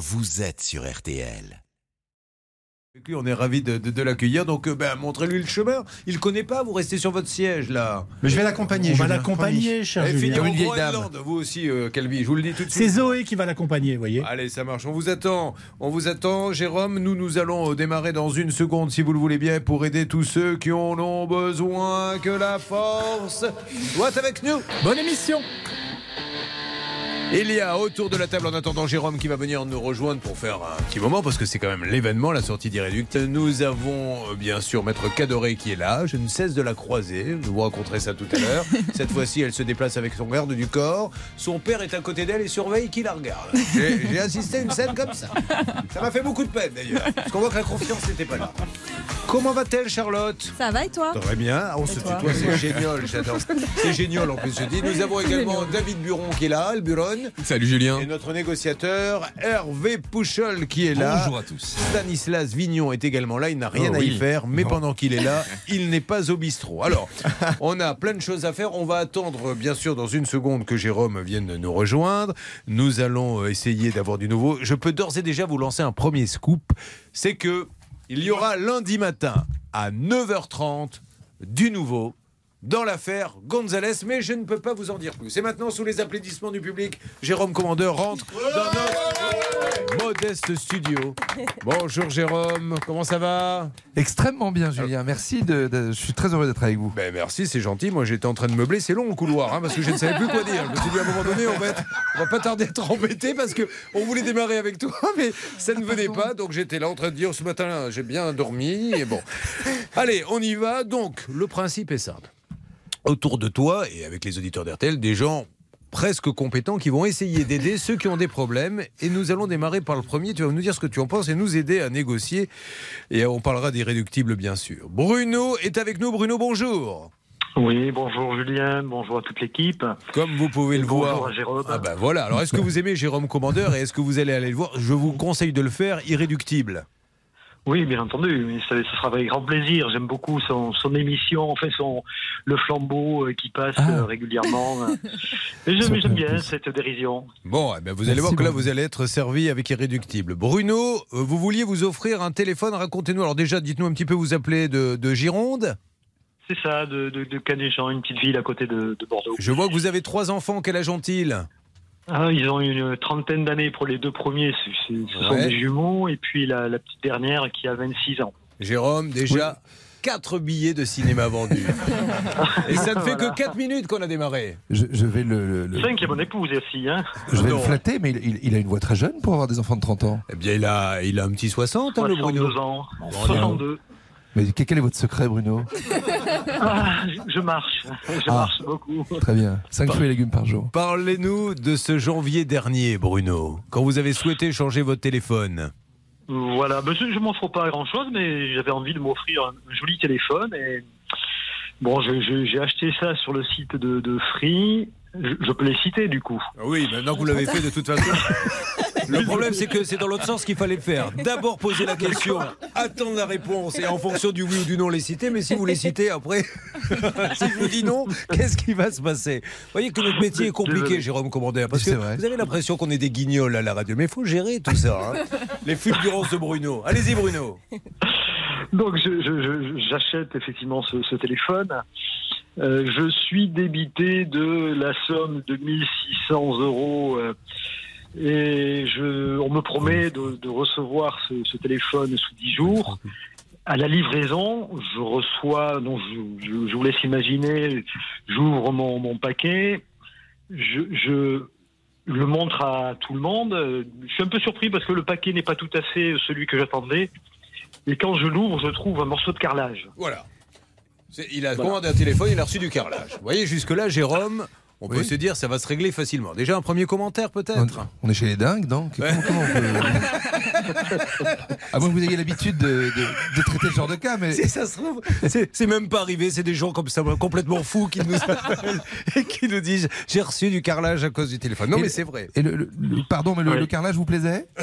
vous êtes sur RTL. On est ravis de, de- de l'accueillir. Donc, euh, ben, montrez-lui le chemin. Il connaît pas. Vous restez sur votre siège là. Mais je vais l'accompagner. On va l'accompagner, cher Et Julien. une vieille dame. Groenland. Vous aussi, euh, Calvi. Je vous le dis tout de C'est suite. Zoé qui va l'accompagner, vous voyez. Allez, ça marche. On vous attend. On vous attend, Jérôme. Nous, nous allons euh, démarrer dans une seconde, si vous le voulez bien, pour aider tous ceux qui en ont besoin. Que la force soit avec nous. Bonne émission Il y a autour de la table, en attendant Jérôme qui va venir nous rejoindre pour faire un petit moment, parce que c'est quand même l'événement, la sortie d'Irréduct. Nous avons euh, bien sûr Maître Cadoré qui est là. Je ne cesse de la croiser. Je vous raconterai ça tout à l'heure. Cette fois-ci, elle se déplace avec son garde du corps. Son père est à côté d'elle et surveille qui la regarde. J'ai assisté à une scène comme ça. Ça m'a fait beaucoup de peine d'ailleurs, parce qu'on voit que la confiance n'était pas là. Comment va-t-elle, Charlotte? Ça va et toi? Très bien, on se toi tutoie, c'est génial, j'adore. C'est génial en plus, je dis. Nous avons également David Buron qui est là, le Buron. Salut Julien. Et notre négociateur Hervé Pouchol qui est là. Bonjour à tous. Stanislas Vignon est également là, il n'a rien Oh à y oui. faire, mais Non. pendant qu'il est là, il n'est pas au bistrot. Alors, on a plein de choses à faire. On va attendre, bien sûr, dans une seconde que Jérôme vienne nous rejoindre. Nous allons euh, essayer d'avoir du nouveau. Je peux d'ores et déjà vous lancer un premier scoop. C'est que il y aura lundi matin à 9h30 du nouveau dans l'affaire Gonzalez, mais je ne peux pas vous en dire plus. Et maintenant, sous les applaudissements du public, Jérôme Commandeur rentre dans notre modeste studio. Bonjour Jérôme, comment ça va? Extrêmement bien Julien. Merci. De, de- je suis très heureux d'être avec vous. ben merci, c'est gentil. Moi j'étais en train de meubler, c'est long le couloir, hein, parce que je ne savais plus quoi dire. Je me suis dit à un moment donné, on va, être- on va pas tarder à être embêté parce que on voulait démarrer avec toi, mais ça ne venait pas. Donc j'étais là en train de dire ce matin, j'ai bien dormi. Et bon, allez, on y va. Donc le principe est simple. Autour de toi et avec les auditeurs d'RTL, des gens presque compétents qui vont essayer d'aider ceux qui ont des problèmes. Et nous allons démarrer par le premier. Tu vas nous dire ce que tu en penses et nous aider à négocier. Et on parlera d'irréductibles, bien sûr. Bruno est avec nous. Bruno, bonjour. Oui, bonjour Julien, bonjour à toute l'équipe. Comme vous pouvez le Bonjour voir. à Jérôme. Ah ben voilà. Alors est-ce que vous aimez Jérôme Commandeur et est-ce que vous allez aller le voir? Je vous conseille de le faire. Irréductible. Oui, bien entendu, mais ça, ça sera avec grand plaisir. J'aime beaucoup son, son émission, enfin son le flambeau euh, qui passe Ah. euh, régulièrement. Ça j'aime bien cette dérision. Bon, eh vous allez Merci voir que là, vous allez être servi avec Irréductible. Bruno, euh, vous vouliez vous offrir un téléphone. Racontez-nous. Alors déjà, dites-nous un petit peu, vous appelez de, de Gironde. C'est ça, de, de, de Canéchamp, une petite ville à côté de, de Bordeaux. Je vois que vous avez trois enfants. Quel âge ont-ils? Ah, ils ont une trentaine d'années pour les deux premiers, ce sont Ouais. des jumeaux, et puis la, la petite dernière qui a 26 ans. Jérôme, déjà. Quatre billets de cinéma vendus. Et ça ne fait Voilà. que 4 minutes qu'on a démarré. Je, je vais le, le- le- Cinq et mon épouse aussi, hein. je vais Non. le flatter, mais il, il- il a une voix très jeune pour avoir des enfants de 30 ans. Eh bien, il a, il a un petit 60, hein, le Bruno. 62 ans. Bon, 62. Mais quel est votre secret, Bruno Ah, je- marche, je Ah. marche beaucoup. Très bien. 5 fruits et légumes par jour. Parlez-nous de ce janvier dernier, Bruno, quand vous avez souhaité changer votre téléphone. Voilà, ben, je, je m'offre pas grand chose, mais j'avais envie de m'offrir un, joli téléphone. Et bon, j'ai acheté ça sur le site de, de Free. Je, je peux les citer du coup. Ah Oui, maintenant que vous l'avez fait de toute façon. Le problème, c'est que c'est dans l'autre sens qu'il fallait le faire. D'abord poser la question, attendre la réponse et en fonction du oui ou du non les citer. Mais si vous les citez après, si je vous dis non, qu'est-ce qui va se passer? Vous voyez que notre métier est compliqué. Jérôme Commandeur, parce que vous avez l'impression qu'on est des guignols à la radio. Mais il faut gérer tout ça. hein. Les fulgurances de Bruno. Allez-y, Bruno. Donc je- je- je- j'achète effectivement ce, ce téléphone. Euh, je suis débité de la somme de 1600 euros euh, et je, on me promet de, de recevoir ce, ce téléphone sous 10 jours. À la livraison, je reçois, donc je, je- je vous laisse imaginer, j'ouvre mon, mon paquet, je, je le montre à tout le monde. Je suis un peu surpris parce que le paquet n'est pas tout à fait celui que j'attendais. Et quand je l'ouvre, je trouve un morceau de carrelage. Voilà. Il a Voilà. commandé un téléphone, il a reçu du carrelage. Vous voyez, jusque-là, Jérôme, on peut se dire ça va se régler facilement. Déjà, un premier commentaire peut-être? On est chez les dingues, donc Ouais. comment, comment on peut... À moins que vous ayez l'habitude de, de- de traiter ce genre de cas, mais Si ça se trouve, c'est même pas arrivé, c'est des gens comme ça complètement fous qui nous appellent et qui nous disent j'ai reçu du carrelage à cause du téléphone. Non Et mais c'est vrai. Et le, le- le- pardon, mais le, Oui. le carrelage vous plaisait?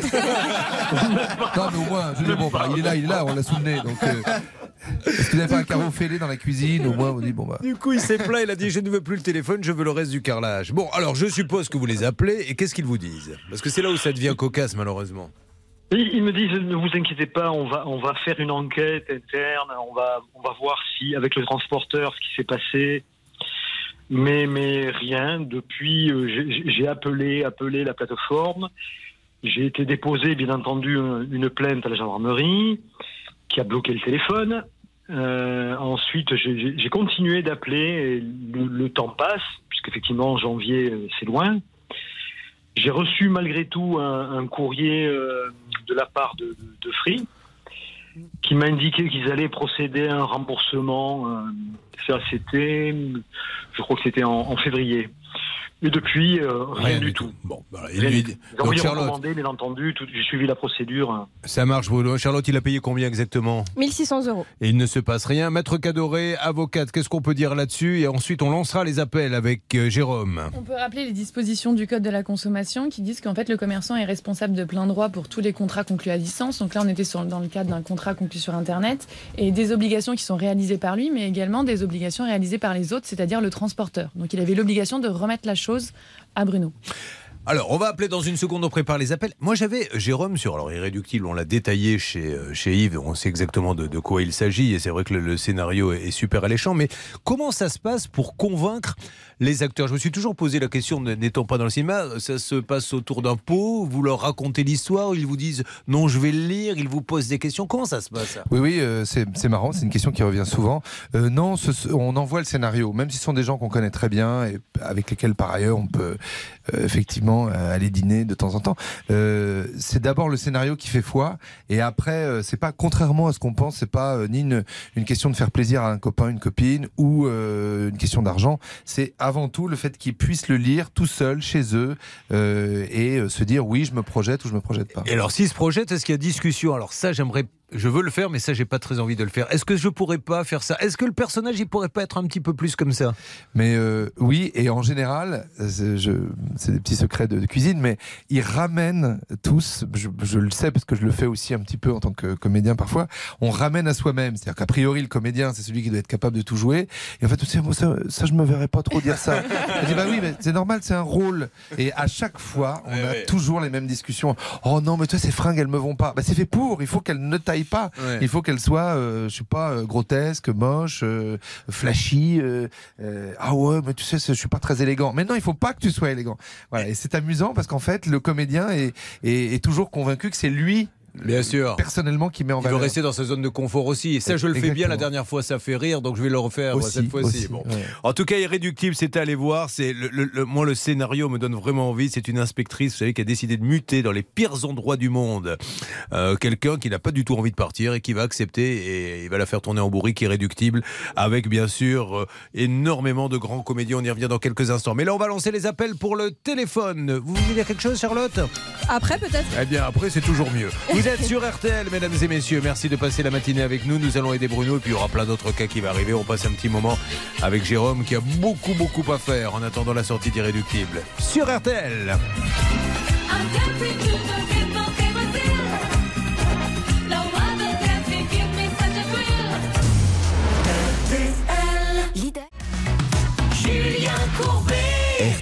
Non, mais au moins, je bon, bah, il est là, il est là, on l'a nez. Donc, euh, Est-ce que vous n'avez pas un carreau fêlé dans la cuisine Au moins, on dit bon bah. Du coup, il s'est plaint, il a dit Je ne veux plus le téléphone, je veux le reste du carrelage. Bon, alors je suppose que vous les appelez, et qu'est-ce qu'ils vous disent? Parce que c'est là où ça devient cocasse, malheureusement. Ils ils me disent ne vous inquiétez pas, on va on va faire une enquête interne, on va on va voir si avec le transporteur ce qui s'est passé. Mais mais rien depuis euh, j'ai appelé appelé la plateforme. J'ai été déposé bien entendu un- une plainte à la gendarmerie qui a bloqué le téléphone. Euh, ensuite j'ai- continué d'appeler. Le, temps passe puisqu'effectivement janvier euh, c'est loin. J'ai reçu malgré tout un, courrier euh, de la part de, Free qui m'a indiqué qu'ils allaient procéder à un remboursement. ça, c'était, je crois que c'était en, en février. Et depuis, euh, rien, du tout. Bon, voilà, il Rien lui- Donc, rien Charlotte, bien entendu. tout- J'ai suivi la procédure. ça marche, Bruno. Charlotte, il a payé combien exactement 1600 euros. Et il ne se passe rien. Maître Cadoré, avocate, qu'est-ce qu'on peut dire là-dessus Et ensuite, on lancera les appels avec euh, Jérôme. On peut rappeler les dispositions du Code de la consommation qui disent qu'en fait le commerçant est responsable de plein droit pour tous les contrats conclus à distance. Donc là on était sur- dans le cadre d'un contrat conclu sur Internet et des obligations qui sont réalisées par lui mais également des obligations réalisées par les autres, c'est-à-dire le transporteur. Donc il avait l'obligation de remettre la chose à Bruno. Alors, on va appeler dans une seconde, on prépare les appels. Moi, j'avais Jérôme sur, alors Irréductible, on l'a détaillé chez, euh, chez Yves, on sait exactement de, quoi il s'agit, et c'est vrai que le, scénario est super alléchant, mais comment ça se passe pour convaincre les acteurs Je me suis toujours posé la question, n'étant pas dans le cinéma, ça se passe autour d'un pot, vous leur racontez l'histoire, ils vous disent non, je vais le lire, ils vous posent des questions, comment ça se passe Oui, oui, euh, c'est marrant, c'est une question qui revient souvent. Euh, non, on envoie le scénario, même si ce sont des gens qu'on connaît très bien et avec lesquels par ailleurs on peut euh, effectivement aller dîner de temps en temps. C'est d'abord le scénario qui fait foi et après, c'est pas contrairement à ce qu'on pense, c'est pas ni une, une question de faire plaisir à un copain, une copine ou une question d'argent. C'est avant tout le fait qu'ils puissent le lire tout seul chez eux euh, et euh, se dire oui, je me projette ou je me projette pas. Et alors, s'ils se projettent, est-ce qu'il y a discussion Alors ça, j'aimerais, je veux le faire, mais ça, j'ai pas très envie de le faire. Est-ce que je pourrais pas faire ça? Est-ce que le personnage, il pourrait pas être un petit peu plus comme ça? Mais euh, oui, et en général, c'est des petits secrets de, de cuisine, mais ils ramènent tous, je, je le sais parce que je le fais aussi un petit peu en tant que comédien parfois, on ramène à soi-même. C'est-à-dire qu'a priori, le comédien, c'est celui qui doit être capable de tout jouer. Et en fait, tu sais, moi, ça, ça, je me verrais pas trop dire ça. Dit, bah oui, mais c'est normal, c'est un rôle. Et à chaque fois, on Ouais, a ouais. toujours les mêmes discussions. Oh non, mais toi, ces fringues, elles me vont pas. Bah, c'est fait pour, il faut qu'elles ne taillent pas. Ouais. Il faut qu'elle soit, euh, je sais pas, euh, grotesque, moche, euh, flashy. euh, euh, ah ouais, mais tu sais, je suis pas très élégant. Mais non, il faut pas que tu sois élégant. Voilà. Et c'est amusant parce qu'en fait, le comédien est, est, est toujours convaincu que c'est lui Bien sûr. personnellement qui met en Il veut valeur. rester dans sa zone de confort aussi. Et ça, je le fais bien. La dernière fois, ça fait rire, donc je vais le refaire Aussi, cette fois-ci. Bon. ouais. En tout cas, Irréductible, c'était à aller voir. C'est le, le- le- moi, le scénario me donne vraiment envie. C'est une inspectrice, vous savez, qui a décidé de muter dans les pires endroits du monde. Euh, Quelqu'un qui n'a pas du tout envie de partir et qui va accepter et il va la faire tourner en bourrique Irréductible avec, bien sûr, euh, énormément de grands comédiens. On y revient dans quelques instants. Mais là, on va lancer les appels pour le téléphone. Vous voulez dire quelque chose, Charlotte? Après, peut-être. eh bien, après, c'est toujours mieux. Vous sur RTL, mesdames et messieurs. Merci de passer la matinée avec nous. Nous allons aider Bruno et puis il y aura plein d'autres cas qui vont arriver. On passe un petit moment avec Jérôme qui a beaucoup, beaucoup à faire en attendant la sortie d'Irréductible. Sur RTL.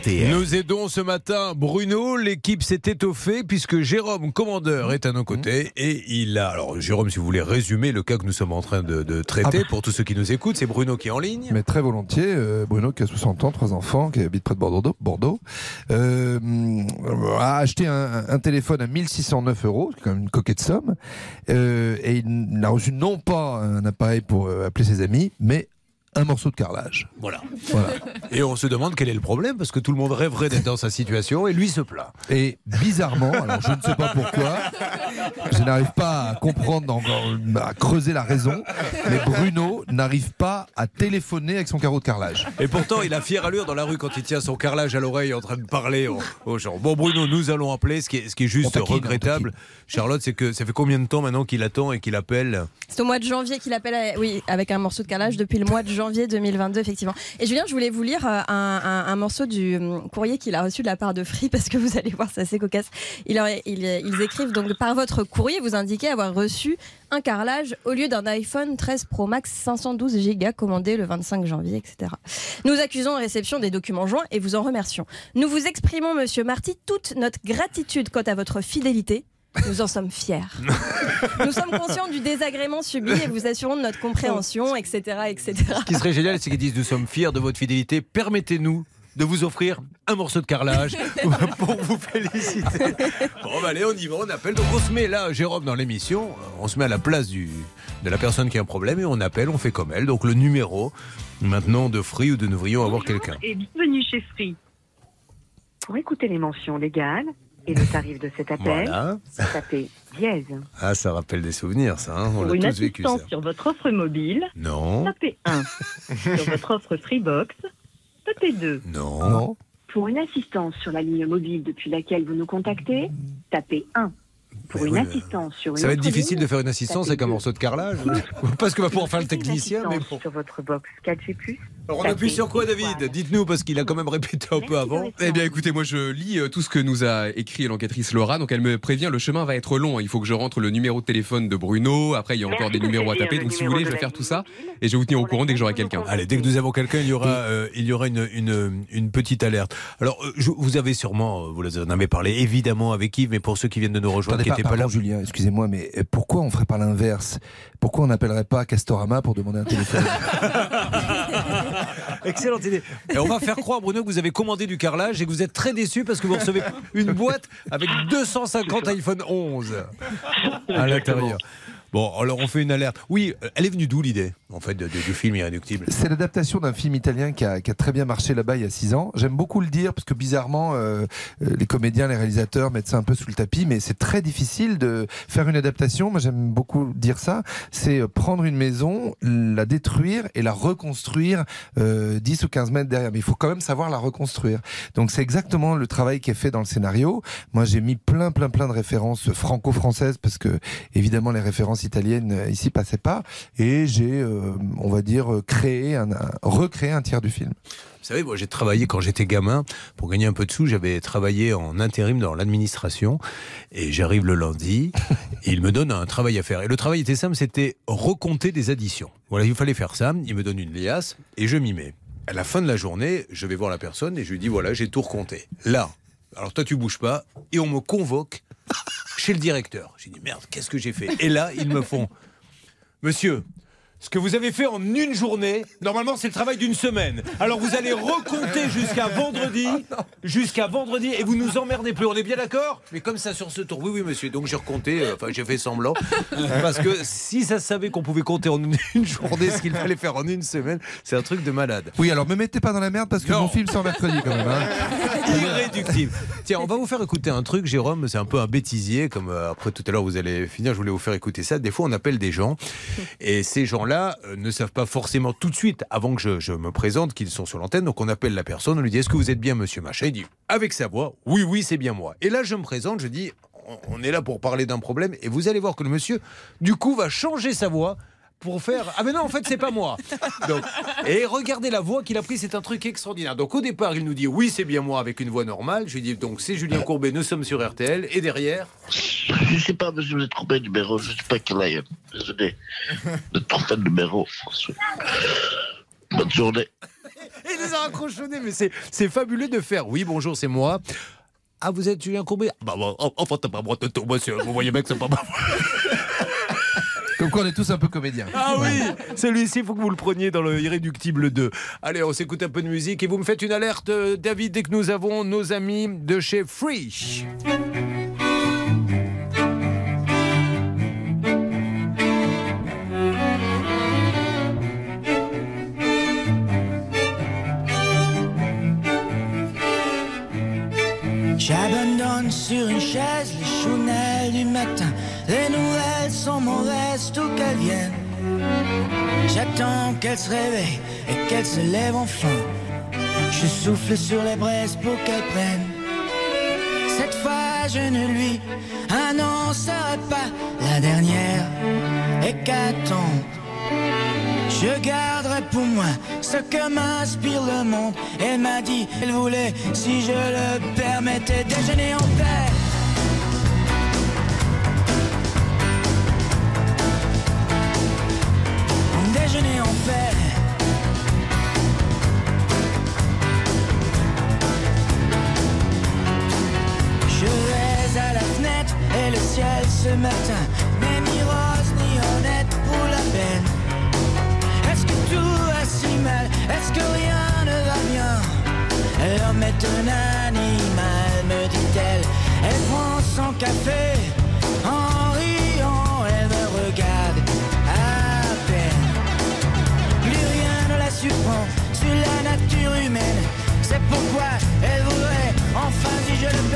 RTL. Nous aidons ce matin Bruno. L'équipe s'est étoffée puisque Jérôme, commandeur, est à nos côtés et il a. Alors, Jérôme, si vous voulez résumer le cas que nous sommes en train de, de traiter Ah bah. pour tous ceux qui nous écoutent, c'est Bruno qui est en ligne. Mais très volontiers, euh, Bruno qui a 60 ans, trois enfants, qui habite près de Bordeaux, Bordeaux euh, a acheté un, un téléphone à 1609 euros, c'est quand même une coquette somme, euh, et il n'a reçu non pas un appareil pour appeler ses amis, mais un morceau de carrelage. Voilà. Voilà. Et on se demande quel est le problème parce que tout le monde rêverait d'être dans sa situation et lui se plaint. Et bizarrement, alors je ne sais pas pourquoi, je n'arrive pas à comprendre, à creuser la raison, mais Bruno n'arrive pas à téléphoner avec son carreau de carrelage. Et pourtant, il a fière allure dans la rue quand il tient son carrelage à l'oreille en train de parler aux, aux gens. Bon, Bruno, nous allons appeler. Ce qui est, ce qui est On juste taquine, regrettable, Charlotte, c'est que ça fait combien de temps maintenant qu'il attend et qu'il appelle? C'est au mois de janvier qu'il appelle, à- oui, avec un morceau de calage depuis le mois de janvier. Janvier 2022, effectivement. Et Julien, je voulais vous lire euh, un, un- morceau du hum, courrier qu'il a reçu de la part de Free, parce que vous allez voir, c'est assez cocasse. Ils écrivent donc par votre courrier, vous indiquez avoir reçu un carrelage au lieu d'un iPhone 13 Pro Max 512 Go commandé le 25 janvier, etc. Nous accusons réception des documents joints et vous en remercions. Nous vous exprimons, monsieur Marty, toute notre gratitude quant à votre fidélité. Nous en sommes fiers. Nous sommes conscients du désagrément subi et vous assurons de notre compréhension, etc. etc. Ce qui serait génial, c'est qu'ils disent Nous sommes fiers de votre fidélité. Permettez-nous de vous offrir un morceau de carrelage pour vous féliciter. Bon, bah, allez, on y va, on appelle. Donc, on se met là, Jérôme, dans l'émission, euh, on se met à la place du, de la personne qui a un problème et on appelle, on fait comme elle. Donc, le numéro, maintenant, de Free ou de nous devrions avoir quelqu'un. Et bienvenue chez Free. Pour écouter les mentions légales et le tarif de cet appel, Voilà. tapez dièse. Ah, ça rappelle des souvenirs, ça. hein. On Pour l'a une tous vécu, ça. assistance sur votre offre mobile, Non, tapez 1. sur votre offre Freebox, tapez 2. non. Non. Pour une assistance sur la ligne mobile depuis laquelle vous nous contactez, tapez 1. Pour Mais une oui, assistance sur une Ça va être difficile ligne, de faire une assistance avec un morceau de carrelage. Parce qu'on va pouvoir faire le technicien, mais bon. Sur votre box 4G+, Alors, on appuie sur quoi, David Dites-nous, parce qu'il a quand même répété un peu avant. Eh bien, écoutez, moi, je lis euh, tout ce que nous a écrit l'enquêtrice Laura. Donc, elle me prévient, le chemin va être long. Il faut que je rentre le numéro de téléphone de Bruno. Après, il y a encore Merci des de numéros à taper. Donc, si vous voulez, je vais faire tout ça. Et je vais vous tenir au courant dès que j'aurai quelqu'un. Allez, dès que nous avons quelqu'un, il y aura, euh, il y aura une, une, une petite alerte. Alors, euh, je- vous avez sûrement, vous en avez parlé évidemment avec Yves, mais pour ceux qui viennent de nous rejoindre, qui pas là. Julien, excusez-moi, mais euh, pourquoi on ferait pas l'inverse? Pourquoi on n'appellerait pas Castorama pour demander un téléphone? Excellente idée. Et on va faire croire, Bruno, que vous avez commandé du carrelage et que vous êtes très déçu parce que vous recevez une boîte avec 250 iPhone 11 à l'intérieur. Bon, alors on fait une alerte. Oui, euh, elle est venue d'où l'idée, en fait, du film Irréductible? C'est l'adaptation d'un film italien qui a, très bien marché là-bas il y a 6 ans. J'aime beaucoup le dire parce que bizarrement, euh, euh, les comédiens, les réalisateurs mettent ça un peu sous le tapis, mais c'est très difficile de faire une adaptation. Moi, j'aime beaucoup dire ça. C'est prendre une maison, la détruire et la reconstruire euh, 10 ou 15 mètres derrière. Mais il faut quand même savoir la reconstruire. Donc c'est exactement le travail qui est fait dans le scénario. Moi, j'ai mis plein, plein, plein de références franco-françaises parce que évidemment les références italiennes euh, ici passaient pas. Et j'ai, euh, on va dire, créé, un, un- recréé un tiers du film. Vous savez, moi j'ai travaillé quand j'étais gamin, pour gagner un peu de sous, j'avais travaillé en intérim dans l'administration, et j'arrive le lundi, et il me donne un travail à faire. Et le travail était simple, c'était recompter des additions. Voilà, il fallait faire ça, il me donne une liasse, et je m'y mets. À la fin de la journée, je vais voir la personne, et je lui dis, voilà, j'ai tout recompté. Là, alors toi tu bouges pas, et on me convoque chez le directeur. J'ai dit, merde, qu'est-ce que j'ai fait? Et là, ils me font, monsieur, ce que vous avez fait en une journée, normalement c'est le travail d'une semaine. Alors vous allez recompter jusqu'à vendredi, jusqu'à vendredi, et vous nous emmerdez plus. On est bien d'accord? Mais comme ça sur ce tour. Oui, oui, monsieur. Donc j'ai recompté. euh, Enfin, j'ai fait semblant parce que si ça savait qu'on pouvait compter en une, une journée, ce qu'il fallait faire en une semaine, c'est un truc de malade. Oui, alors me mettez pas dans la merde parce que Non. mon film sort mercredi quand même. hein. Irréductible. Tiens, on va vous faire écouter un truc, Jérôme. C'est un peu un bêtisier, comme euh, après tout à l'heure vous allez finir. Je voulais vous faire écouter ça. Des fois, on appelle des gens et ces gens-là euh, ne savent pas forcément tout de suite, avant que je, je me présente, qu'ils sont sur l'antenne. Donc, on appelle la personne, on lui dit Est-ce que vous êtes bien, monsieur Machin? Il dit Avec sa voix Oui, oui, c'est bien moi. Et là, je me présente, je dis On- On est là pour parler d'un problème et vous allez voir que le monsieur, du coup, va changer sa voix pour faire ah mais non en fait c'est pas moi donc et regardez la voix qu'il a prise c'est un truc extraordinaire donc au départ il nous dit oui c'est bien moi avec une voix normale je lui dis donc c'est Julien Courbet nous sommes sur RTL et derrière? Je sais pas, monsieur, vous êtes trompé de numéro. Je sais pas quel est. Désolé. Vous êtes trompé de numéro. Bonne journée. Il les a raccrochonnés, mais c'est, fabuleux de faire. Oui, bonjour, c'est moi. Ah, vous êtes Julien Courbet? Bah, bah, en en fait, c'est pas moi, monsieur. Vous voyez que c'est pas moi. Comme quoi on est tous un peu comédiens. Ah oui Celui-ci, il faut que vous le preniez dans le Irréductible 2. Allez, on s'écoute un peu de musique et vous me faites une alerte, euh, David, dès que nous avons nos amis de chez Free. J'abandonne sur une chaise les chounelles du matin. Les nouvelles sont mauvaises, tout qu'elles viennent. J'attends qu'elle se réveille et qu'elle se lève enfin. Je souffle sur les braises pour qu'elle prenne. Cette fois, je ne lui annoncerai pas la dernière hécatombe. Je garderai pour moi ce que m'inspire le monde. Elle m'a dit, elle voulait, si je le permettais, déjeuner en paix. Ce matin n'est ni rose ni honnête pour la peine. Est-ce que tout va si mal? Est-ce que rien ne va bien? L'homme est un animal, me dit-elle. Elle prend son café C'est pourquoi elle voudrait, enfin si je le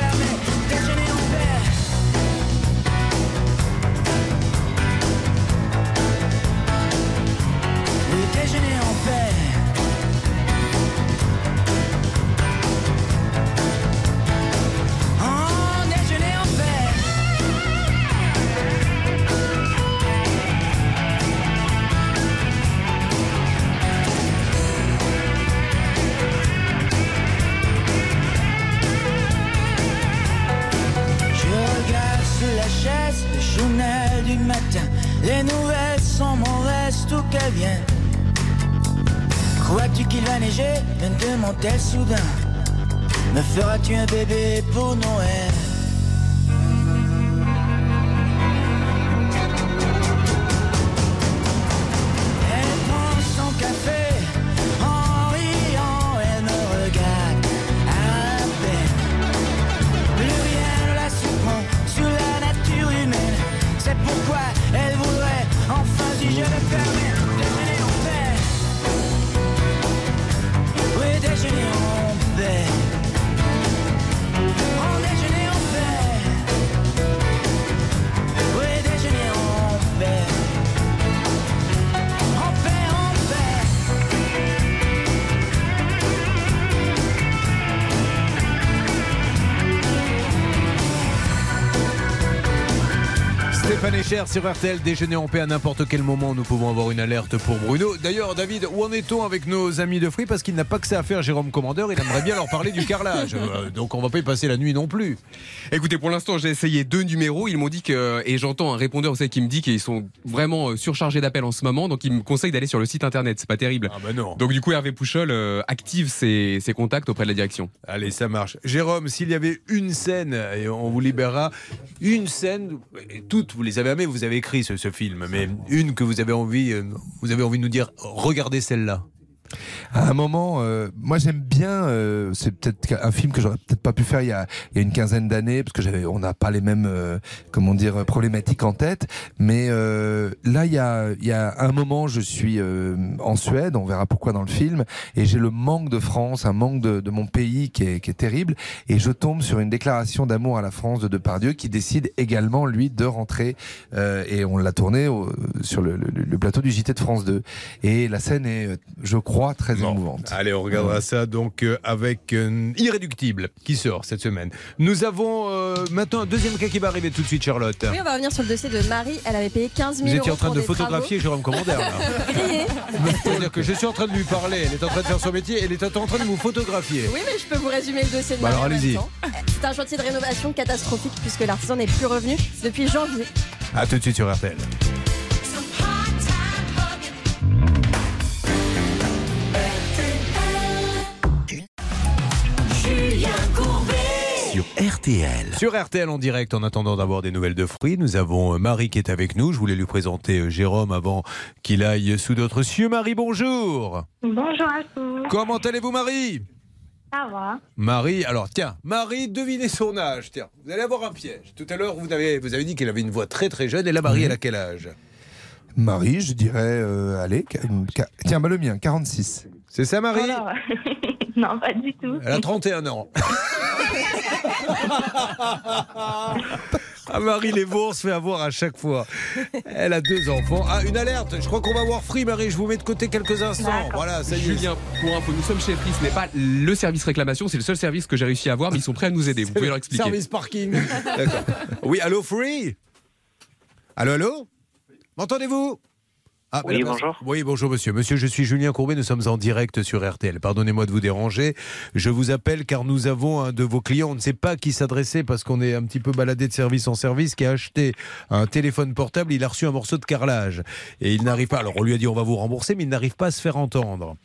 journal du matin. Les nouvelles sont mauvaises, tout qu'elles viennent. Crois-tu qu'il va neiger? Me demande-t-elle soudain. Me feras-tu un bébé pour Noël? Stéphane Echer sur RTL, déjeuner en paix à n'importe quel moment. Nous pouvons avoir une alerte pour Bruno. D'ailleurs, David, où en est-on avec nos amis de Free Parce qu'il n'a pas que ça à faire, Jérôme Commandeur. Il aimerait bien leur parler du carrelage. Euh, Donc on va pas y passer la nuit non plus. Écoutez, pour l'instant, j'ai essayé deux numéros. Ils m'ont dit que, et j'entends un répondeur, savez, qui me dit qu'ils sont vraiment euh, surchargés d'appels en ce moment. Donc, ils me conseillent d'aller sur le site internet. C'est pas terrible. Ah bah non. Donc, du coup, Hervé Pouchol euh, active ses, ses contacts auprès de la direction. Allez, ça marche. Jérôme, s'il y avait une scène, et on vous libérera, une scène, toutes, vous les avez aimées, vous avez écrit ce, ce film, mais une que vous avez envie, euh, vous avez envie de nous dire, regardez celle-là. À un moment, euh, moi j'aime bien. euh, c'est peut-être un film que j'aurais peut-être pas pu faire il y a, il y a une quinzaine d'années parce que on n'a pas les mêmes, euh, comment dire, problématiques en tête. Mais euh, là, il y a, il y a un moment, je suis euh, en Suède. On verra pourquoi dans le film. Et j'ai le manque de France, un manque de, de mon pays qui est, qui est terrible. Et je tombe sur une déclaration d'amour à la France de Depardieu qui décide également lui de rentrer. euh, et on l'a tourné au- sur le, le- plateau du JT de France 2. Et la scène est, je crois, très émouvante. Allez, on regardera ça donc euh, avec euh, Irréductible qui sort cette semaine. Nous avons euh, maintenant un deuxième cas qui va arriver tout de suite, Charlotte. Oui, on va revenir sur le dossier de Marie. Elle avait payé 15 000 Vous euros. étiez en train de photographier Jérôme Commandeur. là. travaux. Grillé. C'est-à-dire que je suis en train de lui parler, elle est en train de faire son métier, elle est en train de vous photographier. Oui, mais je peux vous résumer le dossier de Bah Marie alors, allez-y. C'est un chantier de rénovation catastrophique puisque l'artisan n'est plus revenu depuis janvier. A tout de suite sur RTL. Sur RTL. Sur RTL en direct, en attendant d'avoir des nouvelles de fruits, nous avons euh, Marie qui est avec nous. Je voulais lui présenter euh, Jérôme avant qu'il aille sous d'autres cieux. Marie, bonjour. Bonjour à tous. Comment allez-vous, Marie? Ça va Marie, alors tiens, Marie, devinez son âge. Tiens, vous allez avoir un piège. Tout à l'heure, vous avez, vous avez dit qu'elle avait une voix très très jeune. Et la Marie, elle a quel âge? Marie, je dirais, euh, allez, ca- une ca- tiens, bah, le mien, 46. C'est ça, Marie? Alors, Non, pas du tout. Elle a 31 ans. Ah, Marie Lévaux se fait avoir à chaque fois. Elle a deux enfants. Ah, une alerte. Je crois qu'on va voir Free, Marie. Je vous mets de côté quelques instants. Voilà, ça y est. Julien, pour info, nous sommes chez Free, ce n'est pas le service réclamation, c'est le seul service que j'ai réussi à avoir, mais ils sont prêts à nous aider. Vous pouvez leur expliquer. Service parking. D'accord. Oui, allô, Free? Allô, allô? M'entendez-vous? Ah, Oui, madame- bonjour. Oui, bonjour monsieur. Monsieur, je suis Julien Courbet, nous sommes en direct sur RTL. Pardonnez-moi de vous déranger. Je vous appelle car nous avons un de vos clients, on ne sait pas qui s'adresser parce qu'on est un petit peu baladé de service en service, qui a acheté un téléphone portable, il a reçu un morceau de carrelage. Et il n'arrive pas, alors on lui a dit on va vous rembourser, mais il n'arrive pas à se faire entendre.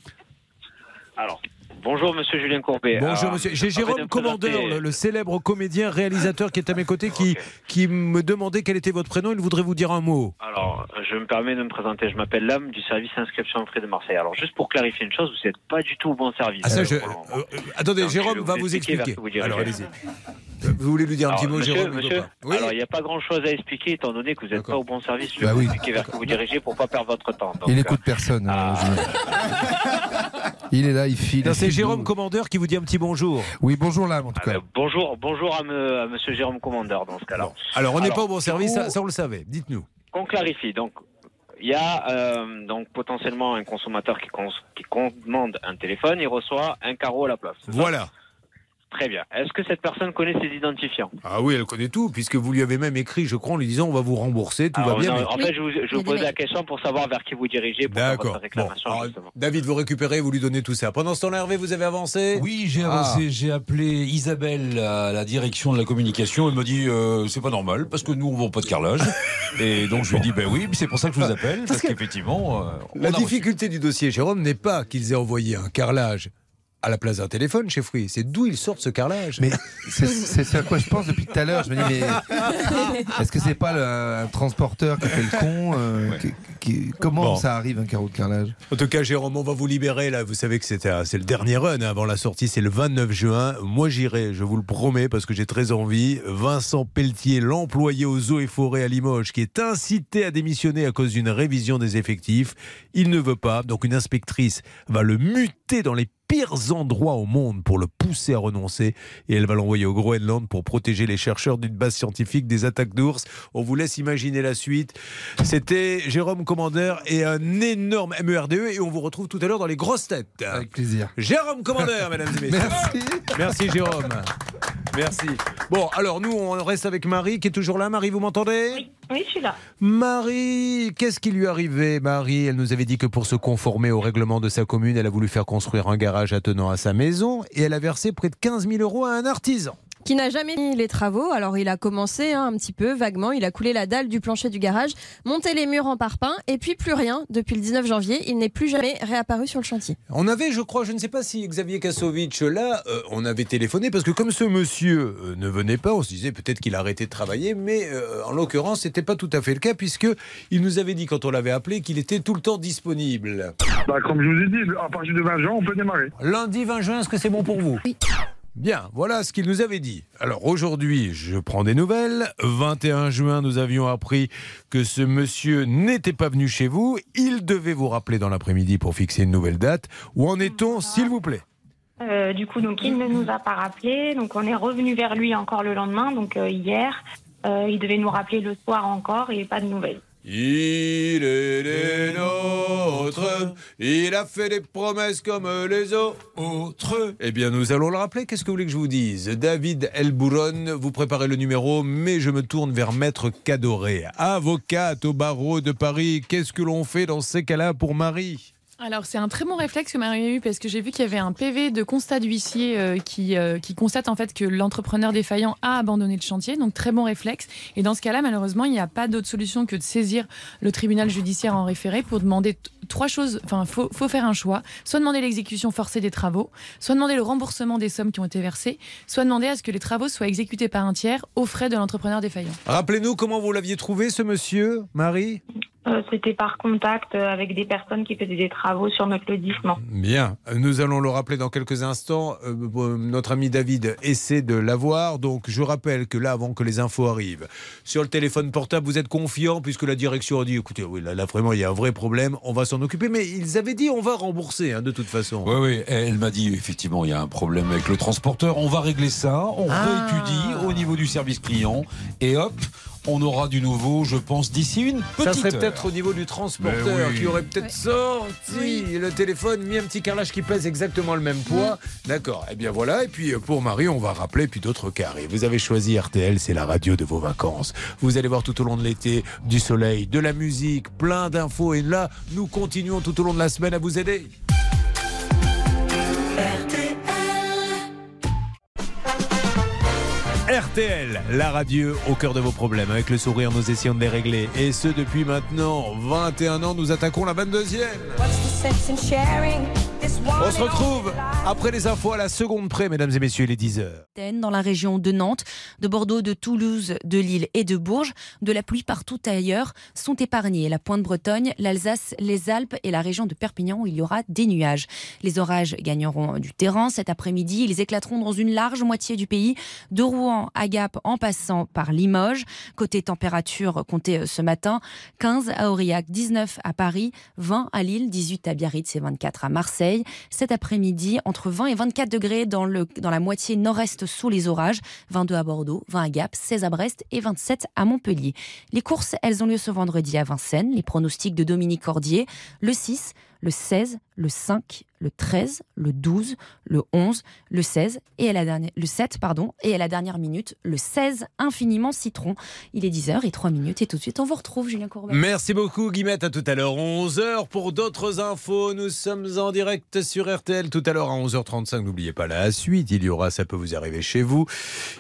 Alors, bonjour Monsieur Julien Courbet. Bonjour Alors, monsieur. J'ai Jérôme Commandeur, le, le célèbre comédien réalisateur qui est à mes côtés, qui, qui me demandait quel était votre prénom. Il voudrait vous dire un mot. Alors, je me permets de me présenter. Je m'appelle Lame du service inscription en frais de Marseille. Alors, juste pour clarifier une chose, vous n'êtes pas du tout au bon service. Ah, ça, Euh, je- euh, euh, attendez, Donc, Jérôme je vais va vous expliquer vous. Alors allez-y. Euh, Vous voulez lui dire un petit mot, monsieur, Jérôme monsieur. Oui. Alors, il n'y a pas grand-chose à expliquer, étant donné que vous n'êtes pas au bon service. Je vais Bah vous oui. expliquer vers qui vous dirigez pour pas perdre votre temps. Donc, Il euh, n'écoute personne. euh, Julien. il est là, il file. Non, il c'est file Jérôme. Commandeur qui vous dit un petit bonjour. Oui, bonjour là, en tout ah, cas. ben, bonjour, bonjour à, me- à Monsieur Jérôme Commandeur dans ce cas-là. Alors, on n'est pas au bon service, coup- ça, ça, on le savait. Dites-nous. qu'on clarifie. Donc, il y a euh, donc potentiellement un consommateur qui, cons- qui commande un téléphone, il reçoit un carreau à la place. Voilà. Très bien. Est-ce que cette personne connaît ses identifiants? Ah oui, elle connaît tout, puisque vous lui avez même écrit, je crois, en lui disant on va vous rembourser, tout Alors, va bien. non, mais- En fait, je vous, je vous pose la question pour savoir vers qui vous dirigez pour faire votre réclamation. Bon, alors, justement. David, vous récupérez, vous lui donnez tout ça. Pendant ce temps-là, Hervé, vous avez avancé? Oui, j'ai Ah. avancé. J'ai appelé Isabelle à la direction de la communication. Elle m'a dit euh, c'est pas normal parce que nous on vend pas de carrelage. Et donc je lui ai dit ben oui, c'est pour ça que je vous appelle parce qu'effectivement. euh, La reçu- difficulté du dossier, Jérôme, n'est pas qu'ils aient envoyé un carrelage à la place d'un téléphone chez Free. C'est d'où ils sortent ce carrelage. Mais c'est c'est ce à quoi je pense depuis tout à l'heure. Je me dis, mais est-ce que c'est pas le- un transporteur qui fait le con euh, qui- qui- Comment Bon. ça arrive un carreau de carrelage? En tout cas, Jérôme, on va vous libérer là. Vous savez que c'était, c'est le dernier run hein, avant la sortie, c'est le 29 juin. Moi, j'irai, je vous le promets, parce que j'ai très envie. Vincent Pelletier, l'employé aux eaux et forêts à Limoges, qui est incité à démissionner à cause d'une révision des effectifs. Il ne veut pas, donc une inspectrice va le muter dans les pires endroits au monde pour le pousser à renoncer et elle va l'envoyer au Groenland pour protéger les chercheurs d'une base scientifique des attaques d'ours. On vous laisse imaginer la suite. C'était Jérôme Commandeur et un énorme MERDE E et on vous retrouve tout à l'heure dans les grosses têtes. Avec plaisir. Jérôme Commandeur, mesdames et messieurs. Merci. Merci Jérôme. Merci. Bon, alors nous, on reste avec Marie qui est toujours là. Marie, vous m'entendez? Oui, je suis là. Marie, qu'est-ce qui lui est arrivé? Marie, elle nous avait dit que pour se conformer au règlement de sa commune, elle a voulu faire construire un garage attenant à sa maison et elle a versé près de 15 000 euros à un artisan. Qui n'a jamais mis les travaux. Alors il a commencé hein, un petit peu vaguement, il a coulé la dalle du plancher du garage, monté les murs en parpaing et puis plus rien. Depuis le 19 janvier, il n'est plus jamais réapparu sur le chantier. On avait, je crois, je ne sais pas si Xavier Kassovitch là, euh, on avait téléphoné parce que comme ce monsieur euh, ne venait pas, on se disait peut-être qu'il a arrêté de travailler, mais euh, en l'occurrence, c'était pas tout à fait le cas puisque il nous avait dit quand on l'avait appelé qu'il était tout le temps disponible. Bah, comme je vous ai dit, à partir de 20 juin, on peut démarrer. Lundi 20 juin, est-ce que c'est bon pour vous? Oui. Bien, voilà ce qu'il nous avait dit. Alors aujourd'hui, je prends des nouvelles. 21 juin, nous avions appris que ce monsieur n'était pas venu chez vous. Il devait vous rappeler dans l'après-midi pour fixer une nouvelle date. Où en est-on, s'il vous plaît? Euh, du coup, donc il ne nous a pas rappelé. Donc on est revenu vers lui encore le lendemain, donc euh, hier. Euh, il devait nous rappeler le soir encore et pas de nouvelles. Il est des nôtres, il a fait des promesses comme les autres. Eh bien, nous allons le rappeler. Qu'est-ce que vous voulez que je vous dise? David Elbouron, vous préparez le numéro, mais je me tourne vers Maître Cadoré, avocate au barreau de Paris. Qu'est-ce que l'on fait dans ces cas-là pour Marie? Alors, c'est un très bon réflexe que Marie a eu parce que j'ai vu qu'il y avait un PV de constat d'huissier euh, qui, euh, qui constate en fait que l'entrepreneur défaillant a abandonné le chantier. Donc, très bon réflexe. Et dans ce cas-là, malheureusement, il n'y a pas d'autre solution que de saisir le tribunal judiciaire en référé pour demander trois choses. Enfin, faut, faut faire un choix. Soit demander l'exécution forcée des travaux, soit demander le remboursement des sommes qui ont été versées, soit demander à ce que les travaux soient exécutés par un tiers aux frais de l'entrepreneur défaillant. Rappelez-nous comment vous l'aviez trouvé, ce monsieur, Marie? Euh, C'était par contact euh, avec des personnes qui faisaient des travaux sur notre lotissement. Bien, nous allons le rappeler dans quelques instants. Euh, notre ami David essaie de l'avoir. Donc, je rappelle que là, avant que les infos arrivent, sur le téléphone portable, vous êtes confiant puisque la direction a dit écoutez, oui, là, là, vraiment, il y a un vrai problème, on va s'en occuper. Mais ils avaient dit on va rembourser, hein, de toute façon. Oui, oui, elle m'a dit effectivement il y a un problème avec le transporteur. On va régler ça, on Ah. réétudie au niveau du service client et hop, on aura du nouveau, je pense, d'ici une petite Ça serait peut-être au niveau du transporteur oui. qui aurait peut-être sorti le téléphone, mis un petit carrelage qui pèse exactement le même poids. D'accord. Eh bien voilà. Et puis euh, pour Marie, on va rappeler puis d'autres carrés. Vous avez choisi RTL, c'est la radio de vos vacances. Vous allez voir tout au long de l'été du soleil, de la musique, plein d'infos. Et là, nous continuons tout au long de la semaine à vous aider. RTL, la radio au cœur de vos problèmes. Avec le sourire, nous essayons de les régler. Et ce, depuis maintenant 21 ans, nous attaquons la 22e. On se retrouve après les infos à la seconde près, mesdames et messieurs, il est 10h. dans la région de Nantes, de Bordeaux, de Toulouse, de Lille et de Bourges. De la pluie partout ailleurs sont épargnés. La Pointe-Bretagne, l'Alsace, les Alpes et la région de Perpignan où il y aura des nuages. Les orages gagneront du terrain cet après-midi. Ils éclateront dans une large moitié du pays, de Rouen à Gap en passant par Limoges. Côté température, comptez euh, ce matin 15 à Aurillac, 19 à Paris, 20 à Lille, 18 à Biarritz et 24 à Marseille. Cet après-midi, entre 20 et 24 degrés dans, le, dans la moitié nord-est sous les orages, 22 à Bordeaux, 20 à Gap, 16 à Brest et 27 à Montpellier. Les courses, elles ont lieu ce vendredi à Vincennes. Les pronostics de Dominique Cordier, le 6, le 16, le 5, le 13, le 12, le 11, le 16 et à la dernière, le 7 pardon et à la dernière minute le 16 infiniment citron. Il est 10h et 3 minutes et tout de suite on vous retrouve Julien Courbet. Merci beaucoup Guillemette, à tout à l'heure 11h pour d'autres infos. Nous sommes en direct sur RTL tout à l'heure à 11h35. N'oubliez pas la suite, il y aura ça peut vous arriver chez vous.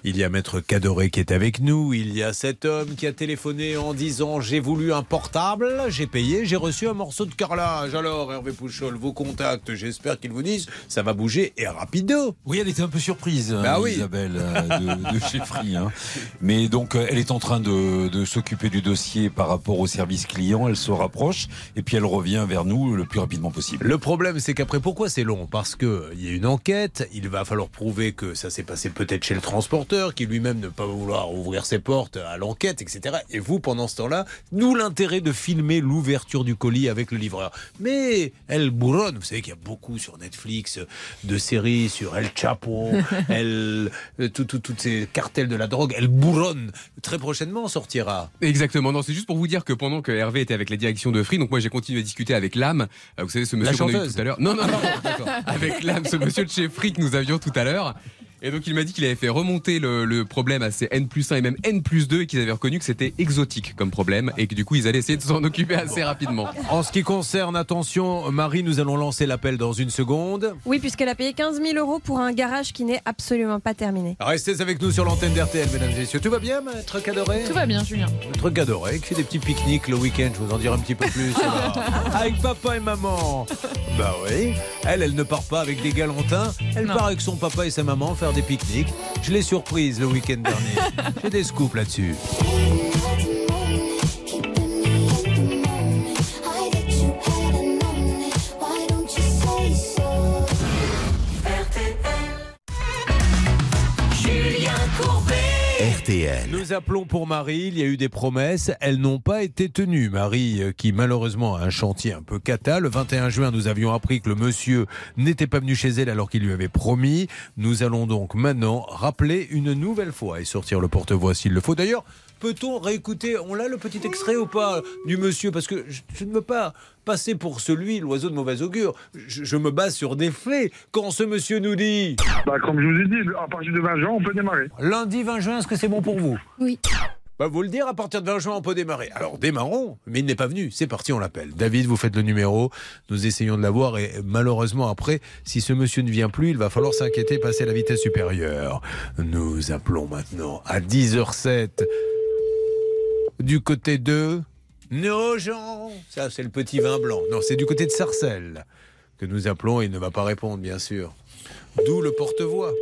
Il y a maître Cadoré qui est avec nous, il y a cet homme qui a téléphoné en disant j'ai voulu un portable, j'ai payé, j'ai reçu un morceau de carrelage. Alors Hervé Pouchol, vos contacts, j'espère qu'ils vous disent ça va bouger et rapido. Oui, elle était un peu surprise, Bah hein, oui. Isabelle, euh, de, de chez Free. hein. Mais donc, euh, elle est en train de, de s'occuper du dossier par rapport au service client. Elle se rapproche et puis elle revient vers nous le plus rapidement possible. Le problème, c'est qu'après, pourquoi c'est long? Parce qu'il y a une enquête, il va falloir prouver que ça s'est passé peut-être chez le transporteur, qui lui-même ne pas vouloir ouvrir ses portes à l'enquête, etc. Et vous, pendant ce temps-là, nous l'intérêt de filmer l'ouverture du colis avec le livreur. Mais elle bourronne, vous savez qu'il y a beaucoup sur Netflix de séries sur El Chapo, elle, euh, tout- tout- toutes ces cartels de la drogue, elle bourronne. Très prochainement, on sortira. Exactement. Non, c'est juste pour vous dire que pendant que Hervé était avec la direction de Free, donc moi j'ai continué à discuter avec l'âme. Vous savez, ce monsieur qu'on a eu chanteuse. tout à l'heure. Non, non, non. d'accord. avec l'âme, ce monsieur de chez Free que nous avions tout à l'heure. Et donc il m'a dit qu'il avait fait remonter le, le problème à ses N plus 1 et même N plus 2 et qu'ils avaient reconnu que c'était exotique comme problème et que du coup ils allaient essayer de s'en occuper assez rapidement. En ce qui concerne, attention, Marie, nous allons lancer l'appel dans une seconde. Oui, puisqu'elle a payé 15 000 euros pour un garage qui n'est absolument pas terminé. Restez avec nous sur l'antenne d'RTL, mesdames et messieurs. Tout va bien, maître Cadoré Tout va bien, Julien. Maître Cadoré, qui fait des petits pique-niques le week-end, je vous en dirai un petit peu plus. alors. avec papa et maman. Bah oui. Elle, elle ne part pas avec des galantins. Elle part avec son papa et sa maman faire des pique-niques. Je l'ai surprise le week-end dernier. J'ai des scoops là-dessus. Nous appelons pour Marie, il y a eu des promesses, elles n'ont pas été tenues. Marie, euh, qui malheureusement a un chantier un peu cata, le 21 juin, nous avions appris que le monsieur n'était pas venu chez elle alors qu'il lui avait promis. Nous allons donc maintenant rappeler une nouvelle fois et sortir le porte-voix s'il le faut. D'ailleurs, peut-on réécouter, on l'a le petit extrait ou pas du monsieur? Parce que je, je ne veux pas passer pour celui, l'oiseau de mauvais augure. Je, je me base sur des faits. Quand ce monsieur nous dit... Bah, comme je vous ai dit, à partir de 20 juin, on peut démarrer. Lundi 20 juin, est-ce que c'est bon pour vous? Oui. Bah, vous le dire, à partir de 20 juin, on peut démarrer. Alors, démarrons, mais il n'est pas venu. C'est parti, on l'appelle. David, vous faites le numéro. Nous essayons de l'avoir et malheureusement, après, si ce monsieur ne vient plus, il va falloir s'inquiéter, passer à la vitesse supérieure. Nous appelons maintenant à 10h07 du côté de Nogent. Ça, c'est le petit vin blanc. Non, c'est du côté de Sarcelles que nous appelons et il ne va pas répondre, bien sûr. D'où le porte-voix.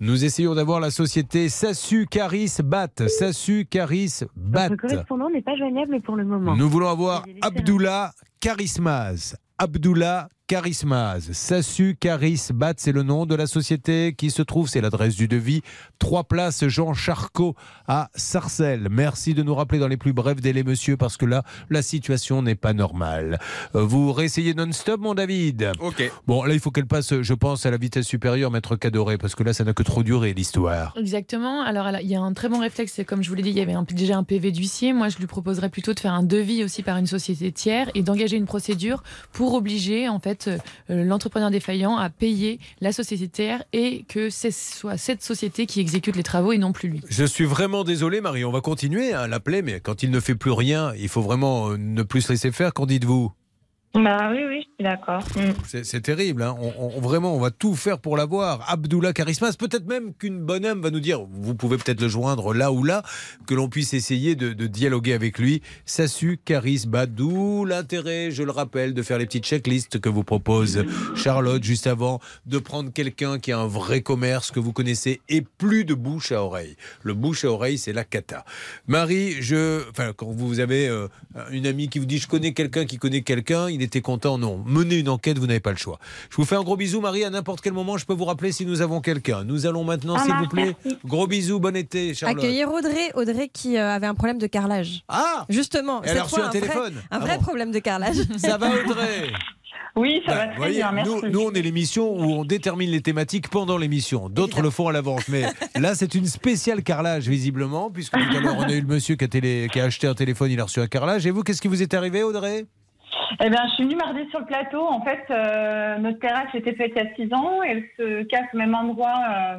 Nous essayons d'avoir la société Sassu Caris Bat. Sassu Caris Bat. Votre correspondant n'est pas joignable pour le moment. Nous voulons avoir Abdullah Charismas. Abdullah Charismase. Sassu Charisbat, c'est le nom de la société qui se trouve, c'est l'adresse du devis. Trois places Jean Charcot à Sarcelles. Merci de nous rappeler dans les plus brefs délais, monsieur, parce que là, la situation n'est pas normale. Euh, Vous réessayez non-stop, mon David Ok. Bon, là, il faut qu'elle passe, je pense, à la vitesse supérieure, maître Cadoré, parce que là, ça n'a que trop duré, l'histoire. Exactement. Alors, il y a un très bon réflexe. c'est Comme je vous l'ai dit, il y avait un- déjà un PV d'huissier. Moi, je lui proposerais plutôt de faire un devis aussi par une société tiers et d'engager une procédure pour obliger en fait euh, l'entrepreneur défaillant à payer la société tiers et que ce soit cette société qui exécute les travaux et non plus lui. Je suis vraiment désolé, Marie. On va continuer à l'appeler, mais quand il ne fait plus rien, il faut vraiment euh, ne plus se laisser faire. Qu'en dites-vous? Bah oui, oui, je suis d'accord. Mm. C'est terrible. hein. Vraiment, on va tout faire pour l'avoir. Abdullah Charismas, peut-être même qu'une bonne âme va nous dire, vous pouvez peut-être le joindre là ou là, que l'on puisse essayer de, dialoguer avec lui. Sassu Charisma, d'où l'intérêt, je le rappelle, de faire les petites checklists que vous propose Charlotte juste avant, de prendre quelqu'un qui a un vrai commerce que vous connaissez et plus de bouche à oreille. Le bouche à oreille, c'est la cata. Marie, je, quand vous avez euh, une amie qui vous dit, je connais quelqu'un qui connaît quelqu'un, il était content, non. Menez une enquête, vous n'avez pas le choix. Je vous fais un gros bisou, Marie. À n'importe quel moment, je peux vous rappeler si nous avons quelqu'un. Nous allons maintenant, Ça s'il vous plaît. merci. Gros bisous, bon été, Charlotte. Accueillir Audrey, Audrey qui euh, avait un problème de carrelage. Ah Justement, elle a reçu un vrai- téléphone. un Ah vrai bon. problème de carrelage. Ça va, Audrey? Oui, ça Bah, va vous très voyez, bien, merci. nous, nous, on est l'émission où on détermine les thématiques pendant l'émission. D'autres le font à l'avance. Mais là, c'est une spéciale carrelage, visiblement, puisque tout à l'heure, on a eu le monsieur qui a, télé- qui a acheté un téléphone, il a reçu un carrelage. Et vous, qu'est-ce qui vous est arrivé, Audrey? Eh bien, je suis venue mardi sur le plateau. En fait, euh, notre terrasse était faite il y a six ans. Elle se casse au même endroit euh,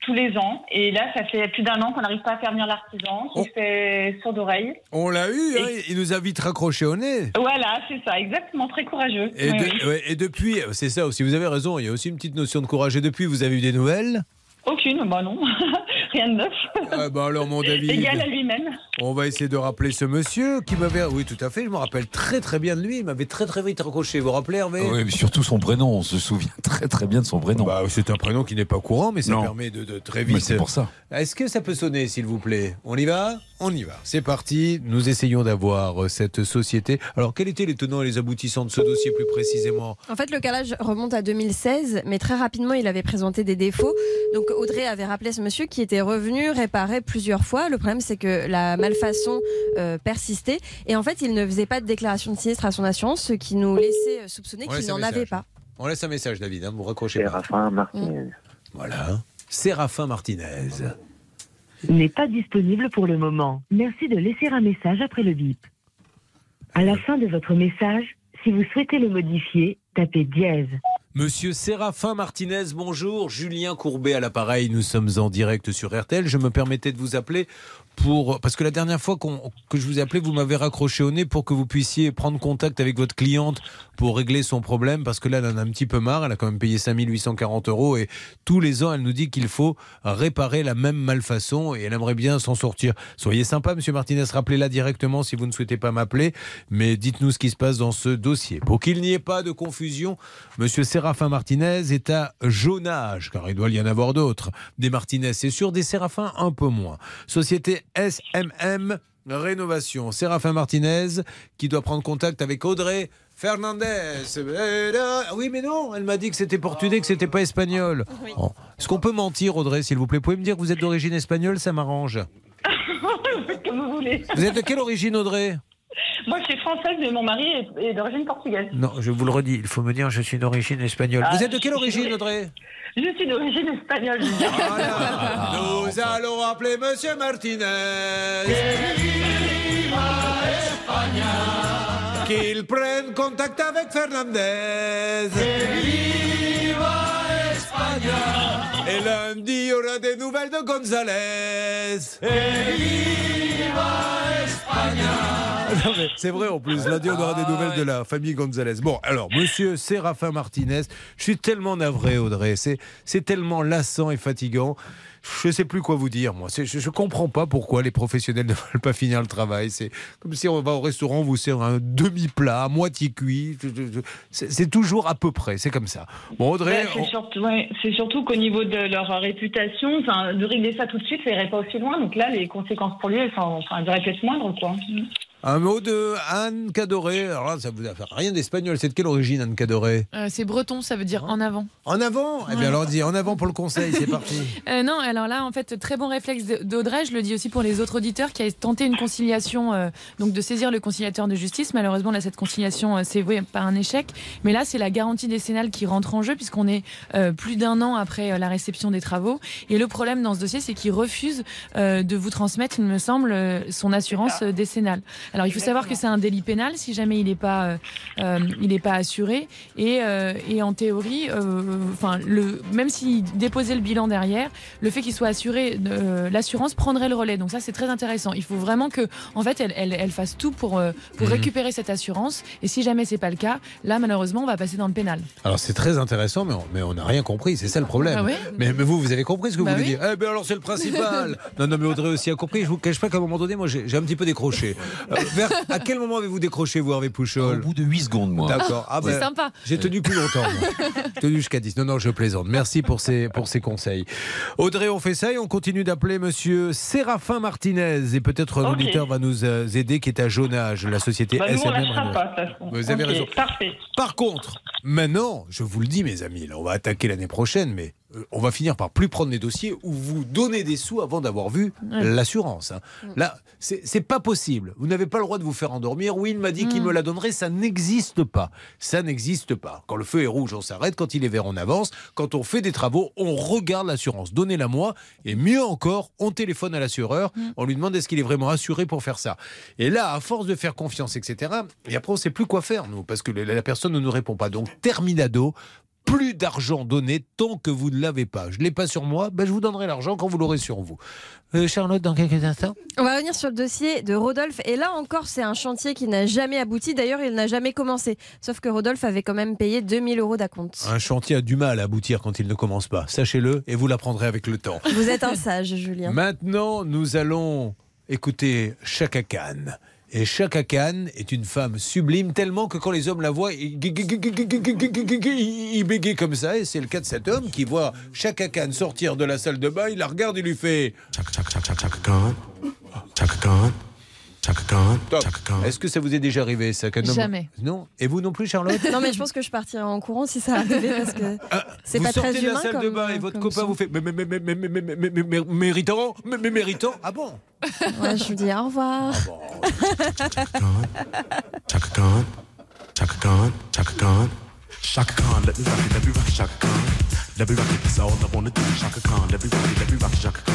tous les ans. Et là, ça fait plus d'un an qu'on n'arrive pas à faire venir l'artisan. J'ai fait sourd d'oreille. On l'a eu, hein, il nous a vite raccroché au nez. Voilà, c'est ça, exactement, très courageux. Et, Oui, de- oui. ouais, et depuis, c'est ça aussi, vous avez raison, il y a aussi une petite notion de courage. Et depuis, vous avez eu des nouvelles? Aucune, bah non, rien de neuf. Ah bah alors, mon David. Égal à lui-même. On va essayer de rappeler ce monsieur qui m'avait. Oui, tout à fait, je me rappelle très très bien de lui. Il m'avait très très vite raccroché. Vous vous rappelez, Hervé? Oui, mais surtout son prénom, on se souvient très très bien de son prénom. Bah, c'est un prénom qui n'est pas courant, mais ça Non. permet de, de très Mais vite. c'est pour ça. Est-ce que ça peut sonner, s'il vous plaît? On y va? On y va. C'est parti. Nous essayons d'avoir euh, cette société. Alors, quels étaient les tenants et les aboutissants de ce dossier plus précisément? En fait, le calage remonte à 2016, mais très rapidement, il avait présenté des défauts. Donc, Audrey avait rappelé ce monsieur qui était revenu réparer plusieurs fois. Le problème, c'est que la malfaçon euh, persistait. Et en fait, il ne faisait pas de déclaration de sinistre à son assurance, ce qui nous laissait euh, soupçonner On qu'il n'en avait pas. On laisse un message, David. Hein, vous raccrochez Séraphin Martinez. Voilà. Séraphin Martinez. N'est pas disponible pour le moment. Merci de laisser un message après le bip. À la fin de votre message, si vous souhaitez le modifier, tapez dièse. Monsieur Séraphin Martinez, bonjour. Julien Courbet à l'appareil. Nous sommes en direct sur RTL. Je me permettais de vous appeler Parce que la dernière fois qu'on- que je vous ai appelé, vous m'avez raccroché au nez pour que vous puissiez prendre contact avec votre cliente pour régler son problème. Parce que là, elle en a un petit peu marre. Elle a quand même payé 5840 euros. Et tous les ans, elle nous dit qu'il faut réparer la même malfaçon. Et elle aimerait bien s'en sortir. Soyez sympa, monsieur Martinez. Rappelez-la directement si vous ne souhaitez pas m'appeler. Mais dites-nous ce qui se passe dans ce dossier. Pour qu'il n'y ait pas de confusion, monsieur Séraphin Martinez est à Jonage, car il doit y en avoir d'autres. Des Martinez, c'est sûr, des Séraphins, un peu moins. Société SMM Rénovation. Séraphin Martinez qui doit prendre contact avec Audrey Fernandez. Là, Oui, mais non, elle m'a dit que c'était portugais, que c'était pas espagnol. Oh. Est-ce qu'on peut mentir, Audrey, s'il vous plaît? Vous pouvez me dire que vous êtes d'origine espagnole Ça m'arrange. Comme vous voulez. Vous êtes de quelle origine, Audrey? Moi, je suis française, mais mon mari est, d'origine portugaise. Non, je vous le redis, il faut me dire je suis d'origine espagnole. Ah, vous êtes de quelle origine, Audrey? Je suis d'origine espagnole. Nous allons appeler Monsieur Martinez. Qu'il prenne contact avec Fernandez. Et lundi, il y aura des nouvelles de González. C'est vrai en plus, lundi on aura des nouvelles de la famille González. Bon, alors, monsieur Séraphin Martinez, je suis tellement navré, Audrey, c'est tellement lassant et fatigant. Je ne sais plus quoi vous dire, moi. Je ne comprends pas pourquoi les professionnels ne veulent pas finir le travail. C'est comme si on va au restaurant, on vous sert un demi-plat, à moitié cuit. C'est toujours à peu près, c'est comme ça. Bon, Audrey, Ouais, c'est on- surtout, ouais, c'est surtout qu'au niveau de leur réputation, de régler ça tout de suite, ça irait pas aussi loin. Donc là, les conséquences pour lui, elles, sont, enfin, elles devraient être moindres, quoi. Un mot de Anne Cadoré. Alors là, ça vous a fait rien d'espagnol. C'est de quelle origine, Anne Cadoré Euh, c'est breton, ça veut dire en avant. En avant Eh bien, alors, dis en avant pour le conseil, c'est parti. Euh, non, alors là, en fait, très bon réflexe d'Audrey. Je le dis aussi pour les autres auditeurs qui a tenté une conciliation, euh, donc de saisir le conciliateur de justice. Malheureusement, là, cette conciliation euh, s'est vouée par un échec. Mais là, c'est la garantie décennale qui rentre en jeu, puisqu'on est euh, plus d'un an après euh, la réception des travaux. Et le problème dans ce dossier, c'est qu'il refuse euh, de vous transmettre, il me semble, euh, son assurance euh, décennale. Alors, il faut savoir que c'est un délit pénal si jamais il n'est pas, euh, euh, il n'est pas assuré. Et, euh, et en théorie, enfin, le, même s'il déposait le bilan derrière, le fait qu'il soit assuré, l'assurance prendrait le relais. Donc ça, c'est très intéressant. Il faut vraiment que, en fait, elle, elle, elle fasse tout pour, pour Mhm. récupérer cette assurance. Et si jamais c'est pas le cas, là, malheureusement, on va passer dans le pénal. Alors, c'est très intéressant, mais on n'a rien compris. C'est ça le problème. Ah ouais mais, mais vous, vous avez compris ce que Bah vous voulez oui. dire Eh bien, alors, c'est le principal. non, non, mais Audrey aussi a compris. Je vous cache pas qu'à un moment donné, moi, j'ai j'ai un petit peu décroché. Euh, vers- à quel moment avez-vous décroché, vous, Hervé Pouchol Au bout de 8 secondes, moi. D'accord. Ah, C'est ben, sympa. J'ai tenu plus longtemps. moi. J'ai tenu jusqu'à 10. Non, non, je plaisante. Merci pour ces, pour ces conseils. Audrey, on fait ça et on continue d'appeler monsieur Séraphin Martinez. Et peut-être un Ok. auditeur va nous euh, aider qui est à Jonage, la société Bah, nous, SMM. pas. Vous avez raison. Parfait. Par contre, maintenant, je vous le dis, mes amis, là, on va attaquer l'année prochaine, mais on va finir par plus prendre des dossiers où vous donnez des sous avant d'avoir vu l'assurance. hein. Là, c'est pas possible. Vous n'avez pas le droit de vous faire endormir. Oui, il m'a dit qu'il me la donnerait. Ça n'existe pas. Ça n'existe pas. Quand le feu est rouge, on s'arrête. Quand il est vert, on avance. Quand on fait des travaux, on regarde l'assurance. Donnez-la moi. Et mieux encore, on téléphone à l'assureur. On lui demande est-ce qu'il est vraiment assuré pour faire ça. Et là, à force de faire confiance, etc., et après, on ne sait plus quoi faire, nous, parce que la personne ne nous répond pas. Donc, terminado. Plus d'argent donné tant que vous ne l'avez pas. Je ne l'ai pas sur moi, ben je vous donnerai l'argent quand vous l'aurez sur vous. Euh, Charlotte, dans quelques instants On va revenir sur le dossier de Rodolphe. Et là encore, c'est un chantier qui n'a jamais abouti. D'ailleurs, il n'a jamais commencé. Sauf que Rodolphe avait quand même payé 2000 euros d'acompte. Un chantier a du mal à aboutir quand il ne commence pas. Sachez-le et vous l'apprendrez avec le temps. Vous êtes un sage, Julien. Maintenant, nous allons écouter Chaka Khan. Et Chaka Khan est une femme sublime tellement que quand les hommes la voient, ils bégayent comme ça. Et c'est le cas de cet homme qui voit Chaka Khan sortir de la salle de bain. Il la regarde et lui fait. Est-ce que ça vous est déjà arrivé ça qu'un homme- Jamais. Non Et vous non plus, Charlotte Non, mais je pense que je partirai en courant si ça arrivait parce que c'est vous pas sortez très de la humain. salle de bain et euh, votre copain vous fait mais, mais, mais, mais, mais, mais, mais, mais, mais, méritant mais, mais méritant Ah bon Ouais, je vous dis au revoir. Chaka Khan, Chaka Khan, Chaka Khan. Chaka Khan, let me rock it, let me rock it, Chaka Khan. Let me rock it, that's all I wanna do. Chaka Khan, let me rock it, let me rock it, Chaka Khan.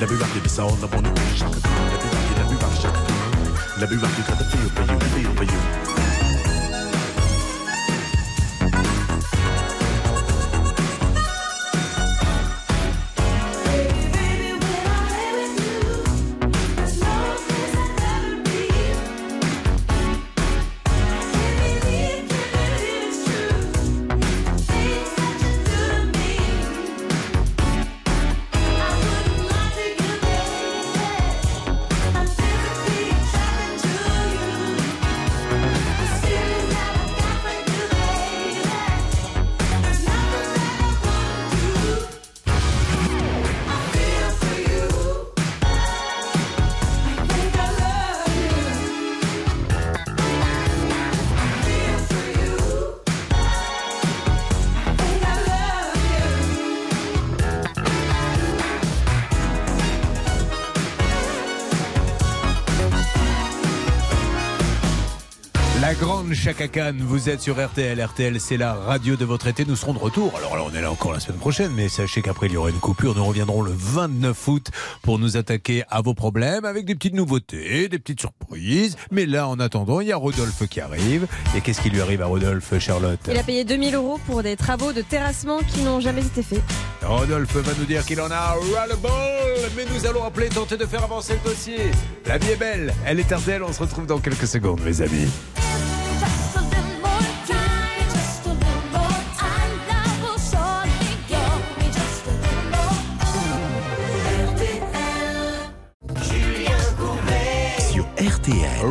Let me rock it, that's all I wanna do. Chaka Khan, let me rock it, let me rock. Let me rock it, got the feel for you, feel for you. Chaka Khan, vous êtes sur RTL. RTL, c'est la radio de votre été. Nous serons de retour. Alors là, on est là encore la semaine prochaine, mais sachez qu'après, il y aura une coupure. Nous reviendrons le 29 août pour nous attaquer à vos problèmes avec des petites nouveautés, des petites surprises. Mais là, en attendant, il y a Rodolphe qui arrive. Et qu'est-ce qui lui arrive à Rodolphe, Charlotte? Il a payé 2000 euros pour des travaux de terrassement qui n'ont jamais été faits. Rodolphe va nous dire qu'il en a ras-le-bol, mais nous allons appeler, tenter de faire avancer le dossier. La vie est belle, elle est RTL, on se retrouve dans quelques secondes, mes amis.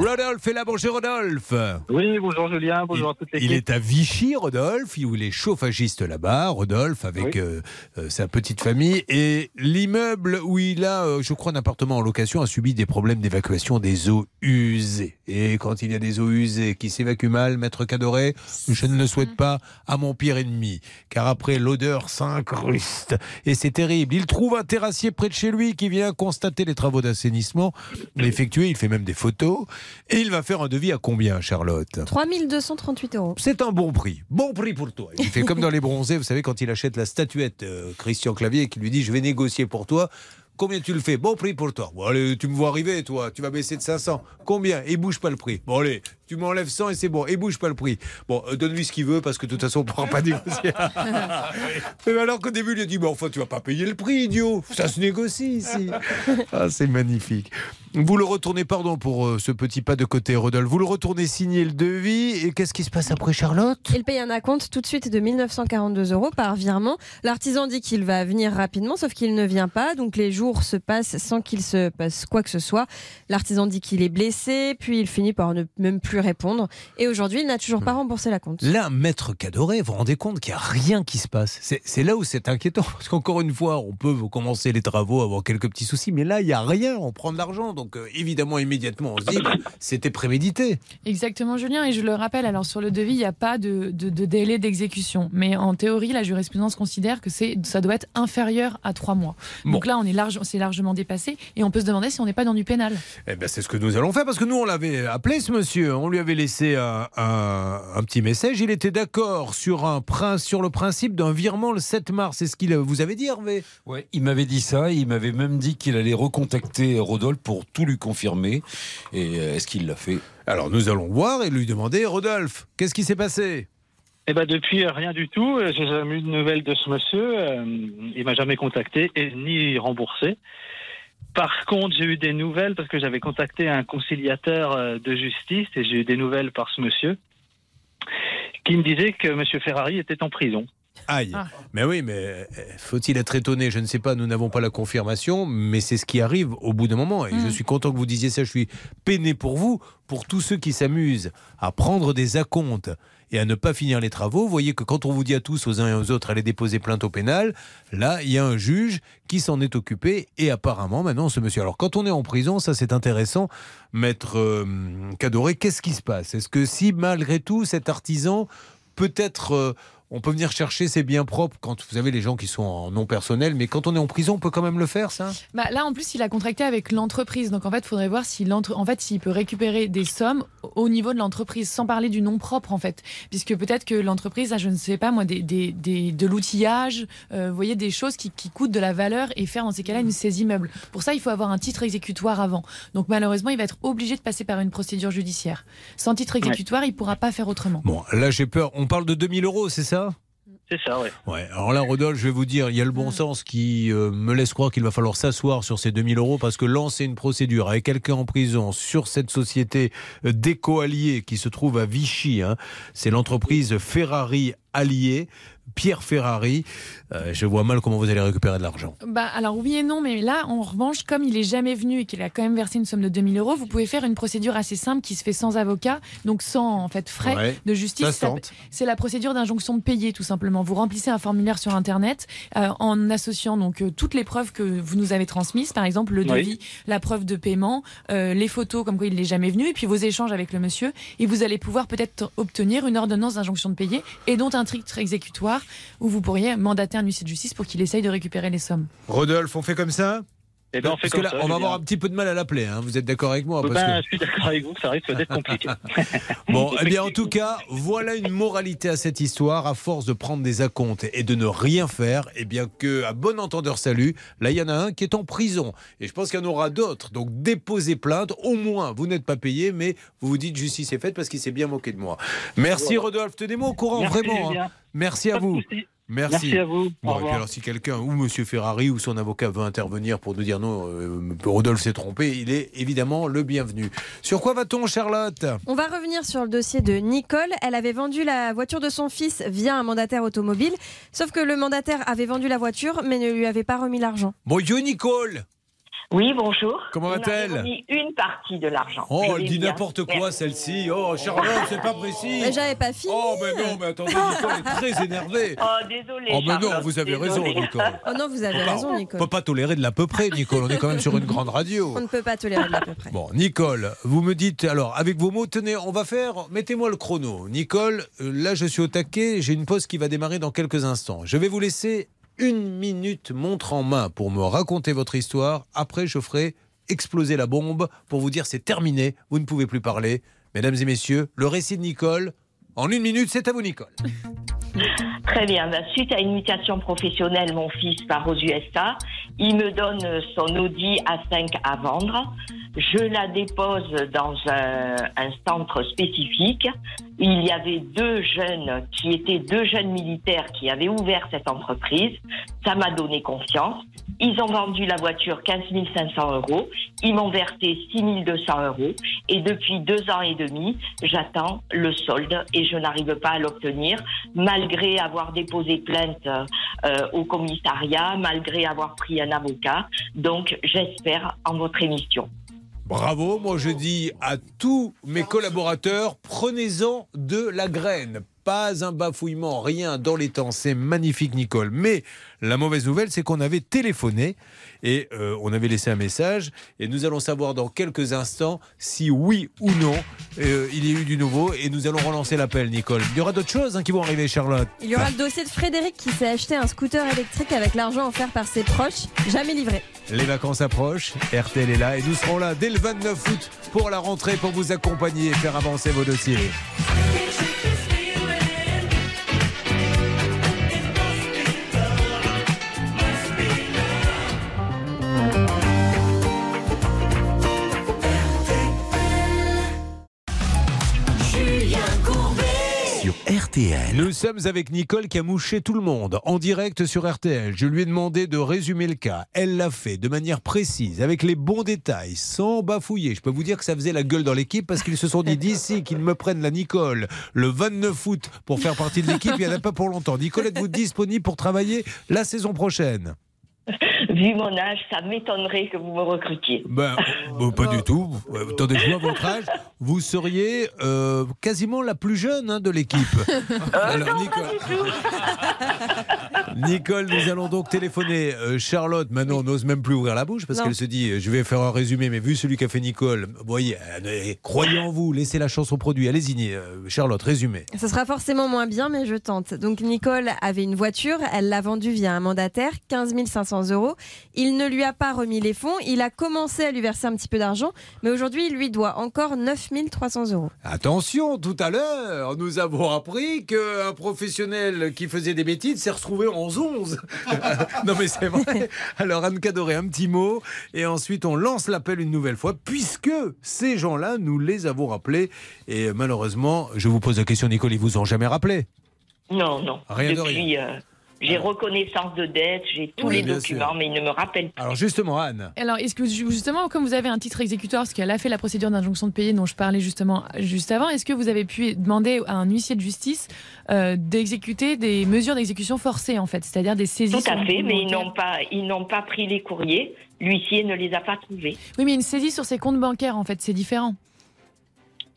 Rodolphe est là, bonjour Rodolphe. Oui, bonjour Julien, bonjour à toute l'équipe. Il est à Vichy, Rodolphe, où il est chauffagiste là-bas, Rodolphe, avec Oui. euh, euh, sa petite famille. Et l'immeuble où il a, euh, je crois, un appartement en location a subi des problèmes d'évacuation des eaux usées. Et quand il y a des eaux usées qui s'évacuent mal, maître Cadoré, je ne le souhaite pas à mon pire ennemi. Car après, l'odeur s'incruste. Et c'est terrible. Il trouve un terrassier près de chez lui qui vient constater les travaux d'assainissement effectués. Il fait même des photos. Et il va faire un devis à combien, Charlotte? 3238 euros. c'est un bon prix. Bon prix pour toi. Il fait comme dans les bronzés, vous savez, quand il achète la statuette euh, Christian Clavier et qu'il lui dit Je vais négocier pour toi. Combien tu le fais? Bon prix pour toi. Bon, allez, tu me vois arriver, toi. Tu vas baisser de 500. Combien? Et bouge pas le prix. Bon, allez, tu m'enlèves 100 et c'est bon. Et bouge pas le prix. Bon, euh, donne-lui ce qu'il veut parce que de toute façon, on ne pourra pas négocier. Mais alors qu'au début, il a dit Mais enfin, tu vas pas payer le prix, idiot. Ça se négocie ici. Ah, c'est magnifique. Vous le retournez, pardon pour euh, ce petit pas de côté, Rodolphe. Vous le retournez signer le devis. Et qu'est-ce qui se passe après, Charlotte? Il paye un acompte tout de suite de 1942 euros par virement. L'artisan dit qu'il va venir rapidement, sauf qu'il ne vient pas. Donc les jours se passent sans qu'il se passe quoi que ce soit. L'artisan dit qu'il est blessé, puis il finit par ne même plus répondre. Et aujourd'hui, il n'a toujours pas remboursé la compte. Là, maître Cadoré, vous vous rendez compte qu'il n'y a rien qui se passe. C'est c'est là où c'est inquiétant. Parce qu'encore une fois, on peut commencer les travaux, avoir quelques petits soucis, mais là, il n'y a rien. On prend de l'argent. Donc, euh, évidemment, immédiatement, on se dit, c'était prémédité. Exactement, Julien. Et je le rappelle, alors sur le devis, il n'y a pas de, de- de délai d'exécution. Mais en théorie, la jurisprudence considère que c'est, ça doit être inférieur à trois mois. Donc là, on est large, c'est largement dépassé. Et on peut se demander si on n'est pas dans du pénal. Eh ben, c'est ce que nous allons faire parce que nous, on l'avait appelé, ce monsieur. On lui avait laissé un, un- un petit message. Il était d'accord sur, un sur le principe d'un virement le 7 mars. C'est ce qu'il vous avait dit, Hervé? Ouais, il m'avait dit ça, il m'avait même dit qu'il allait recontacter Rodolphe pour tout lui confirmer. Et euh, est-ce qu'il l'a fait? Alors nous allons voir et lui demander, Rodolphe, qu'est-ce qui s'est passé? Eh ben depuis euh, rien du tout. Euh, J'ai jamais eu de nouvelles de ce monsieur. Il m'a jamais contacté et ni remboursé. Par contre, j'ai eu des nouvelles parce que j'avais contacté un conciliateur euh, de justice et j'ai eu des nouvelles par ce monsieur qui me disait que monsieur Ferrari était en prison. Aïe. Mais oui, mais euh, faut-il être étonné? Je ne sais pas, nous n'avons pas la confirmation, mais c'est ce qui arrive au bout d'un moment. Et je suis content que vous disiez ça, je suis peiné pour vous, pour tous ceux qui s'amusent à prendre des acomptes et à ne pas finir les travaux. Vous voyez que quand on vous dit à tous, aux uns et aux autres, allez déposer plainte au pénal, là, il y a un juge qui s'en est occupé et apparemment, maintenant, ce monsieur. Alors, quand on est en prison, ça c'est intéressant, maître euh, Cadoré, qu'est-ce qui se passe? Est-ce que si, malgré tout, cet artisan peut-être euh, on peut venir chercher ses biens propres quand vous avez les gens qui sont en non personnel, mais quand on est en prison, on peut quand même le faire, ça? Bah, là, en plus, il a contracté avec l'entreprise. Donc, en fait, il faudrait voir s'il en fait, s'il peut récupérer des sommes au niveau de l'entreprise, sans parler du nom propre, en fait. Puisque peut-être que l'entreprise a, je ne sais pas, moi, des, des- des- de l'outillage, euh, vous voyez, des choses qui, qui coûtent de la valeur et faire, dans ces cas-là, une saisie meuble. Pour ça, il faut avoir un titre exécutoire avant. Donc, malheureusement, il va être obligé de passer par une procédure judiciaire. Sans titre exécutoire, il ne pourra pas faire autrement. Bon, là j'ai peur. On parle de 2000 euros, c'est ça? C'est ça, ouais. Ouais, alors là, Rodolphe, je vais vous dire, il y a le bon sens qui euh, me laisse croire qu'il va falloir s'asseoir sur ces 2000 euros parce que lancer une procédure avec quelqu'un en prison sur cette société d'éco-alliés qui se trouve à Vichy, hein, c'est l'entreprise Ferrari Allié, Pierre Ferrari. Euh, je vois mal comment vous allez récupérer de l'argent. Bah, alors oui et non, mais là, en revanche, comme il est jamais venu et qu'il a quand même versé une somme de 2000 euros, vous pouvez faire une procédure assez simple qui se fait sans avocat, donc sans en fait frais Ouais, de justice. C'est la procédure d'injonction de payer, tout simplement. Vous remplissez un formulaire sur Internet euh, en associant donc euh, toutes les preuves que vous nous avez transmises, par exemple le Oui. devis, la preuve de paiement, euh, les photos comme quoi il n'est jamais venu, et puis vos échanges avec le monsieur, et vous allez pouvoir peut-être obtenir une ordonnance d'injonction de payer et dont un titre exécutoire où vous pourriez mandater un huissier de justice pour qu'il essaye de récupérer les sommes. Rodolphe, on fait comme ça? Eh ben, on fait Parce que là, ça, on va avoir un petit peu de mal à l'appeler. hein. Vous êtes d'accord avec moi Ben, que- Je suis d'accord avec vous ça risque d'être compliqué. Bon, eh bien, en tout cas, voilà une moralité à cette histoire. À force de prendre des acomptes et de ne rien faire, eh bien, que, à bon entendeur salut, là, il y en a un qui est en prison. Et je pense qu'il y en aura d'autres. Donc, déposez plainte. Au moins, vous n'êtes pas payé, mais vous vous dites justice est faite parce qu'il s'est bien moqué de moi. Merci, Voilà. Rodolphe. Tenez-moi au courant, Merci, vraiment. Hein. Merci à Pas vous. Merci. Merci à vous. Au Bon, et puis revoir. alors, si quelqu'un, ou Monsieur Ferrari, ou son avocat veut intervenir pour nous dire non, euh, Rodolphe s'est trompé, il est évidemment le bienvenu. Sur quoi va-t-on, Charlotte? On va revenir sur le dossier de Nicole. Elle avait vendu la voiture de son fils via un mandataire automobile. Sauf que le mandataire avait vendu la voiture, mais ne lui avait pas remis l'argent. Bonjour, Nicole. Oui, bonjour. Comment On va-t-elle a remis une partie de l'argent. Oh, elle dit n'importe quoi, celle-ci. Oh, Charlotte, c'est pas précis. Mais j'avais pas fini. Oh, mais non, mais attendez, Nicole est très énervée. Oh, désolé. Oh, mais non, Charlotte, vous avez désolée. raison, Nicole. Oh non, vous avez On raison, peut Nicole. peut pas tolérer de l'à peu près, Nicole. On est quand même sur une grande radio. On ne peut pas tolérer de l'à peu près. Bon, Nicole, vous me dites, alors, avec vos mots, tenez, on va faire, mettez-moi le chrono. Nicole, euh, là, je suis au taquet, j'ai une pause qui va démarrer dans quelques instants. Je vais vous laisser une minute montre en main pour me raconter votre histoire. Après, je ferai exploser la bombe pour vous dire c'est terminé, vous ne pouvez plus parler. Mesdames et messieurs, le récit de Nicole, en une minute, c'est à vous, Nicole. Très bien. Ben, suite à une mutation professionnelle, mon fils part aux USA. Il me donne son Audi A5 à vendre. Je la dépose dans un, un centre spécifique. Il y avait deux jeunes qui étaient deux jeunes militaires qui avaient ouvert cette entreprise. Ça m'a donné confiance. Ils ont vendu la voiture 15 500 euros. Ils m'ont versé 6 200 euros. Et depuis deux ans et demi, j'attends le solde et je n'arrive pas à l'obtenir, malgré avoir déposé plainte euh, au commissariat, malgré avoir pris un avocat. Donc, j'espère en votre émission. Bravo, moi je dis à tous mes collaborateurs, prenez-en de la graine. Pas un bafouillement, rien dans les temps. C'est magnifique, Nicole. Mais la mauvaise nouvelle, c'est qu'on avait téléphoné et euh, on avait laissé un message. Et nous allons savoir dans quelques instants si oui ou non euh, il y a eu du nouveau. Et nous allons relancer l'appel, Nicole. Il y aura d'autres choses hein, qui vont arriver, Charlotte. Il y aura le dossier de Frédéric qui s'est acheté un scooter électrique avec l'argent offert par ses proches, jamais livré. Les vacances approchent, RTL est là et nous serons là dès le 29 août pour la rentrée pour vous accompagner et faire avancer vos dossiers. Nous sommes avec Nicole qui a mouché tout le monde en direct sur RTL. Je lui ai demandé de résumer le cas. Elle l'a fait de manière précise, avec les bons détails, sans bafouiller. Je peux vous dire que ça faisait la gueule dans l'équipe parce qu'ils se sont dit d'ici qu'ils me prennent la Nicole le 29 août pour faire partie de l'équipe, il n'y en a pas pour longtemps. Nicole, êtes-vous disponible pour travailler la saison prochaine? Vu mon âge, ça m'étonnerait que vous me recrutiez. Ben, euh, pas du tout. Euh, Attendez, je vois votre âge. Vous seriez euh, quasiment la plus jeune hein, de l'équipe. Alors, Nicole, Nicole, nous allons donc téléphoner. Euh, Charlotte, maintenant, on n'ose même plus ouvrir la bouche parce qu'elle se dit euh, je vais faire un résumé, mais vu celui qu'a fait Nicole, vous voyez, euh, croyez en vous, laissez la chance au produit. Allez-y, euh, Charlotte, résumé. Ce sera forcément moins bien, mais je tente. Donc Nicole avait une voiture, elle l'a vendue via un mandataire, 15 500 euros. Il ne lui a pas remis les fonds, il a commencé à lui verser un petit peu d'argent, mais aujourd'hui il lui doit encore 9 300 euros. Attention, tout à l'heure, nous avons appris qu'un professionnel qui faisait des bêtises s'est retrouvé en 11. non mais c'est vrai. Alors Anne Cadoré, un petit mot, et ensuite on lance l'appel une nouvelle fois, puisque ces gens-là, nous les avons rappelés. Et malheureusement, je vous pose la question, Nicole, ils vous ont jamais rappelé? Non, non. Rien de Depuis, euh, j'ai reconnaissance de dette, j'ai tous Oui, les documents, sûr. mais il ne me rappelle pas. Alors justement, Anne. Alors, est-ce que justement, comme vous avez un titre exécutoire, parce qu'elle a fait la procédure d'injonction de payer dont je parlais justement juste avant, est-ce que vous avez pu demander à un huissier de justice euh, d'exécuter des mesures d'exécution forcée, en fait, c'est-à-dire des saisies Tout à fait, mais ils n'ont pas, ils n'ont pas pris les courriers. L'huissier ne les a pas trouvés. Oui, mais une saisie sur ses comptes bancaires, en fait, c'est différent.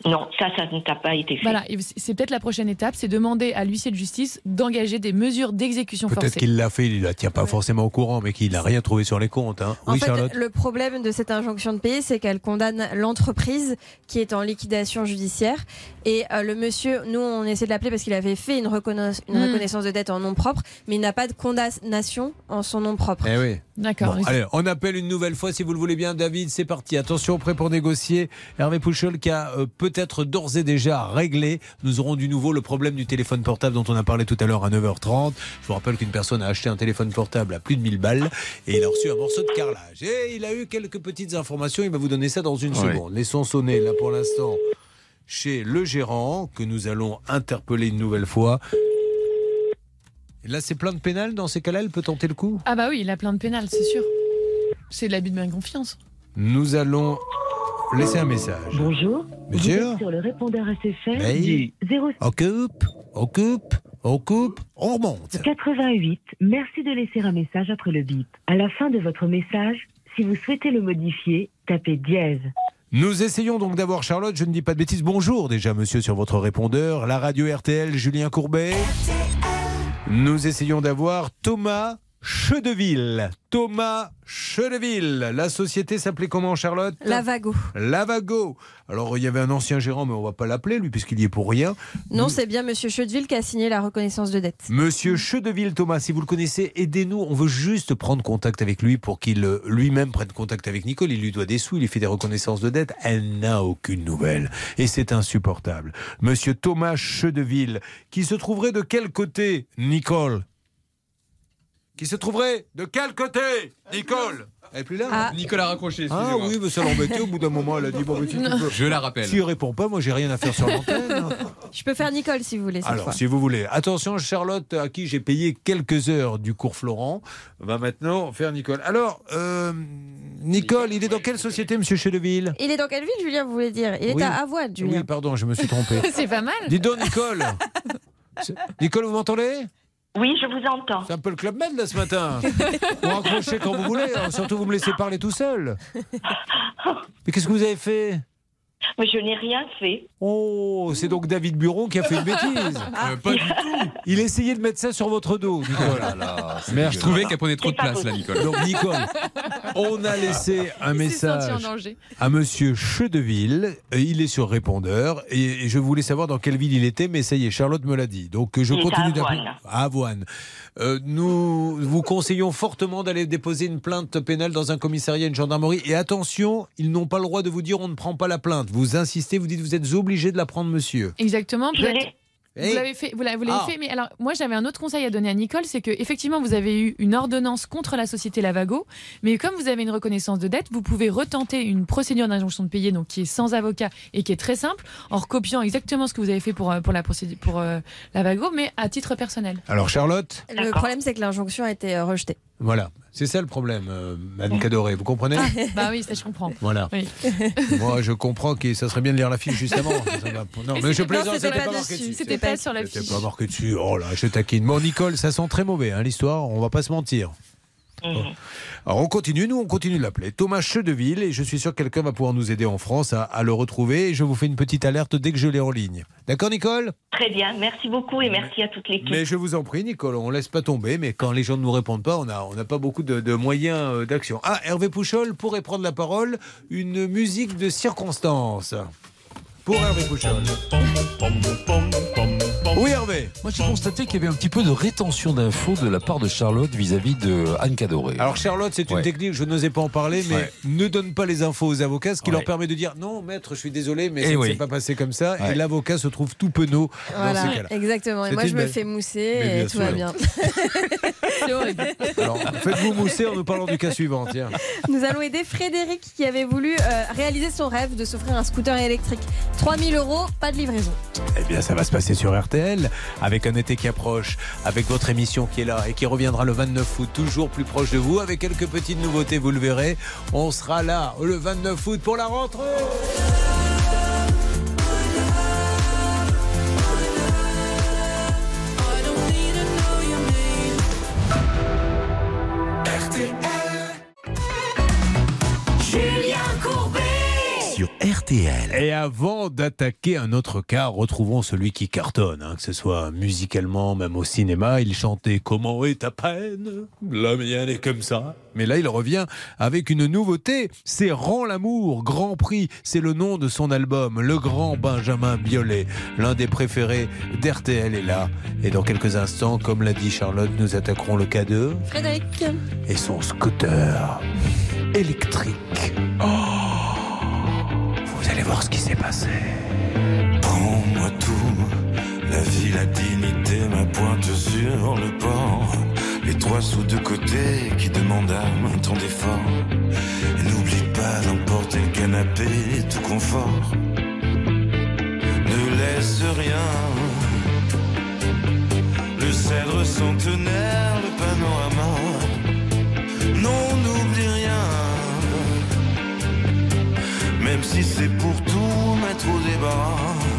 Non, ça, ça ne t'a pas été fait. Voilà, c'est peut-être la prochaine étape, c'est demander à l'huissier de justice d'engager des mesures d'exécution Peut-être forcée. qu'il l'a fait, il ne la tient pas forcément au courant, mais qu'il n'a rien trouvé sur les comptes. hein. En Oui, fait, Charlotte le problème de cette injonction de payer, c'est qu'elle condamne l'entreprise qui est en liquidation judiciaire. Et euh, le monsieur, nous, on essaie de l'appeler parce qu'il avait fait une, reconna- une Hmm. Mm. reconnaissance de dette en nom propre, mais il n'a pas de condamnation en son nom propre. Eh oui. D'accord. Bon, allez, on appelle une nouvelle fois si vous le voulez bien, David. C'est parti. Attention, prêt pour négocier. Hervé Pouchol qui a euh, peut-être d'ores et déjà réglé. Nous aurons du nouveau le problème du téléphone portable dont on a parlé tout à l'heure à 9h30. Je vous rappelle qu'une personne a acheté un téléphone portable à plus de 1000 balles et il a reçu un morceau de carrelage. Et il a eu quelques petites informations. Il va vous donner ça dans une Ouais. seconde. Laissons sonner là pour l'instant chez le gérant que nous allons interpeller une nouvelle fois. Et là, c'est plein de pénal. Dans ces cas-là, elle peut tenter le coup? Ah bah oui, il a plein de pénales, c'est sûr. C'est de l'abus de bonne confiance. Nous allons laisser un message. Bonjour. Monsieur Vous êtes sur le répondeur SFR Oui. du 0 On coupe, on coupe, on coupe, on remonte. 88. Merci de laisser un message après le bip. À la fin de votre message, si vous souhaitez le modifier, tapez dièse. Nous essayons donc d'avoir Charlotte, je ne dis pas de bêtises. Bonjour déjà monsieur sur votre répondeur, la radio RTL, Julien Courbet. Nous essayons d'avoir Thomas Chedeville. Thomas Chedeville. La société s'appelait comment Charlotte? Lavago. Lavago. Alors il y avait un ancien gérant, mais on va pas l'appeler lui puisqu'il y est pour rien. Non, c'est bien Monsieur Chedeville qui a signé la reconnaissance de dette. Monsieur Chedeville Thomas, si vous le connaissez, aidez-nous. On veut juste prendre contact avec lui pour qu'il euh, lui-même prenne contact avec Nicole. Il lui doit des sous, il lui fait des reconnaissances de dette. Elle n'a aucune nouvelle. Et c'est insupportable. Monsieur Thomas Chedeville, qui se trouverait de quel côté, Nicole? Qui se trouverait de quel côté, Nicole Elle est plus là Ah. Nicolas raccroché, Ah oui, mais ça l'embêtait. Au bout d'un moment, elle a dit bon, mais si tu peux. Je la rappelle. S'il répond pas, moi j'ai rien à faire sur l'antenne. Je peux faire Nicole si vous voulez cette Alors, fois. si vous voulez. Attention, Charlotte, à qui j'ai payé quelques heures du cours Florent, va maintenant faire Nicole. Alors, euh, Nicole, il est dans quelle société, monsieur Chedeville Il est dans quelle ville, Julien, vous voulez dire? Il est Oui. à Avoine, Julien. Oui, pardon, je me suis trompé. c'est pas mal. Dis donc, Nicole. Nicole, vous m'entendez? Oui, je vous entends. C'est un peu le Club Med, là, ce matin. Vous raccrochez quand vous voulez. hein. Surtout, vous me laissez parler tout seul. Mais qu'est-ce que vous avez fait? Mais je n'ai rien fait. Oh, c'est donc David Buron qui a fait une bêtise. Euh, pas du tout. Il essayait de mettre ça sur votre dos, Nicole. Je trouvais qu'elle prenait trop de place, là, Nicole. Donc, Nicole, on a laissé un Il message à monsieur Chedeville. Euh, Il est sur répondeur et je voulais savoir dans quelle ville il était, mais ça y est, Charlotte me l'a dit. Donc euh, je Il continue d'appeler. Avoine. À Avoine. Euh, nous vous conseillons fortement d'aller déposer une plainte pénale dans un commissariat, une gendarmerie. Et attention, ils n'ont pas le droit de vous dire on ne prend pas la plainte. Vous insistez, vous dites vous êtes obligé de la prendre, monsieur. Exactement. Peut-être- Vous l'avez fait, vous l'avez Ah. fait, mais alors moi j'avais un autre conseil à donner à Nicole, c'est que effectivement vous avez eu une ordonnance contre la société Lavago, mais comme vous avez une reconnaissance de dette, vous pouvez retenter une procédure d'injonction de payer, donc qui est sans avocat et qui est très simple, en recopiant exactement ce que vous avez fait pour euh, pour la procédure pour euh, Lavago, mais à titre personnel. Alors Charlotte, Le problème, c'est que l'injonction a été euh, rejetée. voilà, c'est ça le problème, euh, Madame Cadoré. Vous comprenez bah oui, ça je comprends. Voilà. Oui. Moi, je comprends que ça serait bien de lire la fiche juste avant. Ça va- Non, mais je plaisante, c'était pas pas marqué dessus, c'était pas sur la C'était pas marqué dessus. Oh là, je taquine. Bon, Nicole, ça sent très mauvais, hein, l'histoire. On va pas se mentir. Mhm. Alors, on continue. Nous, on continue de l'appeler. Thomas Chedeville. Et je suis sûr que quelqu'un va pouvoir nous aider en France à, à le retrouver. Et je vous fais une petite alerte dès que je l'ai en ligne. D'accord, Nicole? Très bien, merci beaucoup et merci à toute l'équipe. Mais je vous en prie, Nicole, on laisse pas tomber. Mais quand les gens ne nous répondent pas, on n'a on pas beaucoup de, de moyens euh, d'action. Ah, Hervé Pouchol pourrait prendre la parole. Une musique de circonstance. Pour Hervé Pouchol. Oui, Hervé. Moi, j'ai constaté qu'il y avait un petit peu de rétention d'infos de la part de Charlotte vis-à-vis de Anne Cadoré. Alors Charlotte, c'est une Ouais. technique, je n'osais pas en parler, mais Ouais. ne donne pas les infos aux avocats, ce qui Ouais. leur permet de dire non, maître, je suis désolé, mais Eh ça ne oui. s'est pas passé comme ça. Et l'avocat se trouve tout penaud dans Voilà, ces cas-là. exactement. Et moi, je me fais mousser Mais et tout sûr. va bien. C'est horrible. Alors, faites-vous mousser en nous parlant du cas suivant. Tiens. Nous allons aider Frédéric qui avait voulu euh, réaliser son rêve de s'offrir un scooter électrique. 3000 euros, pas de livraison. Eh bien, ça va se passer sur RTL, avec un été qui approche, avec votre émission qui est là et qui reviendra le 29 août, toujours plus proche de vous, avec quelques petites nouveautés, vous le verrez. On sera là le 29 août pour la rentrée. RTL. Et avant d'attaquer un autre cas, retrouvons celui qui cartonne, hein, que ce soit musicalement, même au cinéma. Il chantait Comment est ta peine? La mienne est comme ça. Mais là, il revient avec une nouveauté. C'est Rend l'amour, Grand Prix. C'est le nom de son album, Le Grand Benjamin Biolay. L'un des préférés d'RTL est là. Et dans quelques instants, comme l'a dit Charlotte, nous attaquerons le cas de Frédéric. et son scooter électrique. Oh Vous allez voir ce qui s'est passé. Prends-moi tout, la vie, la dignité, ma pointe sur le port. Les trois sous de côté qui demandent un temps d'effort. Et N'oublie pas d'emporter le canapé, tout confort. Ne laisse rien. Le cèdre centenaire, le panorama. Non, n'oublie Même si c'est pour tout mettre au débat.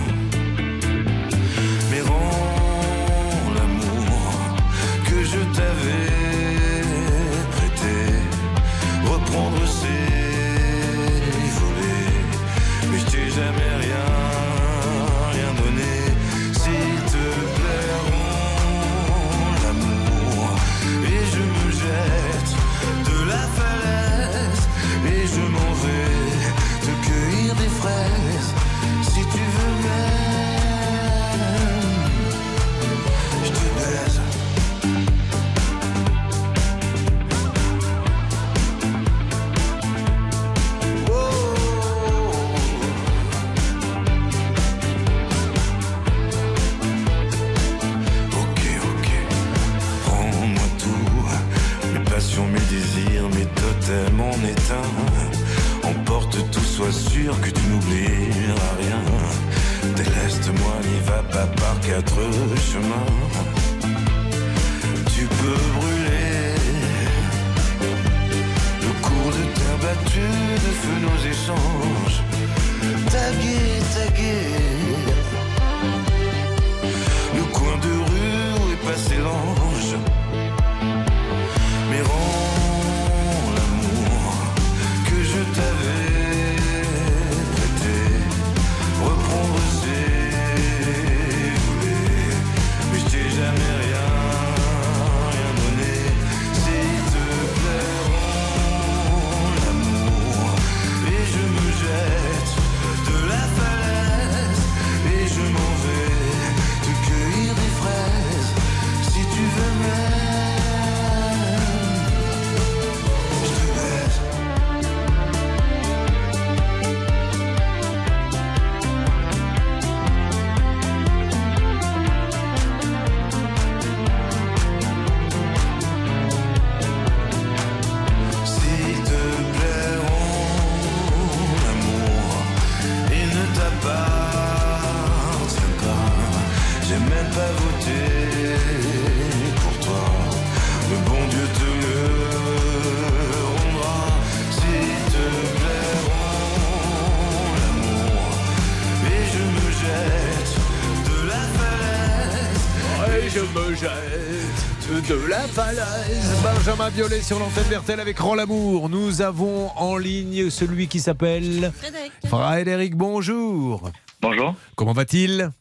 Falaise. Benjamin Biolay sur l'antenne d'RTL avec Rend l'amour. Nous avons en ligne celui qui s'appelle Frédéric. Frédéric, bonjour. Bonjour. Comment va-t-il?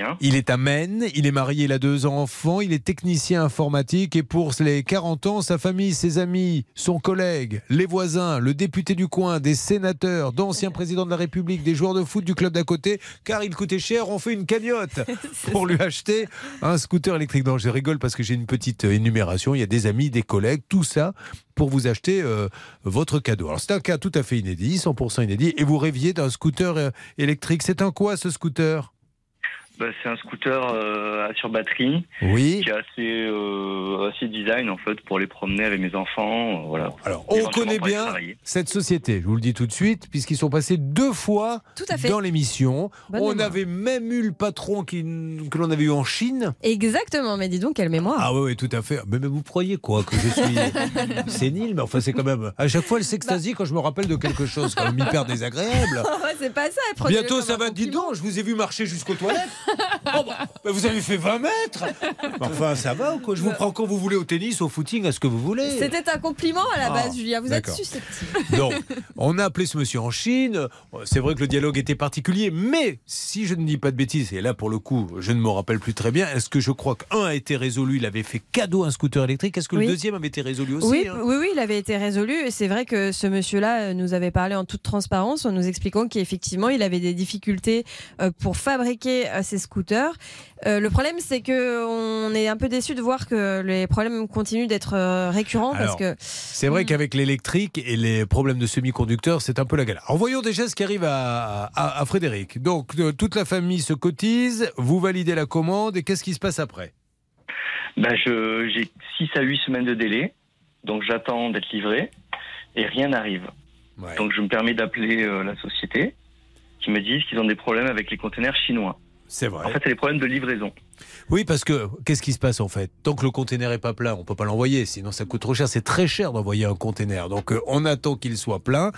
Bien. Il est à Maine, il est marié, il a deux enfants, il est technicien informatique et pour les 40 ans, sa famille, ses amis, son collègue, les voisins, le député du coin, des sénateurs, d'anciens présidents de la République, des joueurs de foot du club d'à côté, car il coûtait cher, on fait une cagnotte pour lui acheter un scooter électrique. Non, je rigole parce que j'ai une petite énumération, il y a des amis, des collègues, tout ça pour vous acheter euh, votre cadeau. Alors c'est un cas tout à fait inédit, 100% inédit, et vous rêviez d'un scooter euh, électrique. C'est un quoi ce scooter? Bah, c'est un scooter euh, sur batterie. Oui. Qui est assez, euh, assez design en fait pour les promener avec mes enfants. euh, voilà. Alors, On connaît bien cette société, je vous le dis tout de suite, puisqu'ils sont passés deux fois Tout à fait. dans l'émission. Bonne On mémoire. avait même eu le patron qui, que l'on avait eu en Chine. Exactement, mais dis donc, quelle mémoire. Ah oui, oui, tout à fait. Mais, mais vous croyez quoi Que je suis sénile Mais enfin, c'est quand même. À chaque fois, elle s'extasie quand je me rappelle de quelque chose, quand même hyper désagréable. Oh, c'est pas ça. Bientôt, ça va. Dites donc, je vous ai vu marcher jusqu'aux toilettes. Oh, bah, bah, vous avez fait 20 mètres Enfin, ça va ou quoi? Je vous prends quand vous voulez au tennis, au footing, à ce que vous voulez. C'était un compliment à la Ah, base, Julien. Vous êtes susceptible. Donc, on a appelé ce monsieur en Chine. C'est vrai que le dialogue était particulier, mais si je ne dis pas de bêtises, et là pour le coup, je ne me rappelle plus très bien, est-ce que je crois qu'un a été résolu, il avait fait cadeau un scooter électrique, est-ce que Oui. le deuxième avait été résolu aussi Oui, hein? oui, oui, il avait été résolu. Et c'est vrai que ce monsieur-là euh, nous avait parlé en toute transparence en nous expliquant qu'effectivement, il avait des difficultés euh, pour fabriquer ses scooters. Euh, le problème, c'est que on est un peu déçu de voir que les problèmes continuent d'être euh, récurrents parce Alors, que C'est vrai qu'avec l'électrique et les problèmes de semi-conducteurs, c'est un peu la galère. Alors voyons déjà ce qui arrive à, à- à Frédéric. Donc euh, toute la famille se cotise, vous validez la commande et qu'est-ce qui se passe après? Ben, j'ai 6 à 8 semaines de délai, donc j'attends d'être livré et rien n'arrive. Donc je me permets d'appeler euh, la société qui me disent qu'ils ont des problèmes avec les conteneurs chinois. C'est vrai. En fait, c'est des problèmes de livraison. Oui, parce que qu'est-ce qui se passe en fait? Tant que le conteneur est pas plein, on peut pas l'envoyer, sinon ça coûte trop cher. C'est très cher d'envoyer un conteneur. Donc euh, on attend qu'il soit plein.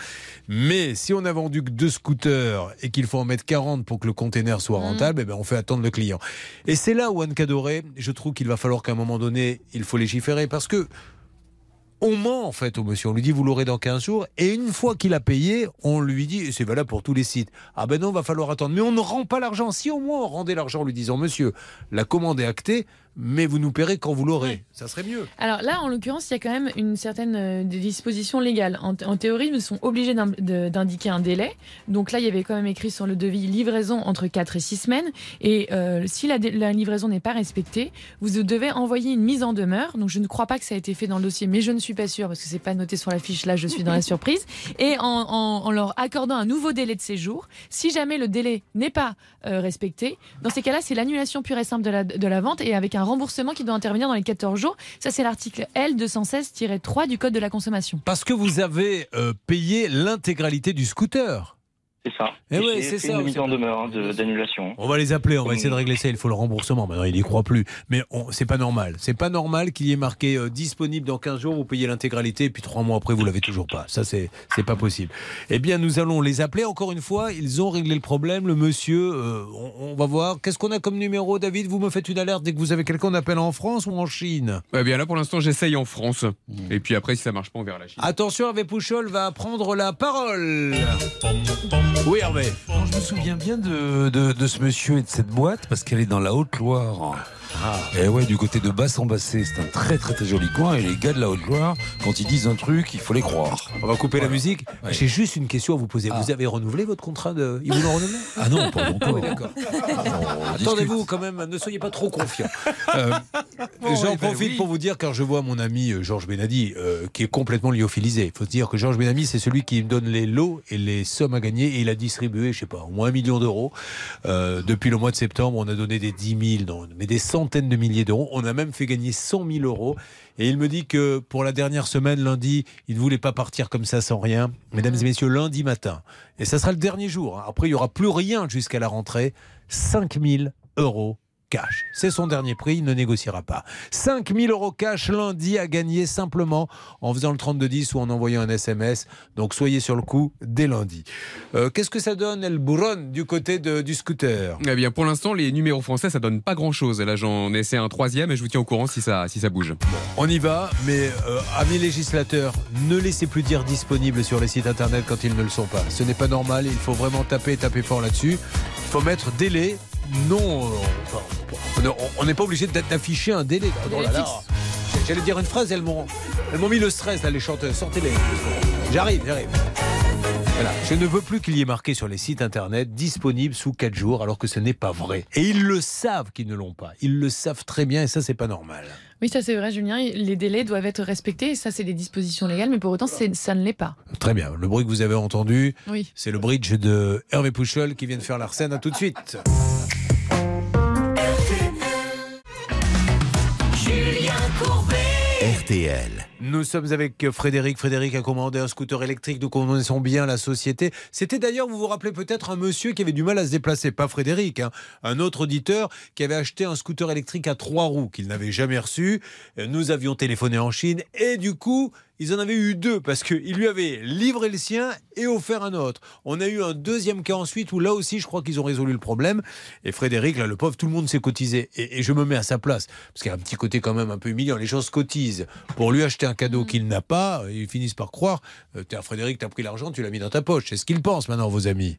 Mais si on a vendu que deux scooters et qu'il faut en mettre 40 pour que le conteneur soit rentable, eh ben on fait attendre le client. Et c'est là où Anne Cadoré, je trouve qu'il va falloir qu'à un moment donné, il faut légiférer parce que on ment en fait au monsieur. On lui dit vous l'aurez dans 15 jours. Et une fois qu'il a payé, on lui dit, et c'est valable pour tous les sites, ah ben non, va falloir attendre. Mais on ne rend pas l'argent. Si au moins on rendait l'argent en lui disant, monsieur, la commande est actée, mais vous nous paierez quand vous l'aurez. Ça serait mieux. Alors là, en l'occurrence, il y a quand même une certaine euh, des dispositions légales. En, en théorie, ils sont obligés d'indiquer un délai. Donc là, il y avait quand même écrit sur le devis livraison entre 4 et 6 semaines. Et euh, si la, livraison n'est pas respectée, vous devez envoyer une mise en demeure. Donc je ne crois pas que ça a été fait dans le dossier, mais je ne suis pas sûre parce que c'est pas noté sur la fiche. Là, je suis dans la surprise. Et en, en- en leur accordant un nouveau délai de séjour, si jamais le délai n'est pas euh, respecté, dans ces cas-là, c'est l'annulation pure et simple de la, de la vente et avec un remboursement qui doit intervenir dans les 14 jours. Ça, c'est l'article L216-3 du Code de la consommation. Parce que vous avez euh, payé l'intégralité du scooter. C'est ça. Eh Et ouais, c'est ça, une c'est mise en demeure hein, d'annulation. On va les appeler, on va essayer de régler ça. Il faut le remboursement. Maintenant, il n'y croit plus. Mais on- c'est pas normal. C'est pas normal qu'il y ait marqué euh, disponible dans 15 jours, vous payez l'intégralité, et puis trois mois après, vous l'avez toujours pas. Ça, c'est c'est pas possible. Eh bien, nous allons les appeler. Encore une fois, ils ont réglé le problème. Le monsieur, euh, on, on va voir. Qu'est-ce qu'on a comme numéro, David? Vous me faites une alerte dès que vous avez quelqu'un, on appelle en France ou en Chine? Eh bien là, pour l'instant, j'essaye en France. Et puis après, si ça marche pas, on verra la Chine. Attention, Hervé Pouchol va prendre la parole. Oui, Hervé. Je me souviens bien de, de ce monsieur et de cette boîte parce qu'elle est dans la Haute-Loire. Et ouais, du côté de Basse-en-Bassé, c'est un très très très joli coin. Et les gars de la Haute-Loire, quand ils disent un truc, il faut les croire. On va couper la musique. J'ai juste une question à vous poser. Vous avez renouvelé votre contrat de. Ils vous l'ont renouvelé? Ah non, pas encore. oui, d'accord. Attendez-vous quand même, ne soyez pas trop confiants. Euh, Bon, J'en eh ben profite oui. pour vous dire, car je vois mon ami euh, Georges Benadi, euh, qui est complètement lyophilisé. Il faut se dire que Georges Benadi, c'est celui qui me donne les lots et les sommes à gagner, et il a distribué, je sais pas, au moins un million d'euros. Euh, depuis le mois de septembre, on a donné des 10 000, non, mais des centaines de milliers d'euros. On a même fait gagner 100 000 euros. Et il me dit que pour la dernière semaine, lundi, il ne voulait pas partir comme ça sans rien. Mesdames et messieurs, lundi matin. Et ça sera le dernier jour. hein. Après, il n'y aura plus rien jusqu'à la rentrée. 5 000 euros cash. C'est son dernier prix, il ne négociera pas. 5 000 euros cash lundi à gagner simplement en faisant le 3210 ou en envoyant un SMS. Donc soyez sur le coup dès lundi. Euh, Qu'est-ce que ça donne, El Bourron, du côté de- du scooter? Eh bien, pour l'instant, les numéros français, ça donne pas grand-chose. Là, j'en essaie un troisième et je vous tiens au courant si ça, si ça bouge. On y va, mais euh, amis législateurs, ne laissez plus dire disponible sur les sites internet quand ils ne le sont pas. Ce n'est pas normal, il faut vraiment taper, taper fort là-dessus. Il faut mettre délai. Non, euh, on- n'est pas obligé d'a- d'afficher un délai. Oh là là. J'allais dire une phrase, elles m'ont elles m'ont mis le stress, là, les chanteuses. Sortez-les. J'arrive, j'arrive. Voilà. Je ne veux plus qu'il y ait marqué sur les sites internet disponible sous 4 jours, alors que ce n'est pas vrai. Et ils le savent qu'ils ne l'ont pas. Ils le savent très bien, et ça, c'est pas normal. Oui, ça c'est vrai, Julien. Les délais doivent être respectés. Et ça, c'est des dispositions légales, mais pour autant, ça ne l'est pas. Très bien. Le bruit que vous avez entendu, Oui. c'est le bridge de Hervé Pouchol qui vient de faire la scène. À tout de suite. Nous sommes avec Frédéric. Frédéric a commandé un scooter électrique. Nous connaissons bien la société. C'était d'ailleurs, vous vous rappelez peut-être, un monsieur qui avait du mal à se déplacer. Pas Frédéric, hein. un autre auditeur qui avait acheté un scooter électrique à trois roues qu'il n'avait jamais reçu. Euh, Nous avions téléphoné en Chine et du coup, ils en avaient eu deux parce qu'il lui avait livré le sien et offert un autre. On a eu un deuxième cas ensuite où là aussi, je crois qu'ils ont résolu le problème. Et Frédéric, là, le pauvre, tout le monde s'est cotisé. Et, et je me mets à sa place parce qu'il y a un petit côté quand même un peu humiliant. Les gens se cotisent pour lui acheter un cadeau qu'il n'a pas. Ils finissent par croire euh, Frédéric, t'as pris l'argent, tu l'as mis dans ta poche. C'est ce qu'ils pensent maintenant, vos amis.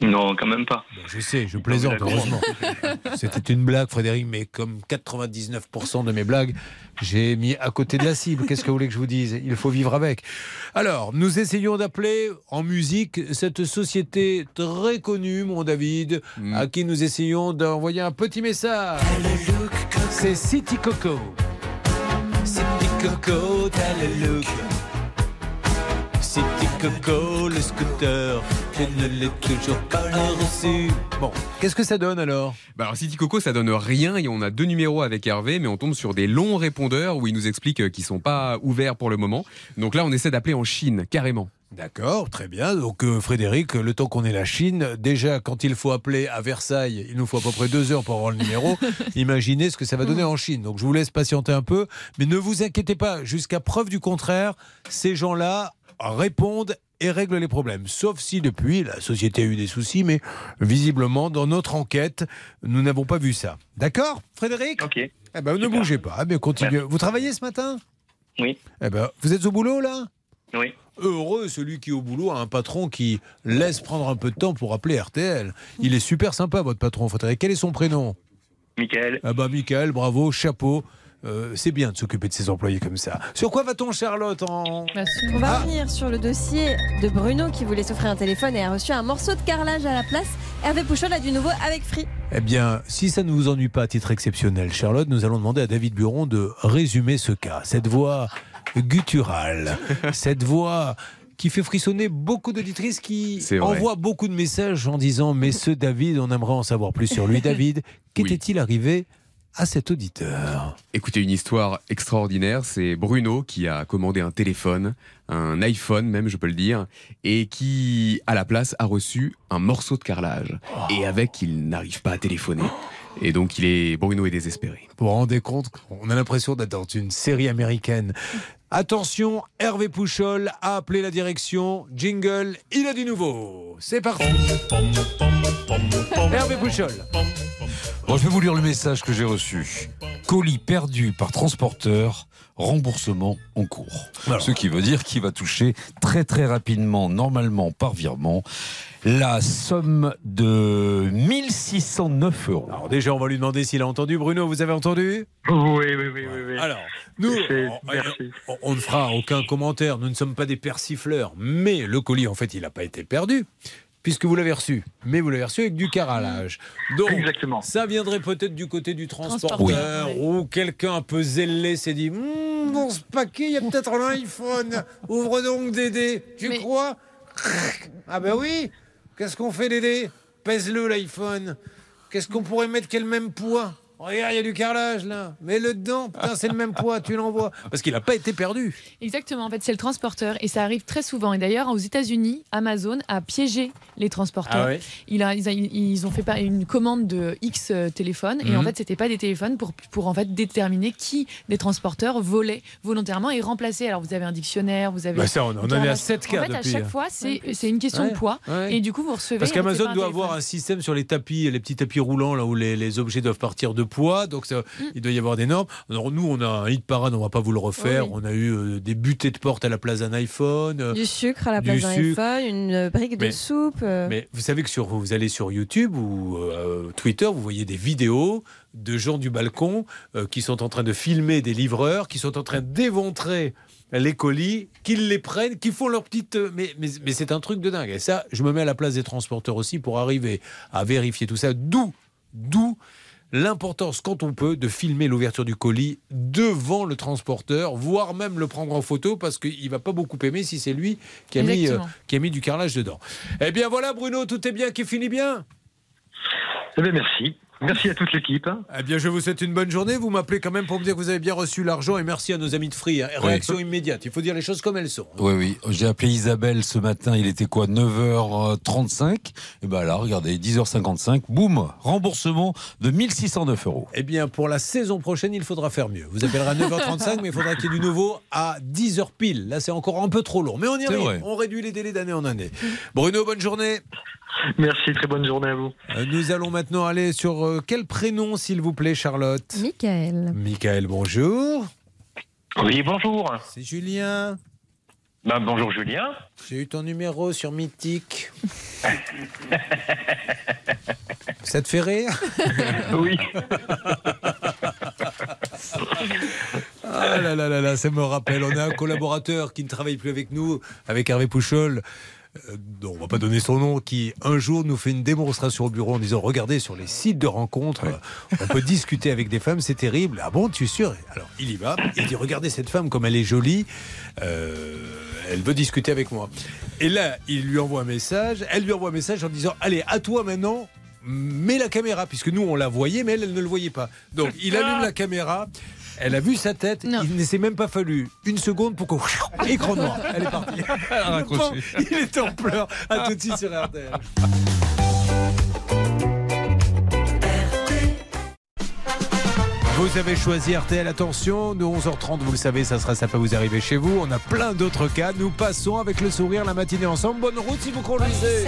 Non, quand même pas. Je sais, je plaisante, heureusement. C'était une blague, Frédéric, mais comme 99% de mes blagues, j'ai mis à côté de la cible. Qu'est-ce que vous voulez que je vous dise? Il faut vivre avec. Alors, nous essayons d'appeler en musique cette société très connue, mon David, à qui nous essayons d'envoyer un petit message. C'est City Coco. City Coco, t'as le look. City Coco, le scooter, je ne l'ai toujours pas reçu. Bon, qu'est-ce que ça donne alors? Bah alors City Coco, ça donne rien et on a deux numéros avec Hervé, mais on tombe sur des longs répondeurs où il nous explique qu'ils sont pas ouverts pour le moment. Donc là, on essaie d'appeler en Chine, carrément. D'accord, très bien. Donc euh, Frédéric, le temps qu'on ait la Chine, déjà quand il faut appeler à Versailles, il nous faut à peu près deux heures pour avoir le numéro. Imaginez ce que ça va donner en Chine. Donc je vous laisse patienter un peu, mais ne vous inquiétez pas. Jusqu'à preuve du contraire, ces gens-là répondent et règlent les problèmes. Sauf si depuis, la société a eu des soucis, mais visiblement, dans notre enquête, nous n'avons pas vu ça. D'accord, Frédéric Ok. Eh ben, ne bougez pas. Ah, bien, continuez. Vous travaillez ce matin? Oui. Eh ben, vous êtes au boulot là? Oui. Heureux celui qui au boulot a un patron qui laisse prendre un peu de temps pour appeler RTL. Il est super sympa votre patron, Frédéric. Quel est son prénom? Michael. Ah bah Michael, bravo, chapeau. Euh, c'est bien de s'occuper de ses employés comme ça. Sur quoi va-t-on, Charlotte en... On va revenir sur le dossier de Bruno qui voulait s'offrir un téléphone et a reçu un morceau de carrelage à la place. Hervé Pouchol a du nouveau avec Free. Eh bien, si ça ne vous ennuie pas à titre exceptionnel, Charlotte, nous allons demander à David Buron de résumer ce cas. Cette voix gutturale, cette voix qui fait frissonner beaucoup d'auditrices qui envoient beaucoup de messages en disant Mais ce David, on aimerait en savoir plus sur lui. David, qu'était-il arrivé à cet auditeur Écoutez, une histoire extraordinaire, c'est Bruno qui a commandé un téléphone, un iPhone même, je peux le dire, et qui, à la place, a reçu un morceau de carrelage. Et avec, il n'arrive pas à téléphoner. Et donc, il est, Bruno est désespéré. Vous vous rendez compte On a l'impression d'être dans une série américaine. Attention, Hervé Pouchol a appelé la direction. Jingle, il a du nouveau. C'est parti. Hervé Pouchol. Bon, je vais vous lire le message que j'ai reçu. Colis perdu par transporteur, remboursement en cours. Ce qui veut dire qu'il va toucher très très rapidement, normalement par virement, la somme de 1609 euros. Alors déjà, on va lui demander s'il a entendu. Bruno, vous avez entendu? Oui, oui, oui, oui, oui. Alors, nous, on ne fera aucun commentaire. Nous ne sommes pas des persifleurs. Mais le colis, en fait, il n'a pas été perdu. Puisque vous l'avez reçu, mais vous l'avez reçu avec du carrelage. Donc, ça viendrait peut-être du côté du transporteur, ou quelqu'un un peu zélé s'est dit Hum, Dans ce paquet, il y a peut-être un iPhone. Ouvre donc, Dédé. Tu crois Ah, ben oui. Qu'est-ce qu'on fait, Dédé? Pèse-le, l'iPhone. Qu'est-ce qu'on pourrait mettre quel même poids? Regarde, il y a du carrelage là. Mets-le dedans. Putain, c'est le même poids. Tu l'envoies. Parce qu'il n'a pas été perdu. Exactement, en fait, c'est le transporteur et ça arrive très souvent. Et d'ailleurs, aux États-Unis, Amazon a piégé les transporteurs. Ah ouais? Il a- ils, a- ils ont fait une commande de X euh, téléphones et Mhm. en fait, c'était pas des téléphones pour, pour en fait déterminer qui des transporteurs volaient volontairement et remplaçaient. Alors, vous avez un dictionnaire, vous avez. Bah ça, on en est à carrelage. sept cas En fait, à chaque fois, c'est une question Ouais, de poids ouais. et du coup, vous recevez. Parce qu'Amazon doit avoir un système sur les tapis, les petits tapis roulants, là où les, les objets doivent partir de poids. Donc ça- Mm. il doit y avoir des normes. Alors nous, on a un hit parade, on va pas vous le refaire. Oui. On a eu euh, des butées de porte à la place d'un iPhone. euh, Du sucre à la place d'un iPhone, une brique de soupe. euh. Mais vous savez que sur, vous allez sur YouTube ou euh, Twitter, vous voyez des vidéos de gens du balcon euh, qui sont en train de filmer des livreurs, qui sont en train d'éventrer les colis, qu'ils les prennent, qui font leur petite... euh, Mais, mais, mais c'est un truc de dingue. Et ça, je me mets à la place des transporteurs aussi pour arriver à vérifier tout ça. D'où, d'où l'importance, quand on peut, de filmer l'ouverture du colis devant le transporteur, voire même le prendre en photo, parce qu'il ne va pas beaucoup aimer si c'est lui qui a, mis, euh, qui a mis du carrelage dedans. Eh bien voilà, Bruno, tout est bien, qui finit bien? Eh bien, merci. Merci à toute l'équipe. Eh bien, je vous souhaite une bonne journée. Vous m'appelez quand même pour me dire que vous avez bien reçu l'argent et merci à nos amis de Free. hein. Réaction immédiate. Il faut dire les choses comme elles sont. Oui, oui. J'ai appelé Isabelle ce matin, il était quoi 9h35 Et ben là, regardez, 10h55, boum, remboursement de 1609 euros. Eh bien, pour la saison prochaine, il faudra faire mieux. Vous appellerez à 9h35, mais il faudra qu'il y ait du nouveau à 10h pile. Là, c'est encore un peu trop lourd. Mais on y arrive. vrai. On réduit les délais d'année en année. Bruno, bonne journée. Merci, très bonne journée à vous. Euh, Nous allons maintenant aller sur euh, quel prénom, s'il vous plaît, Charlotte? Michael. Michael, bonjour. Oui, bonjour. C'est Julien. Ben, bonjour Julien. J'ai eu ton numéro sur Mythique. Ça te fait rire? Oui. Ah là là là là, ça me rappelle. On a un collaborateur qui ne travaille plus avec nous, avec Hervé Pouchol. Euh, dont on va pas donner son nom, qui un jour nous fait une démonstration au bureau en disant regardez sur les sites de rencontres, euh, on peut discuter avec des femmes, c'est terrible. Ah bon, tu es sûr? Alors il y va, il dit regardez cette femme comme elle est jolie, euh, elle veut discuter avec moi. Et là, il lui envoie un message, elle lui envoie un message en disant allez à toi maintenant. Mets la caméra, puisque nous on la voyait, mais elle, elle ne le voyait pas. Donc il allume la caméra, elle a vu sa tête, il ne s'est même pas fallu une seconde pour qu'on. Écran noir, elle est partie. Il est en pleurs. À tout de suite sur RTL. Vous avez choisi RTL, attention, de 11h30, vous le savez, ça sera ça peut vous arriver chez vous. On a plein d'autres cas. Nous passons avec le sourire la matinée ensemble. Bonne route si vous conduisez.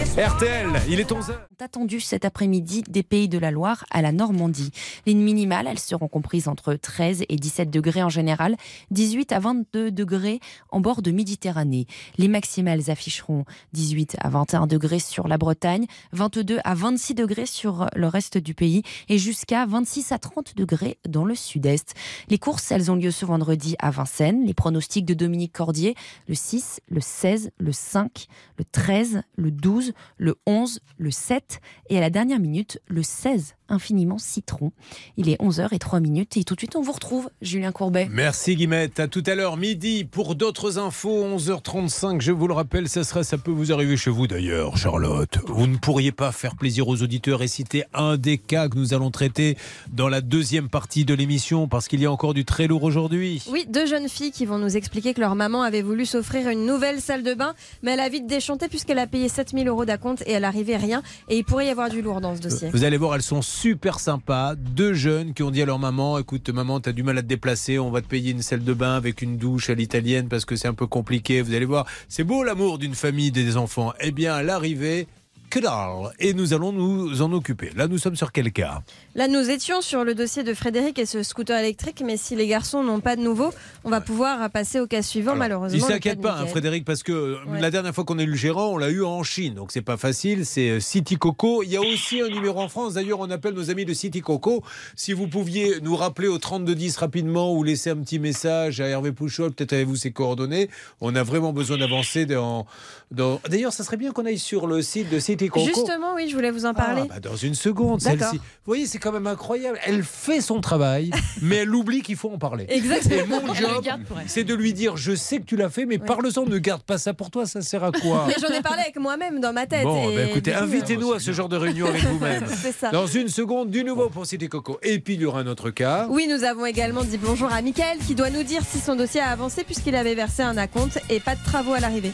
RTL, il est 11h. attendu cet après-midi des pays de la Loire à la Normandie. Les minimales, elles seront comprises entre 13 et 17 degrés en général, 18 à 22 degrés en bord de Méditerranée. Les maximales afficheront 18 à 21 degrés sur la Bretagne, 22 à 26 degrés sur le reste du pays et jusqu'à 26 à 30 degrés dans le sud-est. Les courses, elles ont lieu ce vendredi à Vincennes. Les pronostics de Dominique Cordier, le 6, le 16, le 5, le 13, le 12, le 11, le 7 et à la dernière minute, le 16, infiniment citron. Il est 11h03 minutes et tout de suite on vous retrouve, Julien Courbet. Merci Guimette. À tout à l'heure, midi. Pour d'autres infos, 11h35. Je vous le rappelle, ça sera, ça peut vous arriver chez vous d'ailleurs, Charlotte. Vous ne pourriez pas faire plaisir aux auditeurs et citer un des cas que nous allons traiter dans la deuxième partie de l'émission parce qu'il y a encore du très lourd aujourd'hui. Oui, deux jeunes filles qui vont nous expliquer que leur maman avait voulu s'offrir une nouvelle salle de bain, mais elle a vite déchanté puisqu'elle a payé 7000 euros d'acompte et elle arrivait rien. Et il pourrait y avoir du lourd dans ce dossier. Vous allez voir, elles sont super sympas. Deux jeunes qui ont dit à leur maman Écoute, maman, t'as du mal à te déplacer, on va te payer une salle de bain avec une douche à l'italienne parce que c'est un peu compliqué. Vous allez voir, c'est beau l'amour d'une famille, des enfants. Eh bien, à l'arrivée, que dalle. Et nous allons nous en occuper. Là, nous sommes sur quel cas? Là, nous étions sur le dossier de Frédéric et ce scooter électrique, mais si les garçons n'ont pas de nouveau, on va pouvoir passer au cas suivant, malheureusement. Il cas s'inquiète pas, hein. Frédéric, parce que euh, Ouais. la dernière fois qu'on a eu le gérant, on l'a eu en Chine, donc c'est pas facile. C'est euh, City Coco. Il y a aussi un numéro en France. D'ailleurs, on appelle nos amis de City Coco. Si vous pouviez nous rappeler au 3210 rapidement ou laisser un petit message à Hervé Pouchol, peut-être avez-vous ses coordonnées. On a vraiment besoin d'avancer dans. dans- D'ailleurs, ça serait bien qu'on aille sur le site de City Coco. Justement, oui, je voulais vous en parler. Ah, bah, dans une seconde, celle-ci. Vous voyez, c'est quand même incroyable. Elle fait son travail, mais elle oublie qu'il faut en parler. Exactement. Et mon job, c'est de lui dire Je sais que tu l'as fait, mais parle-en, ne garde pas ça pour toi, ça sert à quoi Mais j'en ai parlé avec moi-même dans ma tête. Bon, et bah, écoutez, invitez-nous à ce genre de réunion avec vous-même. C'est ça. Dans une seconde, du nouveau pour Cité Coco. Et puis, il y aura un autre cas. Oui, nous avons également dit bonjour à Mickaël qui doit nous dire si son dossier a avancé puisqu'il avait versé un acompte et pas de travaux à l'arrivée.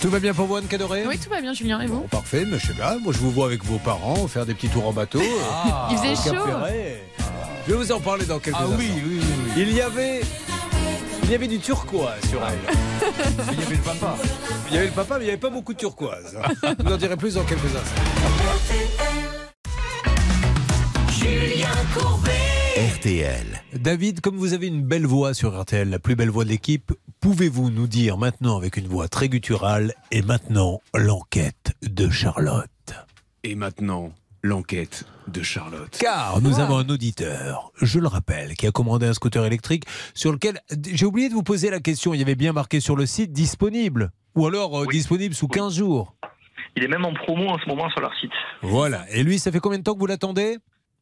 Tout va bien pour vous, Anne Cadoré Oui, tout va bien, Julien, et vous Parfait, mais je sais pas. Moi, je vous vois avec vos parents faire des petits tours en bateau. Il faisait au Cap chaud. Ferret. Je vais vous en parler dans quelques Ah instants. oui, oui, oui, oui. Il y avait. Il y avait du turquoise sur elle. Il y avait le papa. Il y avait le papa, mais il n'y avait pas beaucoup de turquoise. Je vous en dirai plus dans quelques instants. Julien Courbet. RTL. David, comme vous avez une belle voix sur RTL, la plus belle voix de l'équipe, pouvez-vous nous dire maintenant avec une voix très gutturale et maintenant l'enquête de Charlotte? Et maintenant, l'enquête de Charlotte. Car nous avons un auditeur, je le rappelle, qui a commandé un scooter électrique sur lequel j'ai oublié de vous poser la question, il y avait bien marqué sur le site disponible ou alors euh, disponible sous 15 jours. Il est même en promo en ce moment sur leur site. Voilà. Et lui, ça fait combien de temps que vous l'attendez?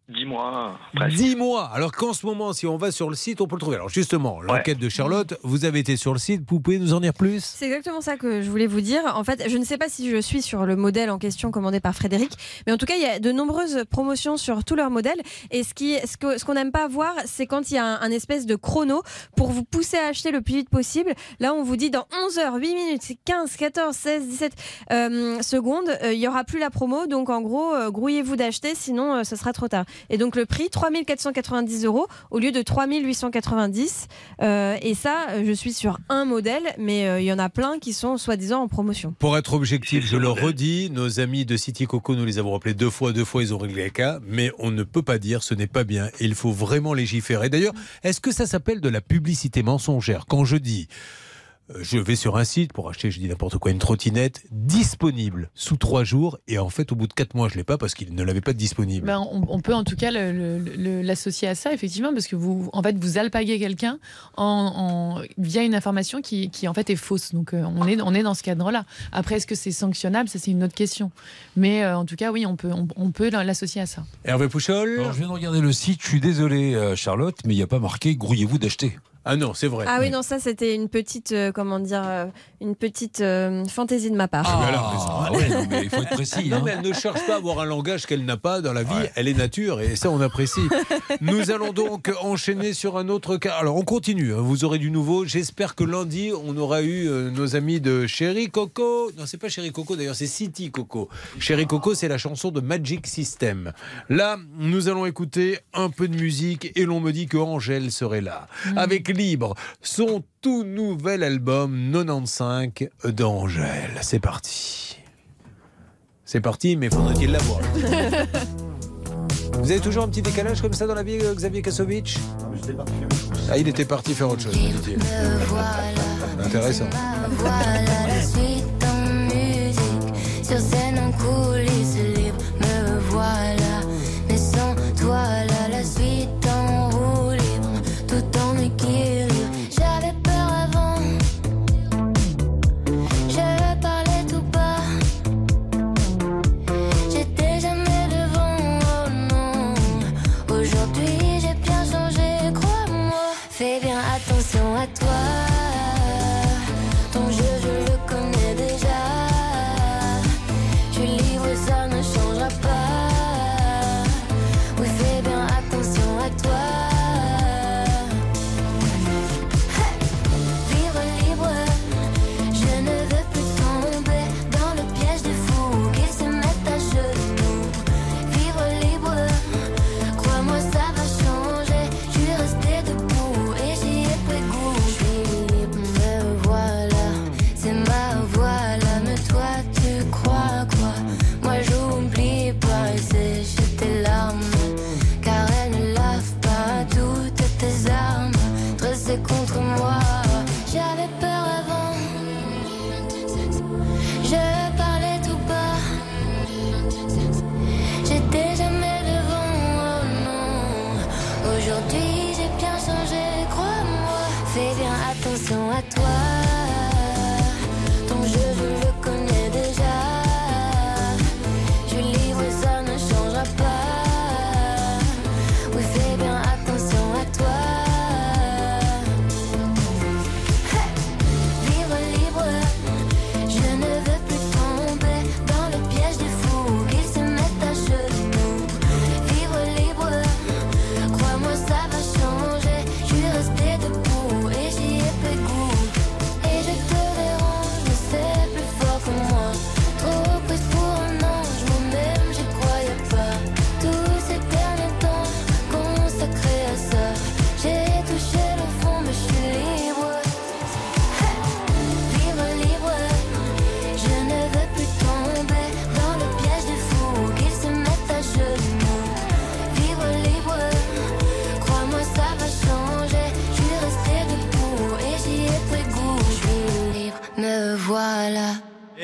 10 mois, presque. 10 mois. Alors qu'en ce moment, si on va sur le site, on peut le trouver. Alors justement, l'enquête de Charlotte, vous avez été sur le site, vous pouvez nous en dire plus? C'est exactement ça que je voulais vous dire. En fait, je ne sais pas si je suis sur le modèle en question commandé par Frédéric, mais en tout cas, il y a de nombreuses promotions sur tous leurs modèles. Et ce qui, ce que, ce qu'on n'aime pas voir, c'est quand il y a un, un espèce de chrono pour vous pousser à acheter le plus vite possible. Là, on vous dit dans 11 heures, 8 minutes, 15, 14, 16, 17 euh, secondes, euh, il y aura plus la promo. Donc, en gros, euh, grouillez-vous d'acheter, sinon euh, ce sera trop tard. Et donc, le prix, 3490 euros au lieu de 3890. Euh, et ça, je suis sur un modèle, mais euh, il y en a plein qui sont soi-disant en promotion. Pour être objectif, je le redis, nos amis de City Coco, nous les avons appelés deux fois, deux fois, ils ont réglé les cas, mais on ne peut pas dire ce n'est pas bien. Il faut vraiment légiférer. D'ailleurs, est-ce que ça s'appelle de la publicité mensongère? Quand je dis, je vais sur un site pour acheter, je dis n'importe quoi, une trottinette disponible sous trois jours, et en fait, au bout de quatre mois, je l'ai pas parce qu'il ne l'avait pas disponible. Ben, on, on peut en tout cas l'associer à ça, effectivement, parce que vous, en fait, vous alpaguez quelqu'un en, en- via une information qui, qui, en fait, est fausse. Donc, euh, on, est, on est dans ce cadre-là. Après, est-ce que c'est sanctionnable? Ça, c'est une autre question. Mais euh, en tout cas, oui, on peut, on, on peut l'associer à ça. Hervé Pouchol? Alors, je viens de regarder le site, je suis désolé, euh, Charlotte, mais il n'y a pas marqué grouillez-vous d'acheter. Ah non, c'est vrai. Ah oui, non, ça c'était une petite, euh, comment dire, euh, une petite euh, fantaisie de ma part. Ah ouais, non, mais il faut être précis. Non, hein. mais elle ne cherche pas à avoir un langage qu'elle n'a pas dans la vie. Elle est nature et ça, on apprécie. Nous allons donc enchaîner sur un autre cas. Alors, on continue. hein. Vous aurez du nouveau. J'espère que lundi, on aura eu euh, nos amis de Chéri Coco. Non, c'est pas Chéri Coco, d'ailleurs, c'est City Coco. Chéri Coco, c'est la chanson de Magic System. Là, nous allons écouter un peu de musique et l'on me dit que Angèle serait là. Avec Libre, son tout nouvel album 95 d'Angèle. C'est parti. C'est parti, mais faudrait-il l'avoir? Vous avez toujours un petit décalage comme ça dans la vie, euh, Xavier Kasovic Ah, il était parti faire autre chose, me dit-il. Intéressant. Voilà la suite en musique, sur scène en coulisses libre. Me voilà,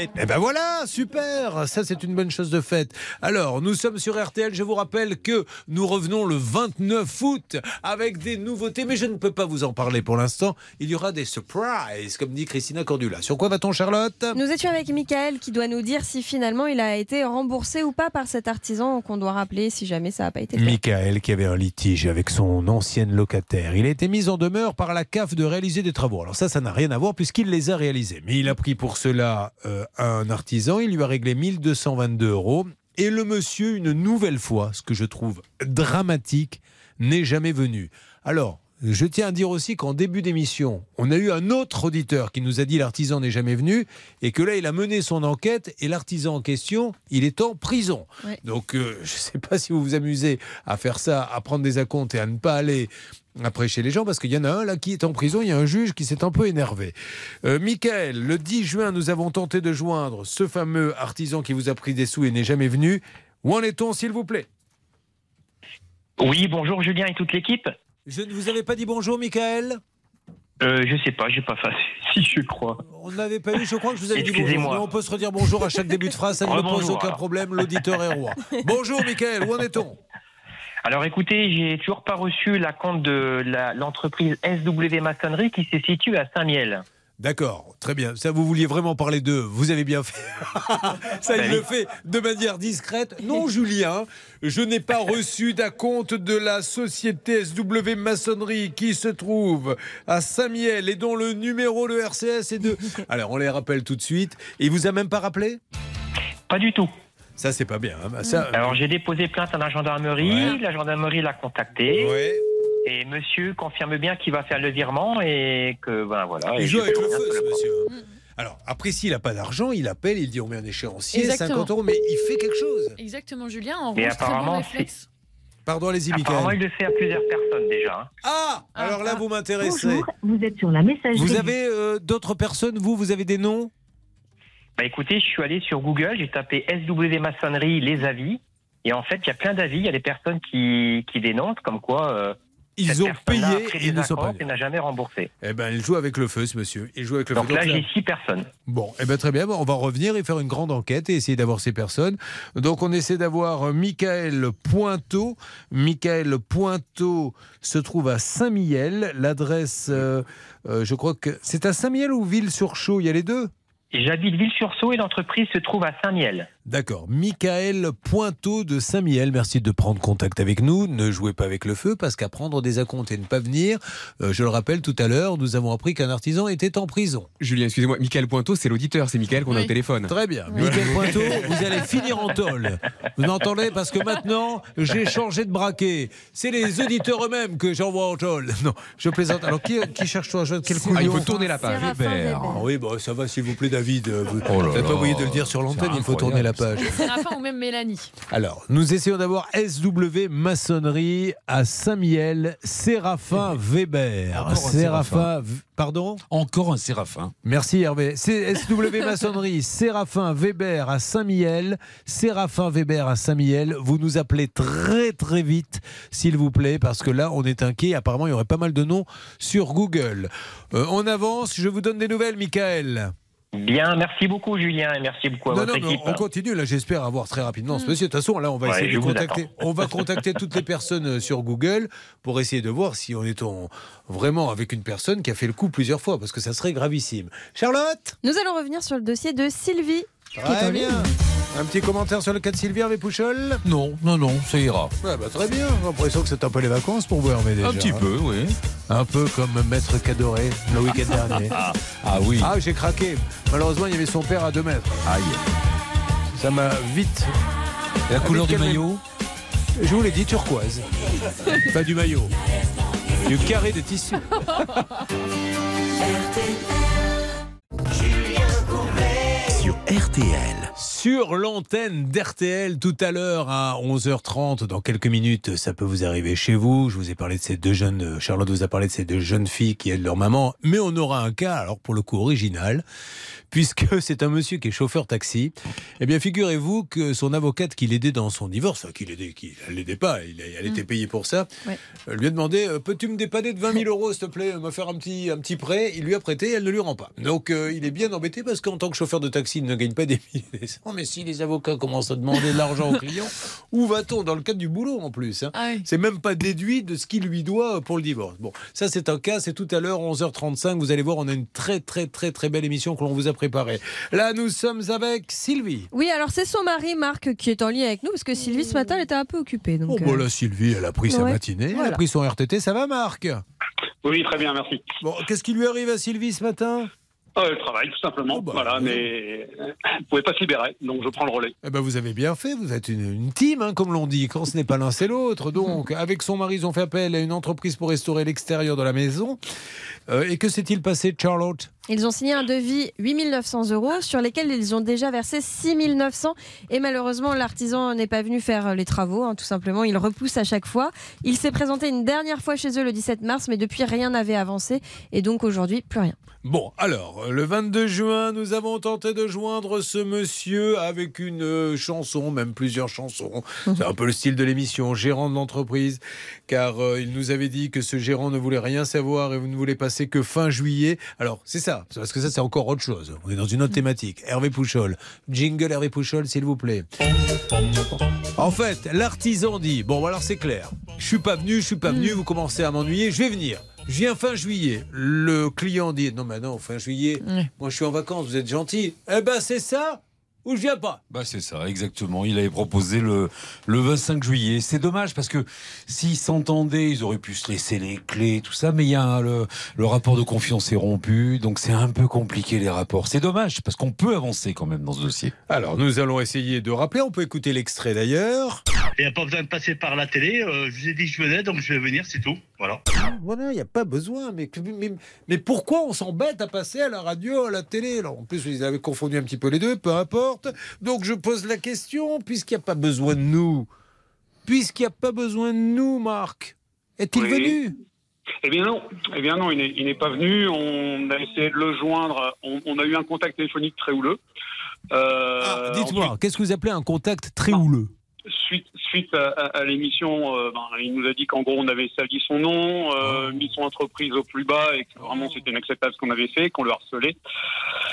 Et ben voilà, super Ça, c'est une bonne chose de faite. Alors, nous sommes sur RTL. Je vous rappelle que nous revenons le 29 août avec des nouveautés, mais je ne peux pas vous en parler pour l'instant. Il y aura des surprises, comme dit Christina Cordula. Sur quoi va-t-on, Charlotte? Nous étions avec Michael qui doit nous dire si finalement il a été remboursé ou pas par cet artisan qu'on doit rappeler si jamais ça n'a pas été fait. Michael qui avait un litige avec son ancienne locataire. Il a été mis en demeure par la CAF de réaliser des travaux. Alors ça, ça n'a rien à voir puisqu'il les a réalisés. Mais il a pris pour cela euh, un artisan. Il lui a réglé 1222 euros. Et le monsieur, une nouvelle fois, ce que je trouve dramatique, n'est jamais venu. Alors, je tiens à dire aussi qu'en début d'émission, on a eu un autre auditeur qui nous a dit l'artisan n'est jamais venu et que là, il a mené son enquête et l'artisan en question, il est en prison. Ouais. Donc, euh, je ne sais pas si vous vous amusez à faire ça, à prendre des acomptes et à ne pas aller après chez les gens, parce qu'il y en a un là qui est en prison, il y a un juge qui s'est un peu énervé. Euh, Michael, le 10 juin, nous avons tenté de joindre ce fameux artisan qui vous a pris des sous et n'est jamais venu. Où en est-on, s'il vous plaît? Oui, bonjour Julien et toute l'équipe. Je ne vous avais pas dit bonjour, Michael? Euh, je sais pas, j'ai pas fait. Si je crois. On n'avait pas eu, je crois que je vous avais dit bonjour. Mais on peut se redire bonjour à chaque début de phrase, ça ne me pose aucun alors. problème, l'auditeur est roi. Bonjour, Michael, où en est-on? Alors écoutez, j'ai toujours pas reçu la compte de l'entreprise SW Maçonnerie qui se situe à Saint-Miel. D'accord, très bien. Ça, vous vouliez vraiment parler d'eux. Vous avez bien fait. Ça, il Ben le fait de manière discrète. Non, Julien, je n'ai pas reçu d'acompte de la société SW Maçonnerie qui se trouve à Saint-Miel et dont le numéro de RCS est de. Alors, on les rappelle tout de suite. Et il vous a même pas rappelé? Pas du tout. Ça, c'est pas bien. hein. Bah, ça, Alors j'ai déposé plainte à la gendarmerie, Ouais. la gendarmerie l'a contacté. Ouais. Et monsieur confirme bien qu'il va faire le virement et que ben voilà. Il joue avec le feu, ce monsieur. Alors, après, s'il n'a pas d'argent, il appelle, il dit on met un échéancier, Exactement. 50 euros, mais il fait quelque chose. Exactement, Julien. En Mais bon apparemment, réflexe. Pardon, allez-y, Apparemment, Michael. il le fait à plusieurs personnes déjà. hein. Ah Alors là, vous m'intéressez. Vous êtes sur la messagerie. Vous avez euh, d'autres personnes, vous Vous avez des noms? Bah écoutez, je suis allé sur Google, j'ai tapé SW Maçonnerie les avis. Et en fait, il y a plein d'avis, il y a des personnes qui, qui dénoncent comme quoi euh, Ils cette ont payé et ils ne sont pas et n'a jamais remboursé. Eh ben, il joue avec le feu, ce monsieur. Il joue avec le Donc feu. là, Donc j'ai six personnes. Bon, eh ben très bien. On va revenir et faire une grande enquête et essayer d'avoir ces personnes. Donc, on essaie d'avoir euh, Michael Pointeau. Michael Pointeau se trouve à Saint-Miel. L'adresse, euh, euh, je crois que c'est à Saint-Miel ou Ville-sur-Chaux. Il y a les deux? J'habite Ville-sur-Sault et l'entreprise se trouve à Saint-Miel. D'accord. Michael Pointeau de Saint-Miel, merci de prendre contact avec nous. Ne jouez pas avec le feu parce qu'à prendre des acomptes et ne pas venir, euh, je le rappelle tout à l'heure, nous avons appris qu'un artisan était en prison. Julien, excusez-moi, Michael Pointeau, c'est l'auditeur, c'est Michael qu'on a au téléphone. Très bien. Michael Pointeau, vous allez finir en tôle. Vous entendez Parce que maintenant, j'ai changé de braquet. C'est les auditeurs eux-mêmes que j'envoie en tôle. Non, je plaisante. Alors, qui, qui cherche joindre Quel couillon Ah, il faut tourner la page. Ah oui, bon, ça va, s'il vous plaît, David. Vous Oh là n'êtes pas là. obligé de le dire sur l'antenne, il faut tourner la page. Séraphin ou même Mélanie. Alors, nous essayons d'avoir SW Maçonnerie à Saint-Miel, Séraphin Weber. Séraphin, V- pardon Encore un séraphin. Merci Hervé. C'est SW Maçonnerie, Séraphin Weber à Saint-Miel. Séraphin Weber à Saint-Miel. Vous nous appelez très très vite, s'il vous plaît, parce que là, on est inquiet. Apparemment, il y aurait pas mal de noms sur Google. Euh, on avance. Je vous donne des nouvelles, Michael. Bien, merci beaucoup Julien et merci beaucoup à Non, votre non, équipe. on continue. Là, j'espère avoir très rapidement ce monsieur. De toute façon, là, on va Ouais, essayer de contacter. On va contacter toutes les personnes euh, sur Google pour essayer de voir si on est en- vraiment avec une personne qui a fait le coup plusieurs fois, parce que ça serait gravissime. Charlotte? Nous allons revenir sur le dossier de Sylvie. Très bien. Un petit commentaire sur le cas de Sylvie Hervé Pouchol Non, non, non, ça ira. Ouais, bah, Très bien. J'ai l'impression que c'est un peu les vacances pour vous, Hervé, déjà. Un petit hein. peu, oui. Un peu comme Maître Cadoré le week-end dernier. Ah, ah oui. Ah, j'ai craqué. Malheureusement, il y avait son père à deux mètres. Aïe. Ça m'a vite. La couleur du maillot Je vous l'ai dit, turquoise. Pas du maillot. Du carré de tissu. RTL. sur l'antenne d'RTL tout à l'heure à 11h30. Dans quelques minutes, ça peut vous arriver chez vous. Je vous ai parlé de ces deux jeunes, euh, Charlotte vous a parlé de ces deux jeunes filles qui aident leur maman. Mais on aura un cas, alors pour le coup original, puisque c'est un monsieur qui est chauffeur taxi. Eh bien, figurez-vous que son avocate qui l'aidait dans son divorce, enfin, qui l'aidait, qui l'aidait pas, il- elle était payée pour ça, Ouais. euh, lui a demandé euh, Peux-tu me dépanner de 20 000 euros, s'il te plaît, me faire un petit, un petit prêt? Il lui a prêté, elle ne lui rend pas. Donc, euh, il est bien embêté parce qu'en tant que chauffeur de taxi, il ne gagne pas des milliers cents. Mais si les avocats commencent à demander de l'argent aux clients, où va-t-on Dans le cadre du boulot en plus. hein? C'est même pas déduit de ce qu'il lui doit pour le divorce. Bon, ça, c'est un cas, c'est tout à l'heure, 11h35. Vous allez voir, on a une très, très, très, très belle émission que l'on vous a Là, nous sommes avec Sylvie. Oui, alors c'est son mari Marc qui est en lien avec nous parce que Sylvie ce matin elle était un peu occupée. Donc, Oh, euh, bon, là, Sylvie, elle a pris sa matinée, elle a pris son RTT. Ça va, Marc? Oui, très bien, merci. Bon, qu'est-ce qui lui arrive à Sylvie ce matin? Ah, le travail, tout simplement. Oh, bah, voilà, mais euh, vous pouvez pas se libérer, donc je prends le relais. Eh ben, vous avez bien fait, vous êtes une, une team, hein, comme l'on dit. Quand ce n'est pas l'un, c'est l'autre. Donc, avec son mari, ils ont fait appel à une entreprise pour restaurer l'extérieur de la maison. Euh, et que s'est-il passé, Charlotte? Ils ont signé un devis 8900 euros sur lesquels ils ont déjà versé 6900 et malheureusement l'artisan n'est pas venu faire les travaux, hein, tout simplement. Il repousse à chaque fois. Il s'est présenté une dernière fois chez eux le 17 mars, mais depuis rien n'avait avancé et donc aujourd'hui plus rien. Bon, alors, le 22 juin, nous avons tenté de joindre ce monsieur avec une euh, chanson, même plusieurs chansons. C'est un peu le style de l'émission, gérant de l'entreprise, car euh, il nous avait dit que ce gérant ne voulait rien savoir et vous ne voulez passer que fin juillet. Alors, c'est ça, parce que ça, c'est encore autre chose. On est dans une autre thématique. Hervé Pouchol. Jingle Hervé Pouchol, s'il vous plaît. En fait, l'artisan dit Bon, alors c'est clair. Je suis pas venu, je suis pas venu, vous commencez à m'ennuyer, je vais venir. Je viens fin juillet. Le client dit Non, mais non, fin juillet, moi je suis en vacances, vous êtes gentil. Eh ben, c'est ça ou je viens pas. Bah c'est ça, exactement. Il avait proposé le, le 25 juillet. C'est dommage parce que s'ils s'entendaient, ils auraient pu se laisser les clés, tout ça. Mais il y a un- le, le rapport de confiance est rompu, donc c'est un peu compliqué les rapports. C'est dommage parce qu'on peut avancer quand même dans ce dossier. Alors, nous allons essayer de rappeler. On peut écouter l'extrait d'ailleurs. Il n'y a pas besoin de passer par la télé. euh, je vous ai dit que je venais, donc je vais venir, c'est tout. Voilà. Voilà, il n'y a pas besoin. Mais, mais, mais pourquoi on s'embête à passer à la radio, à la télé? Alors, En plus, ils avaient confondu un petit peu les deux, peu importe. Donc, je pose la question, puisqu'il n'y a pas besoin de nous. Puisqu'il n'y a pas besoin de nous, Marc. Est-il Oui. venu? Eh bien non, eh bien non, il n'est pas venu. On a essayé de le joindre. On, on a eu un contact téléphonique très houleux. Euh, Ah, Dites-moi, qu'est-ce que vous appelez un contact très houleux? Suite, suite à, à- à l'émission, euh, ben, il nous a dit qu'en gros on avait sali son nom, euh, mis son entreprise au plus bas et que vraiment c'était inacceptable ce qu'on avait fait, qu'on le harcelait.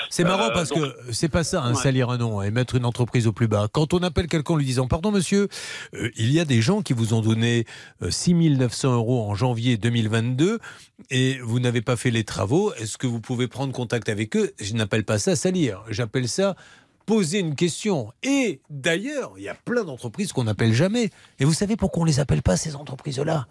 C'est marrant Euh, parce donc- que c'est pas ça, Ouais. salir un nom et mettre une entreprise au plus bas. Quand on appelle quelqu'un en lui disant Pardon monsieur, il y a des gens qui vous ont donné euh, 6 900 euros en janvier 2022 et vous n'avez pas fait les travaux, est-ce que vous pouvez prendre contact avec eux? Je n'appelle pas ça salir, j'appelle ça poser une question. Et d'ailleurs, il y a plein d'entreprises qu'on n'appelle jamais. Et vous savez pourquoi on les appelle pas ces entreprises-là?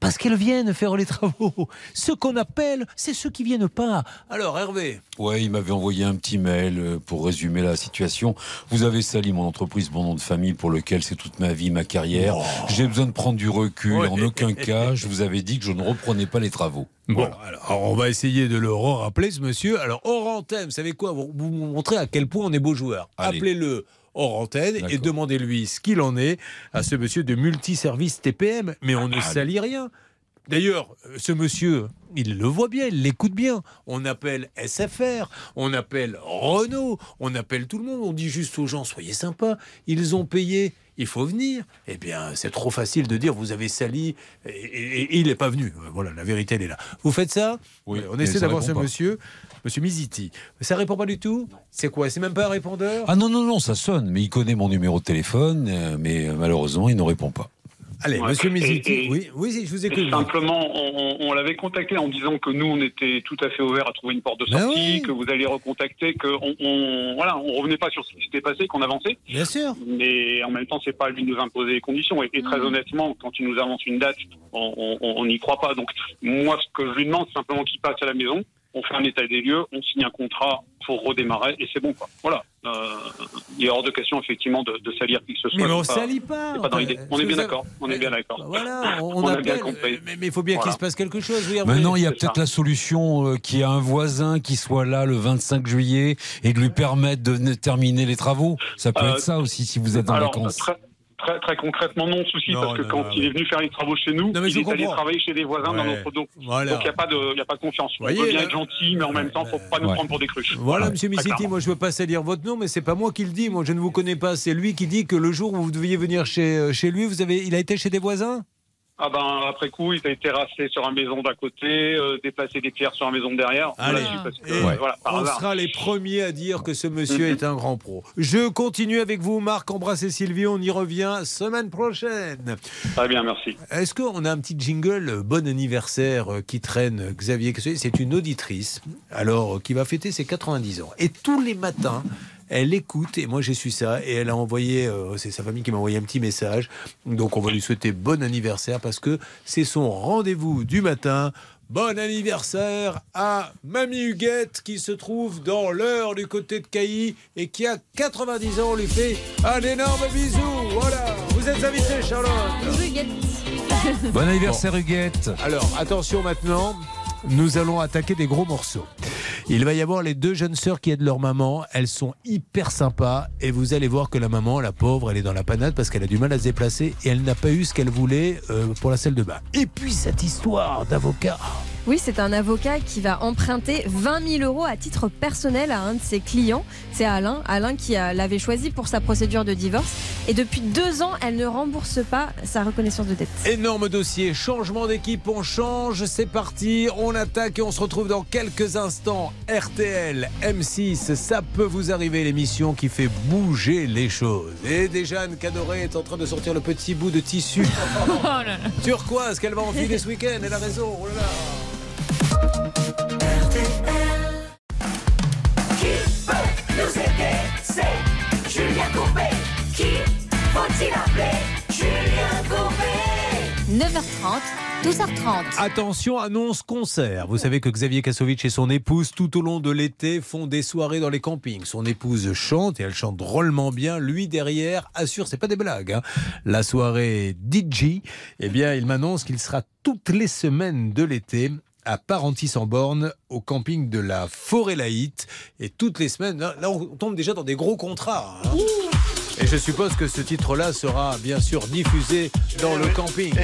Parce qu'elles viennent faire les travaux. Ceux qu'on appelle, c'est ceux qui viennent pas. Alors Hervé, Ouais, il m'avait envoyé un petit mail euh, pour résumer la situation. Vous avez sali mon entreprise, mon nom de famille pour lequel c'est toute ma vie, ma carrière. J'ai besoin de prendre du recul. Ouais. En aucun cas, je vous avais dit que je ne reprenais pas les travaux. Bon, alors on va essayer de le rappeler, ce monsieur. Alors, hors antenne, vous savez quoi? Vous vous montrer à quel point on est beau joueur. Appelez-le hors antenne et demandez-lui ce qu'il en est à ce monsieur de multiservice TPM. Mais on ne salit rien. D'ailleurs, euh, ce monsieur, il le voit bien, il l'écoute bien. On appelle SFR, on appelle Renault, on appelle tout le monde. On dit juste aux gens, soyez sympas, ils ont payé, il faut venir. Eh bien, c'est trop facile de dire, vous avez sali, et, et- et il n'est pas venu. Voilà, la vérité, elle est là. Vous faites ça? Oui, On essaie d'avoir ce pas. monsieur, monsieur Miziti. Ça répond pas du tout? C'est quoi C'est même pas un répondeur? Ah non, non, non, ça sonne, mais il connaît mon numéro de téléphone, euh, mais euh, malheureusement, il ne répond pas. Allez, Ouais. monsieur Miziti, et- oui, oui, je vous écoute. simplement, on, on- on l'avait contacté en disant que nous, on était tout à fait ouverts à trouver une porte de Ben sortie, que vous alliez recontacter, que on, voilà, on revenait pas sur ce qui s'était passé, qu'on avançait. Bien sûr. Mais en même temps, c'est pas à lui de nous imposer les conditions. Et, et très honnêtement, quand il nous avance une date, on n'y croit pas. Donc, moi, ce que je lui demande, c'est simplement qu'il passe à la maison, on fait un état des lieux, on signe un contrat pour redémarrer et c'est bon quoi. Voilà. Euh, il est hors de question effectivement de, de salir qui que ce soit. Mais on C'est salit pas. dans l'idée. On est bien d'accord. On est bien d'accord. Voilà, on, On a bien compris. mais il faut bien qu'il se passe quelque chose. oui. Maintenant, il y a peut-être la solution euh, qu'il y a un voisin qui soit là le 25 juillet et de lui permettre de terminer les travaux. Ça peut Euh, être ça aussi si vous êtes en Alors, vacances. très, très, très concrètement, non souci, Non, parce que non, quand non, il est venu faire les travaux chez nous, il est allé comprends. travailler chez des voisins dans notre dos. Voilà. Donc il n'y a, pas de- il y a pas de confiance. On Voyez, peut bien là- être gentil, mais en même temps, il ne faut pas nous Ouais. prendre pour des cruches. Voilà, Monsieur Très Missiti, moi je veux pas salir votre nom, mais c'est pas moi qui le dis. Moi, je ne vous connais pas. C'est lui qui dit que le jour où vous deviez venir chez, euh, chez lui, vous avez, il a été chez des voisins? Ah ben, après coup, il a été terrassé sur un maison d'à côté, euh, déplacé des pierres sur un maison derrière. Allez. Parce que, voilà, on sera les premiers à dire que ce monsieur Mhm. est un grand pro. Je continue avec vous, Marc. Embrassez Sylvie. On y revient semaine prochaine. Très bien, merci. Est-ce qu'on a un petit jingle euh, bon anniversaire euh, qui traîne euh, Xavier? C'est une auditrice, alors qui va fêter ses 90 ans. Et tous les matins, elle écoute, et moi j'ai su ça, et elle a envoyé, euh, c'est sa famille qui m'a envoyé un petit message. Donc on va lui souhaiter bon anniversaire parce que c'est son rendez-vous du matin. Bon anniversaire à Mamie Huguette qui se trouve dans l'heure du côté de Cailly et qui a 90 ans. On lui fait un énorme bisou. Voilà, vous êtes invité, Charlotte. Bon anniversaire Huguette. Alors, attention maintenant, nous allons attaquer des gros morceaux. Il va y avoir les deux jeunes sœurs qui aident leur maman. Elles sont hyper sympas et vous allez voir que la maman, la pauvre, elle est dans la panade parce qu'elle a du mal à se déplacer et elle n'a pas eu ce qu'elle voulait euh, pour la salle de bain. Et puis cette histoire d'avocat. Oui, c'est un avocat qui va emprunter 20 000 euros à titre personnel à un de ses clients. C'est Alain. Alain qui a- l'avait choisi pour sa procédure de divorce. Et depuis deux ans, elle ne rembourse pas sa reconnaissance de dette. Énorme dossier, changement d'équipe, on change, c'est parti, on attaque et on se retrouve dans quelques instants. RTL, M6, ça peut vous arriver, l'émission qui fait bouger les choses. Et déjà, Anne Cadoré est en train de sortir le petit bout de tissu turquoise qu'elle va enfiler ce week-end, elle a raison. Oh là là. 19h30, 12h30. Attention, annonce concert. Vous savez que Xavier Kassovitch et son épouse, tout au long de l'été, font des soirées dans les campings. Son épouse chante et elle chante drôlement bien. Lui, derrière, assure, c'est pas des blagues. Hein. La soirée DJ, eh bien, il m'annonce qu'il sera toutes les semaines de l'été à Parentis en borne au camping de la Forêt Laïte. Et toutes les semaines, là, on tombe déjà dans des gros contrats. Hein. Et je suppose que ce titre-là sera bien sûr diffusé dans le camping.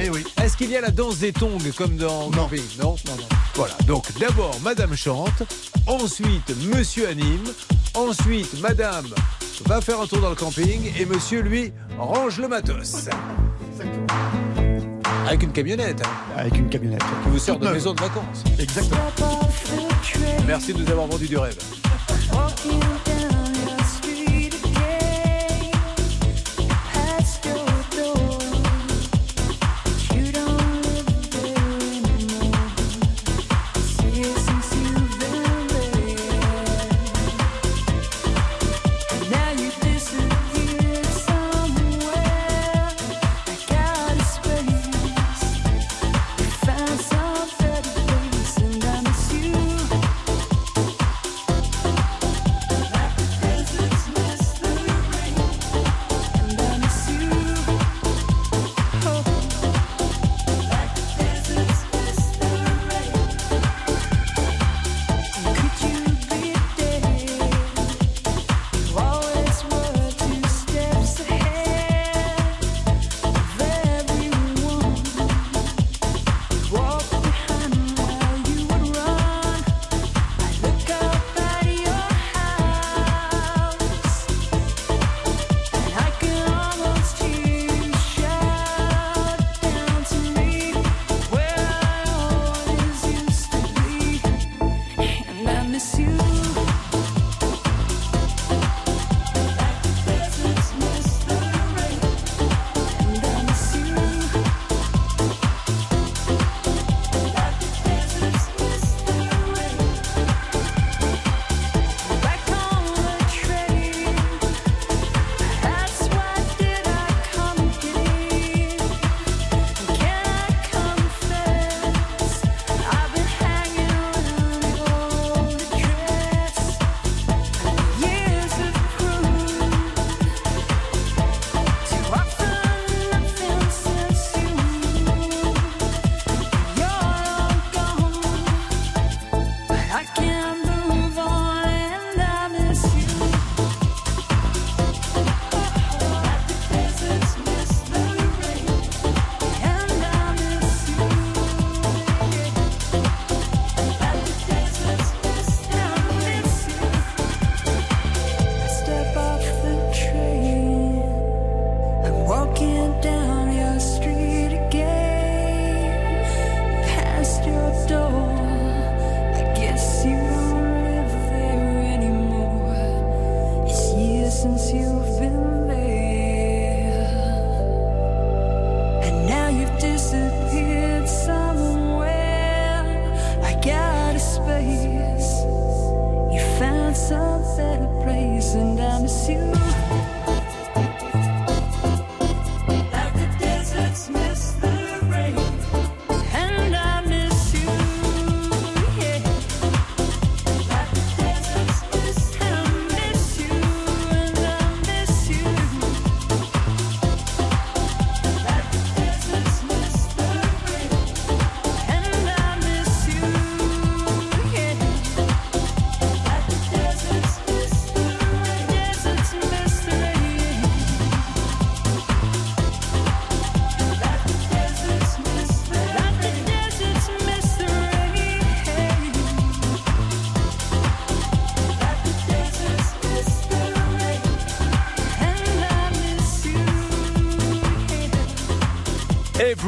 Est-ce qu'il y a la danse des tongs comme dans camping Non, non, non. Voilà. Donc d'abord Madame chante, ensuite Monsieur anime, ensuite Madame va faire un tour dans le camping et Monsieur lui range le matos. Avec une camionnette. hein, Avec une camionnette. qui vous sert de maison de vacances. Exactement. Merci de nous avoir vendu du rêve.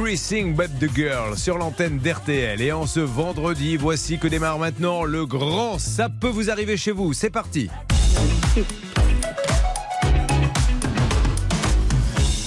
Everything but the girl sur l'antenne d'RTL. Et en ce vendredi, voici que démarre maintenant le grand Ça peut vous arriver chez vous. C'est parti.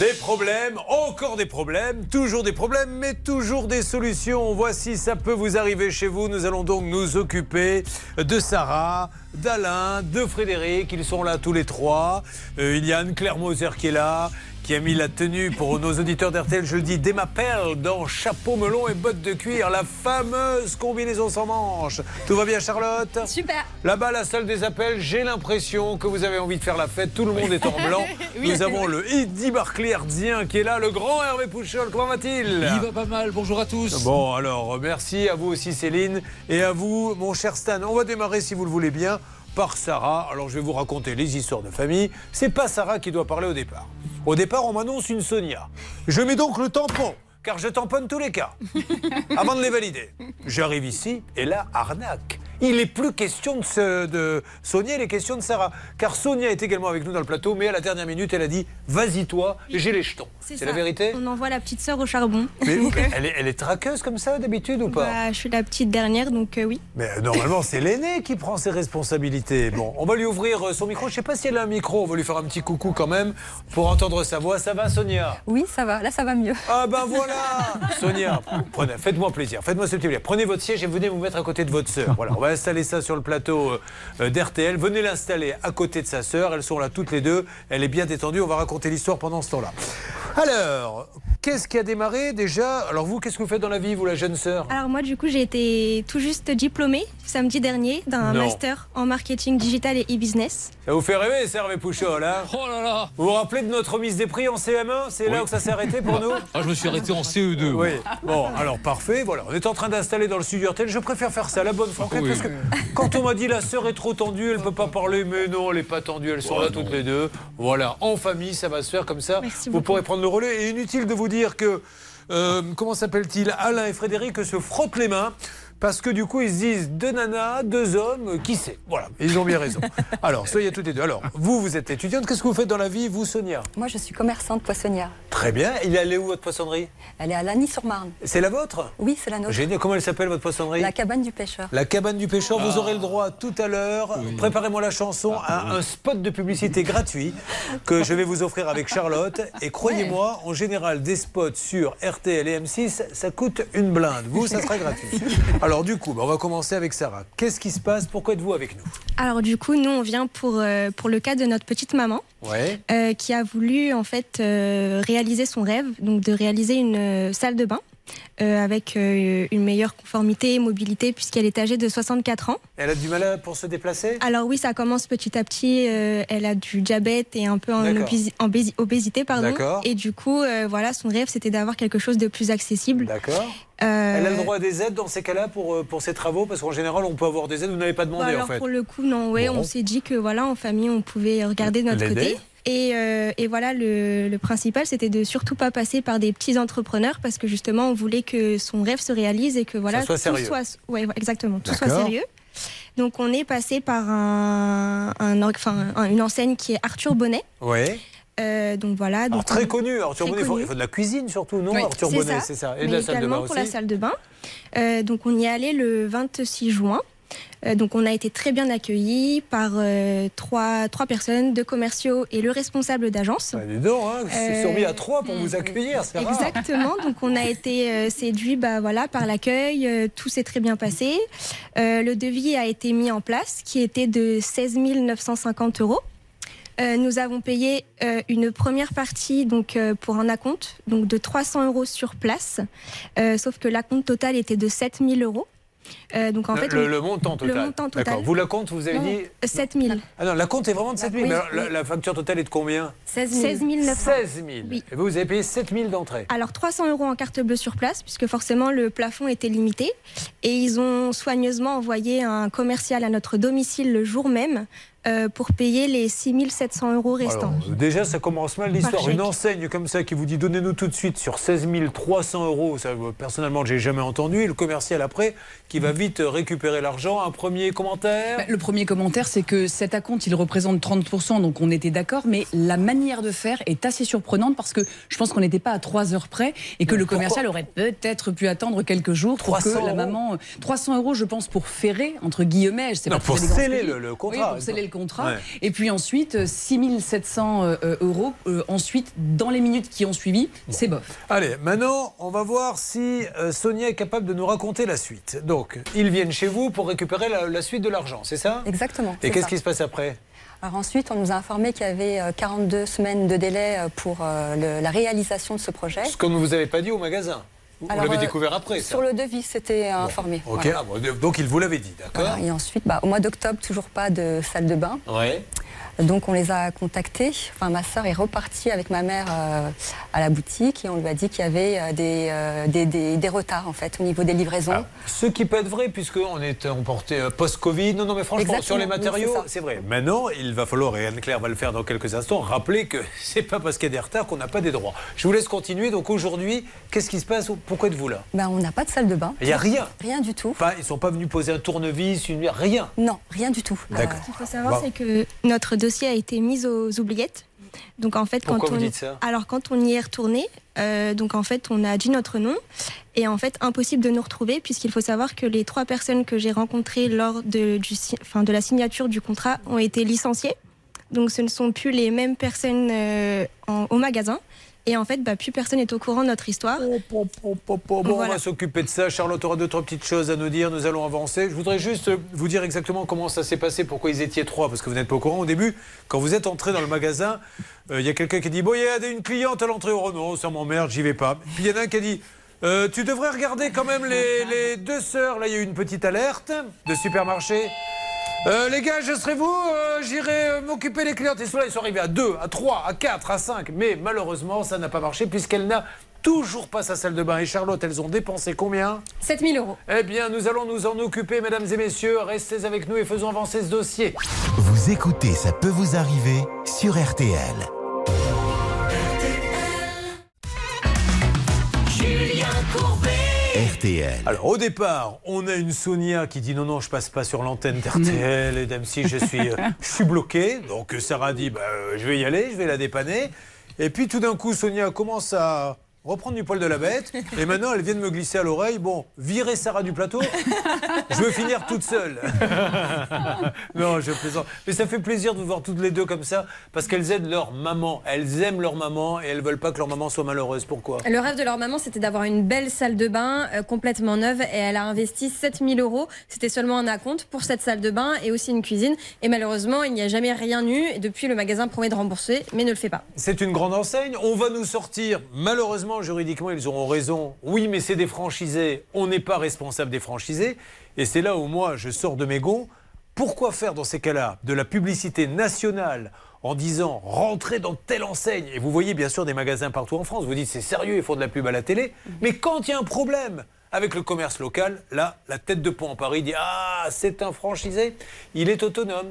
Des problèmes, encore des problèmes, toujours des problèmes, mais toujours des solutions. Voici, ça peut vous arriver chez vous. Nous allons donc nous occuper de Sarah, d'Alain, de Frédéric. Ils sont là tous les trois. Euh, il y a Anne-Claire Moser qui est là, qui a mis la tenue pour nos auditeurs d'RTL, je le dis, d'Emma Perle dans chapeau melon et bottes de cuir, la fameuse combinaison sans manches. Tout va bien, Charlotte? Super. Là-bas, la salle des appels, j'ai l'impression que vous avez envie de faire la fête. Tout le monde est en blanc. Oui, Nous avons le Idi Barclay-Ardien qui est là, le grand Hervé Pouchol. Comment va-t-il? Il va pas mal, bonjour à tous. Bon, alors, merci à vous aussi, Céline, et à vous, mon cher Stan. On va démarrer, si vous le voulez bien, par Sarah. Alors, je vais vous raconter les histoires de famille. C'est pas Sarah qui doit parler au départ. Au départ, on m'annonce une Sonia. Je mets donc le tampon, car je tamponne tous les cas, avant de les valider. J'arrive ici, et là, arnaque. Il n'est plus question de, ce- de Sonia, il est question de Sarah. Car Sonia est également avec nous dans le plateau, mais à la dernière minute, elle a dit Vas-y, toi, j'ai les jetons. C'est la vérité On envoie la petite sœur au charbon. mais elle, est, elle est traqueuse comme ça d'habitude ou pas bah, je suis la petite dernière, donc euh, oui. Mais euh, normalement, c'est l'aîné qui prend ses responsabilités. Bon, on va lui ouvrir euh, son micro. Je sais pas si elle a un micro. On va lui faire un petit coucou quand même pour entendre sa voix. Ça va, Sonia? Oui, ça va. Là, ça va mieux. Ah ben voilà Sonia, faites-moi plaisir. Faites-moi ce petit plaisir. Prenez votre siège et venez vous mettre à côté de votre sœur. Voilà, on va installer ça sur le plateau euh, d'RTL. Venez l'installer à côté de sa sœur. Elles sont là toutes les deux. Elle est bien détendue. On va raconter l'histoire pendant ce temps-là. Alors, qu'est-ce qui a démarré déjà? Alors vous, qu'est-ce que vous faites dans la vie, vous, la jeune sœur? Alors moi du coup j'ai été tout juste diplômée samedi dernier d'un master en marketing digital et e-business. Ça vous fait rêver, Hervé Pouchol, hein? Oh là là Vous vous rappelez de notre remise des prix en CM1 C'est là où ça s'est arrêté pour nous? Ah, je me suis arrêté en CE2. Oui. moi. Bon, alors parfait. Voilà, on est en train d'installer dans le studio RTL. Je préfère faire ça, la bonne franquette, Oui. parce que quand on m'a dit la sœur est trop tendue, elle peut pas parler, mais non, elle est pas tendue. Elles sont Oh, là non. toutes les deux. Voilà, en famille, ça va se faire comme ça. Merci Vous beaucoup. pourrez prendre le relais. Et inutile de vous dire que euh, comment s'appelle-t-il Alain et Frédéric se frottent les mains. Parce que du coup, ils se disent deux nanas, deux hommes, qui sait Voilà, ils ont bien raison. Alors, soyez toutes les deux. Alors, vous, vous êtes étudiante. Qu'est-ce que vous faites dans la vie, vous, Sonia? Moi, je suis commerçante poissonnière. Très bien. Il est allé où, votre poissonnerie? Elle est à Lagny-sur-Marne. C'est la vôtre? Oui, c'est la nôtre. Génial. Comment elle s'appelle, votre poissonnerie? La cabane du pêcheur. La cabane du pêcheur, vous Ah. aurez le droit tout à l'heure, préparez-moi la chanson, à un spot de publicité gratuit que je vais vous offrir avec Charlotte. Et croyez-moi, en général, des spots sur RTL et M6, ça coûte une blinde. Vous, ça sera gratuit. Alors du coup, bah, on va commencer avec Sarah. Qu'est-ce qui se passe? Pourquoi êtes-vous avec nous? Alors du coup nous on vient pour, euh, pour le cas de notre petite maman. Ouais. euh, qui a voulu en fait euh, réaliser son rêve, donc de réaliser une salle de bain avec euh, une meilleure conformité et mobilité puisqu'elle est âgée de 64 ans. Elle a du mal à- pour se déplacer? Alors oui, ça commence petit à petit. euh, elle a du diabète et un peu en, obésité, pardon. D'accord. Et du coup, euh, voilà, son rêve, c'était d'avoir quelque chose de plus accessible. D'accord. Euh, Elle a le droit à des aides dans ces cas-là pour, euh, pour ses travaux? Parce qu'en général, on peut avoir des aides, vous n'avez pas Bah, demandé alors en fait. pour le coup, non, ouais, Bon. on s'est dit que voilà, en famille, on pouvait regarder de notre côté. Et, euh, et voilà, le, le principal, c'était de surtout pas passer par des petits entrepreneurs parce que justement, on voulait que son rêve se réalise et que voilà, soit tout sérieux. soit, ouais, exactement, tout soit D'accord. sérieux. Donc, on est passé par un, un, or- enfin, un- une enseigne qui est Arthur Bonnet. Ouais. Euh, donc voilà. Alors donc très on- connu, Arthur très Bonnet, il faut, connu. il faut de la cuisine surtout, non Oui, Arthur Bonnet, c'est ça. Et Mais de la salle de également bain pour aussi la salle de bain. Euh, donc on y est allé le 26 juin. Euh, donc on a été très bien accueillis par euh, trois, trois personnes, deux commerciaux et le responsable d'agence. Bah, dis donc, hein, ils se sont Euh, mis à trois pour vous accueillir, c'est rare. Exactement, donc on a été euh, séduits bah, voilà, par l'accueil, euh, tout s'est très bien passé. Euh, le devis a été mis en place qui était de 16 950 euros. Euh, nous avons payé euh, une première partie donc euh, pour un acompte donc de 300 euros sur place, Euh, sauf que l'acompte total était de 7000 euros. Euh, donc en fait, le- on- le montant total. Le montant total. D'accord. Vous la compte, vous avez Non, dit 7000. Ah non, la compte est vraiment de 7 000. Oui, mais alors, la, oui. la facture totale est de combien 16 900. 16 000. Oui. Et vous, vous avez payé 7 000 d'entrée. Alors 300 euros en carte bleue sur place, puisque forcément le plafond était limité. Et ils ont soigneusement envoyé un commercial à notre domicile le jour même euh, pour payer les 6700 euros restants. Alors, déjà, ça commence mal l'histoire. Une enseigne comme ça qui vous dit donnez-nous tout de suite sur 16 300 euros, ça, euh, personnellement, j'ai jamais entendu. Et le commercial après, qui va vite euh, récupérer l'argent. Un premier commentaire? Bah, Le premier commentaire, c'est que cet acompte, il représente 30%, donc on était d'accord, mais la manière de faire est assez surprenante parce que je pense qu'on n'était pas à 3 heures près et que Mais le commercial aurait peut-être pu attendre quelques jours pour 300 que la euros maman. 300 euros, je pense, pour ferrer, entre guillemets. Je sais Non, pas pour sceller le- le contrat. Oui, pour sceller le contrat. Ouais. Et puis ensuite, euh, 6700 euh, euros. euh, ensuite, dans les minutes qui ont suivi, c'est bof. Allez, maintenant, on va voir si euh, Sonia est capable de nous raconter la suite. Donc, ils viennent chez vous pour récupérer la, la suite de l'argent, c'est ça? Exactement. Et qu'est-ce qui se passe après? Alors ensuite, on nous a informé qu'il y avait euh, 42 semaines de délai euh, pour euh, le- la réalisation de ce projet. Ce qu'on ne vous avait pas dit au magasin. Vous l'avez euh, découvert après, ça Sur le devis, c'était informé. Ok, Voilà. ah bon, donc il vous l'avait dit, d'accord Voilà. Et ensuite, bah, au mois d'octobre, toujours pas de salle de bain. Ouais. Donc on les a contactés. Enfin, ma sœur est repartie avec ma mère euh, à la boutique et on lui a dit qu'il y avait euh, des, euh, des, des- des retards en fait au niveau des livraisons. Ce qui peut être vrai, puisqu'on est emporté euh, post-Covid. Non, non, mais franchement, Exactement, sur les matériaux, c'est vrai. Maintenant, il va falloir, et Anne-Claire va le faire dans quelques instants, rappeler que c'est pas parce qu'il y a des retards qu'on n'a pas des droits. Je vous laisse continuer. Donc aujourd'hui, qu'est-ce qui se passe Pourquoi êtes-vous là? Ben, on n'a pas de salle de bain. Il n'y a rien. Rien du tout. Pas, ils sont pas venus poser un tournevis, une... rien. Non, rien du tout. D'accord. Ce qu'il faut savoir, c'est que notre dossier a été mis aux oubliettes. Donc en fait, Pourquoi quand vous on dites ça alors quand on y est retourné, euh, donc en fait on a dit notre nom et en fait impossible de nous retrouver puisqu'il faut savoir que les trois personnes que j'ai rencontrées lors de, du, si- enfin, de la signature du contrat ont été licenciées. Donc ce ne sont plus les mêmes personnes euh, en- au magasin. Et en fait, bah, plus personne n'est au courant de notre histoire. Bon, on va s'occuper de ça. Charlotte aura deux, trois petites choses à nous dire. Nous allons avancer. Je voudrais juste vous dire exactement comment ça s'est passé, pourquoi ils étaient trois, parce que vous n'êtes pas au courant. Au début, quand vous êtes entré dans le magasin, euh, il y a quelqu'un qui dit Bon, il y a une cliente à l'entrée. Oh non, ça m'emmerde, j'y vais pas. Puis il y en a un qui a dit Euh, Tu devrais regarder quand même les, les deux sœurs. Là, il y a eu une petite alerte de supermarché. Euh, les gars, je serai vous, euh, j'irai euh, m'occuper des clientes. Et ceux-là, ils sont arrivés à 2, à 3, à 4, à 5. Mais malheureusement, ça n'a pas marché puisqu'elle n'a toujours pas sa salle de bain. Et Charlotte, elles ont dépensé combien? 7000 euros. Eh bien, nous allons nous en occuper, mesdames et messieurs. Restez avec nous et faisons avancer ce dossier. Vous écoutez Ça peut vous arriver sur RTL. Julien Courbet. Alors au départ, on a une Sonia qui dit non non je passe pas sur l'antenne d'RTL et d'M6 je suis euh, je suis bloqué. Donc Sarah dit bah, euh, je vais y aller, je vais la dépanner. Et puis tout d'un coup Sonia commence à reprendre du poil de la bête et maintenant elle vient de me glisser à l'oreille bon virer Sarah du plateau. Je veux finir toute seule. non je plaisante. Mais ça fait plaisir de vous voir toutes les deux comme ça parce qu'elles aident leur maman. Elles aiment leur maman et elles veulent pas que leur maman soit malheureuse. Pourquoi? Le rêve de leur maman, c'était d'avoir une belle salle de bain euh, complètement neuve et elle a investi 7000 euros. C'était seulement un acompte pour cette salle de bain et aussi une cuisine. Et malheureusement, il n'y a jamais rien eu. Et depuis, le magasin promet de rembourser, mais ne le fait pas. C'est une grande enseigne. On va nous sortir, malheureusement, juridiquement, ils auront raison. Oui, mais c'est des franchisés. On n'est pas responsable des franchisés. Et c'est là où moi, je sors de mes gonds. Pourquoi faire dans ces cas-là de la publicité nationale en disant rentrez dans telle enseigne Et vous voyez bien sûr des magasins partout en France. Vous dites c'est sérieux, ils font de la pub à la télé. Mais quand il y a un problème avec le commerce local, là, la tête de pont en Paris dit ah, c'est un franchisé, il est autonome.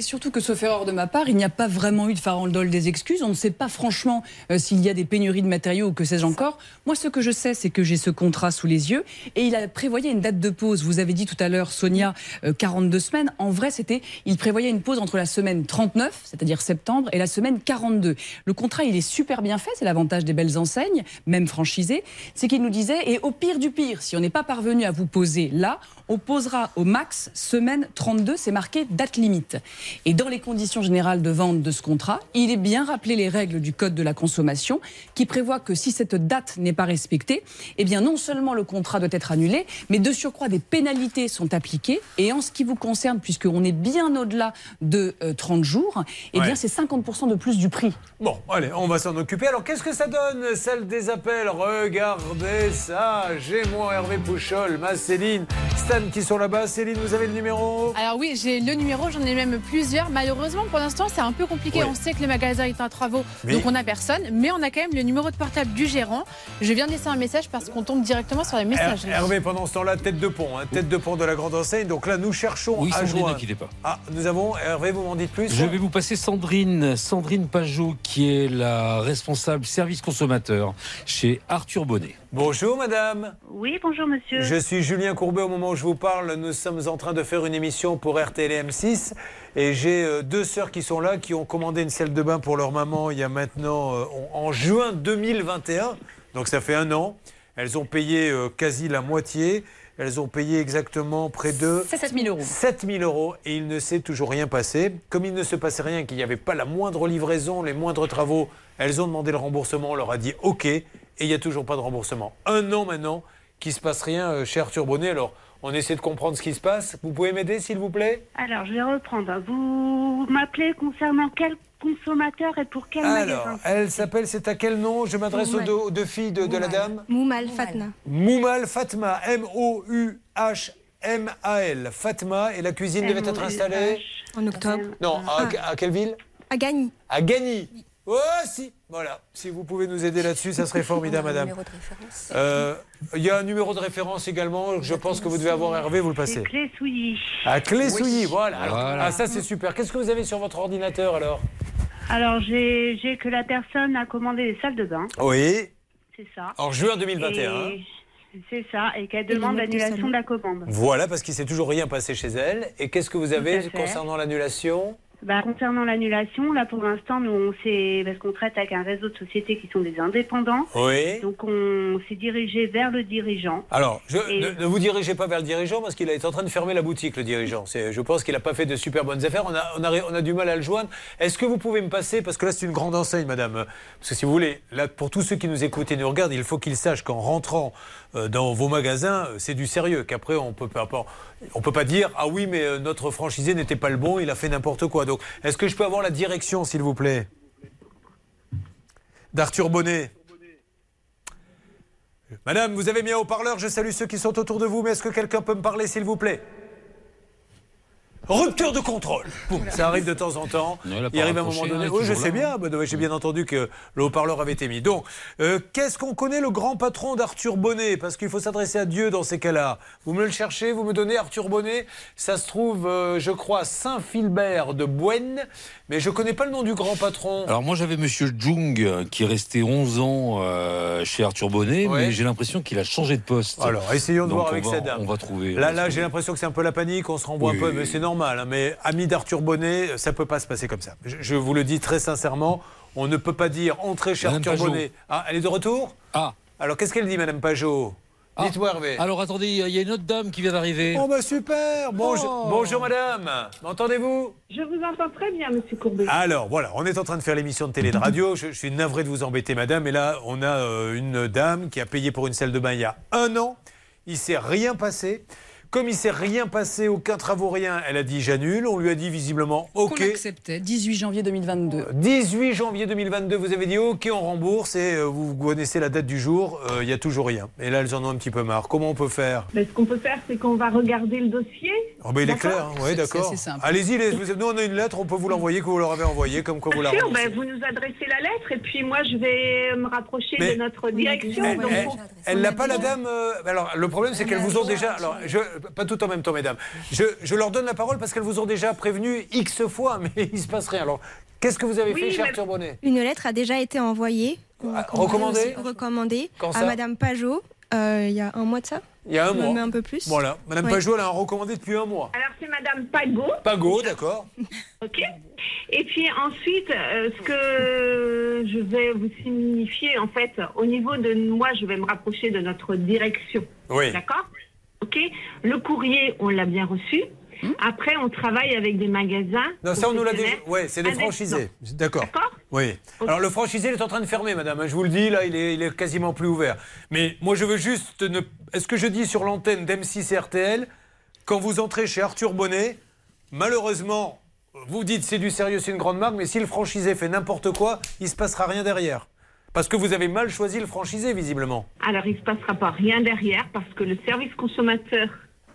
Surtout que, sauf erreur de ma part, il n'y a pas vraiment eu de farandole des excuses. On ne sait pas franchement euh, s'il y a des pénuries de matériaux ou que sais-je encore. Moi, ce que je sais, c'est que j'ai ce contrat sous les yeux et il a prévoyé une date de pause. Vous avez dit tout à l'heure, Sonia, euh, 42 semaines. En vrai, c'était, il prévoyait une pause entre la semaine 39, c'est-à-dire septembre, et la semaine 42. Le contrat, il est super bien fait. C'est l'avantage des belles enseignes, même franchisées. C'est qu'il nous disait, et au pire du pire, si on n'est pas parvenu à vous poser là, on posera au max semaine 32, c'est marqué date limite. Et dans les conditions générales de vente de ce contrat, il est bien rappelé les règles du Code de la consommation qui prévoit que si cette date n'est pas respectée, eh bien non seulement le contrat doit être annulé, mais de surcroît des pénalités sont appliquées. Et en ce qui vous concerne, puisqu'on est bien au-delà de euh, 30 jours, eh bien Ouais. c'est 50% de plus du prix. Bon, allez, on va s'en occuper. Alors, qu'est-ce que ça donne, celle des appels? Regardez ça. J'ai Hervé Pouchol, ma Céline, Stan qui sont là-bas. Céline, vous avez le numéro? Alors oui, j'ai le numéro, j'en ai même plusieurs. Malheureusement, pour l'instant, c'est un peu compliqué. On sait que le magasin est en travaux, Oui. donc on n'a personne. Mais on a quand même le numéro de portable du gérant. Je viens de laisser un message parce qu'on tombe directement sur les messages. Her- Hervé, pendant ce temps-là, tête de pont, hein, tête de pont de la grande enseigne. Donc là, nous cherchons Oui, à Sandrine, joindre. n'inquiétez pas. Ah, nous avons, Hervé, vous m'en dites plus? Je vais vous passer Sandrine, Sandrine Pajot, qui est la responsable service consommateur chez Arthur Bonnet. Bonjour, madame. Oui, bonjour monsieur. Je suis Julien Courbet. Au moment où je vous parle, nous sommes en train de faire une émission pour RTL M6. Et j'ai euh, deux sœurs qui sont là, qui ont commandé une salle de bain pour leur maman il y a maintenant, euh, en juin 2021. Donc ça fait un an. Elles ont payé euh, quasi la moitié. Elles ont payé exactement près de 7 000 euros. 7 000 euros et il ne s'est toujours rien passé. Comme il ne se passait rien, qu'il n'y avait pas la moindre livraison, les moindres travaux, elles ont demandé le remboursement. On leur a dit OK et il n'y a toujours pas de remboursement. Un an maintenant qu'il ne se passe rien euh, chez Arthur Bonnet. Alors on essaie de comprendre ce qui se passe. Vous pouvez m'aider s'il vous plaît? Alors, je vais reprendre. Vous m'appelez concernant quel consommateur et pour quel Alors, magasin elle s'appelle, c'est à quel nom? Je m'adresse aux deux, aux deux filles de, de la dame. Moumal Fatna. Moumal Fatma, M-O-U-H-M-A-L. Fatma, et la cuisine devait être installée? En octobre. Non, à, à quelle ville? À Gagny. À Gagny. Oh, si. Voilà. Si vous pouvez nous aider là-dessus, ça serait formidable, madame. Euh, Il y a un numéro de référence également. Je pense que vous devez avoir Hervé, vous le passez. Clé Souilly. À Clé-Souilly, voilà. Alors, Voilà. Ah, ça, c'est super. Qu'est-ce que vous avez sur votre ordinateur alors? Alors, j'ai que la personne a commandé des salles de bain. Oui. C'est ça. En juin 2021. Et- C'est ça. Et qu'elle demande l'annulation de la commande. Voilà, parce qu'il s'est toujours rien passé chez elle. Et qu'est-ce que vous avez concernant l'annulation? Bah, concernant l'annulation, là pour l'instant, nous on s'est parce qu'on traite avec un réseau de sociétés qui sont des indépendants. Oui. Donc on s'est dirigé vers le dirigeant. Alors, je, Et- ne, ne vous dirigez pas vers le dirigeant parce qu'il est en train de fermer la boutique, le dirigeant. C'est- Je pense qu'il n'a pas fait de super bonnes affaires. On a, on a, on a du mal à le joindre. Est-ce que vous pouvez me passer, parce que là c'est une grande enseigne, madame, parce que si vous voulez, là pour tous ceux qui nous écoutent et nous regardent, il faut qu'ils sachent qu'en rentrant dans vos magasins, euh, c'est du sérieux, qu'après on peut pas, peut pas dire ah oui mais euh, notre franchisé n'était pas le bon, il a fait n'importe quoi. Donc, est-ce que je peux avoir la direction, s'il vous plaît, d'Arthur Bonnet. Madame, vous avez mis un haut-parleur, je salue ceux qui sont autour de vous, mais est-ce que quelqu'un peut me parler, s'il vous plaît? Rupture de contrôle. Boum, ça arrive de temps en temps. Non, il arrive à un moment donné. hein, Oui, je sais là, bien. J'ai bien entendu que le haut-parleur avait été mis. Donc, euh, qu'est-ce qu'on connaît le grand patron d'Arthur Bonnet? Parce qu'il faut s'adresser à Dieu dans ces cas-là. Vous me le cherchez, vous me donnez Arthur Bonnet. Ça se trouve, euh, je crois, Saint-Philbert de Boenne. Mais je connais pas le nom du grand patron. Alors moi j'avais Monsieur Jung qui est resté 11 ans euh, chez Arthur Bonnet, Ouais. mais j'ai l'impression qu'il a changé de poste. Alors, essayons de Donc, voir on avec va- cette dame. On va trouver. Là, là j'ai l'impression que c'est un peu la panique, on se renvoie Oui. un peu, mais c'est normal. hein. mais ami d'Arthur Bonnet, ça peut pas se passer comme ça. Je, je vous le dis très sincèrement, on ne peut pas dire entrer chez Madame Arthur Pajot. Bonnet. Ah, elle est de retour? Ah. Alors, qu'est-ce qu'elle dit, Madame Pajot? Ah. Dites-moi, Hervé. Alors attendez, il y a une autre dame qui vient d'arriver. Oh, bah super Bonjour, Oh. bonjour Madame M'entendez-vous? Je vous entends très bien, Monsieur Courbet. Alors voilà, on est en train de faire l'émission de télé de radio. Je, je suis navré de vous embêter, madame. Et là, on a euh, une dame qui a payé pour une salle de bain il y a un an. Il s'est rien passé. Comme il s'est rien passé, aucun travaux, rien, elle a dit j'annule. On lui a dit visiblement OK. Qu'on acceptait, 18 janvier 2022. 18 janvier 2022, vous avez dit OK, on rembourse et euh, vous connaissez la date du jour, euh, il n'y a toujours rien. Et là, elles en ont un petit peu marre. Comment on peut faire? Mais ce qu'on peut faire, c'est qu'on va regarder le dossier. Oh, ben, Il est clair, hein. oui, d'accord. Allez-y, les- nous on a une lettre, on peut vous l'envoyer que vous leur avez envoyé, comme quoi vous la sûr, remboursez. ben, vous nous adressez la lettre et puis moi je vais me rapprocher Mais- de notre direction. Elle- donc elle- on- Elle n'a pas la dame. euh, alors le problème c'est qu'elles vous ont déjà. Alors je, pas tout en même temps, mesdames. Je, je leur donne la parole parce qu'elles vous ont déjà prévenu x fois, mais il se passe rien. Alors qu'est-ce que vous avez Oui, fait, cher mais- Arthur Bonnet Une lettre a déjà été envoyée. recommandée Recommandée Quand à Madame Pajot euh, il y a un mois de ça. Il y a un mois. Un peu plus. Voilà. Madame Ouais. Pajot, elle a un recommandé depuis un mois. Alors c'est Madame Pago. Pago, d'accord. Ok. Et puis ensuite, euh, ce que je vais vous signifier, en fait, au niveau de moi, je vais me rapprocher de notre direction. Oui. D'accord? Ok. Le courrier, on l'a bien reçu. Après, on travaille avec des magasins. Non, ça, on nous l'a déjà. Ouais, c'est des franchisés. D'accord. Oui. Alors, le franchisé, il est en train de fermer, madame. hein, Je vous le dis, là, il est, il est quasiment plus ouvert. Mais moi, je veux juste. Ne... Est-ce que je dis sur l'antenne d'M6 et RTL, quand vous entrez chez Arthur Bonnet, malheureusement, vous dites c'est du sérieux, c'est une grande marque, mais si le franchisé fait n'importe quoi, il se passera rien derrière. Parce que vous avez mal choisi le franchisé, visiblement. Alors, il ne se passera pas rien derrière parce que le service consommateur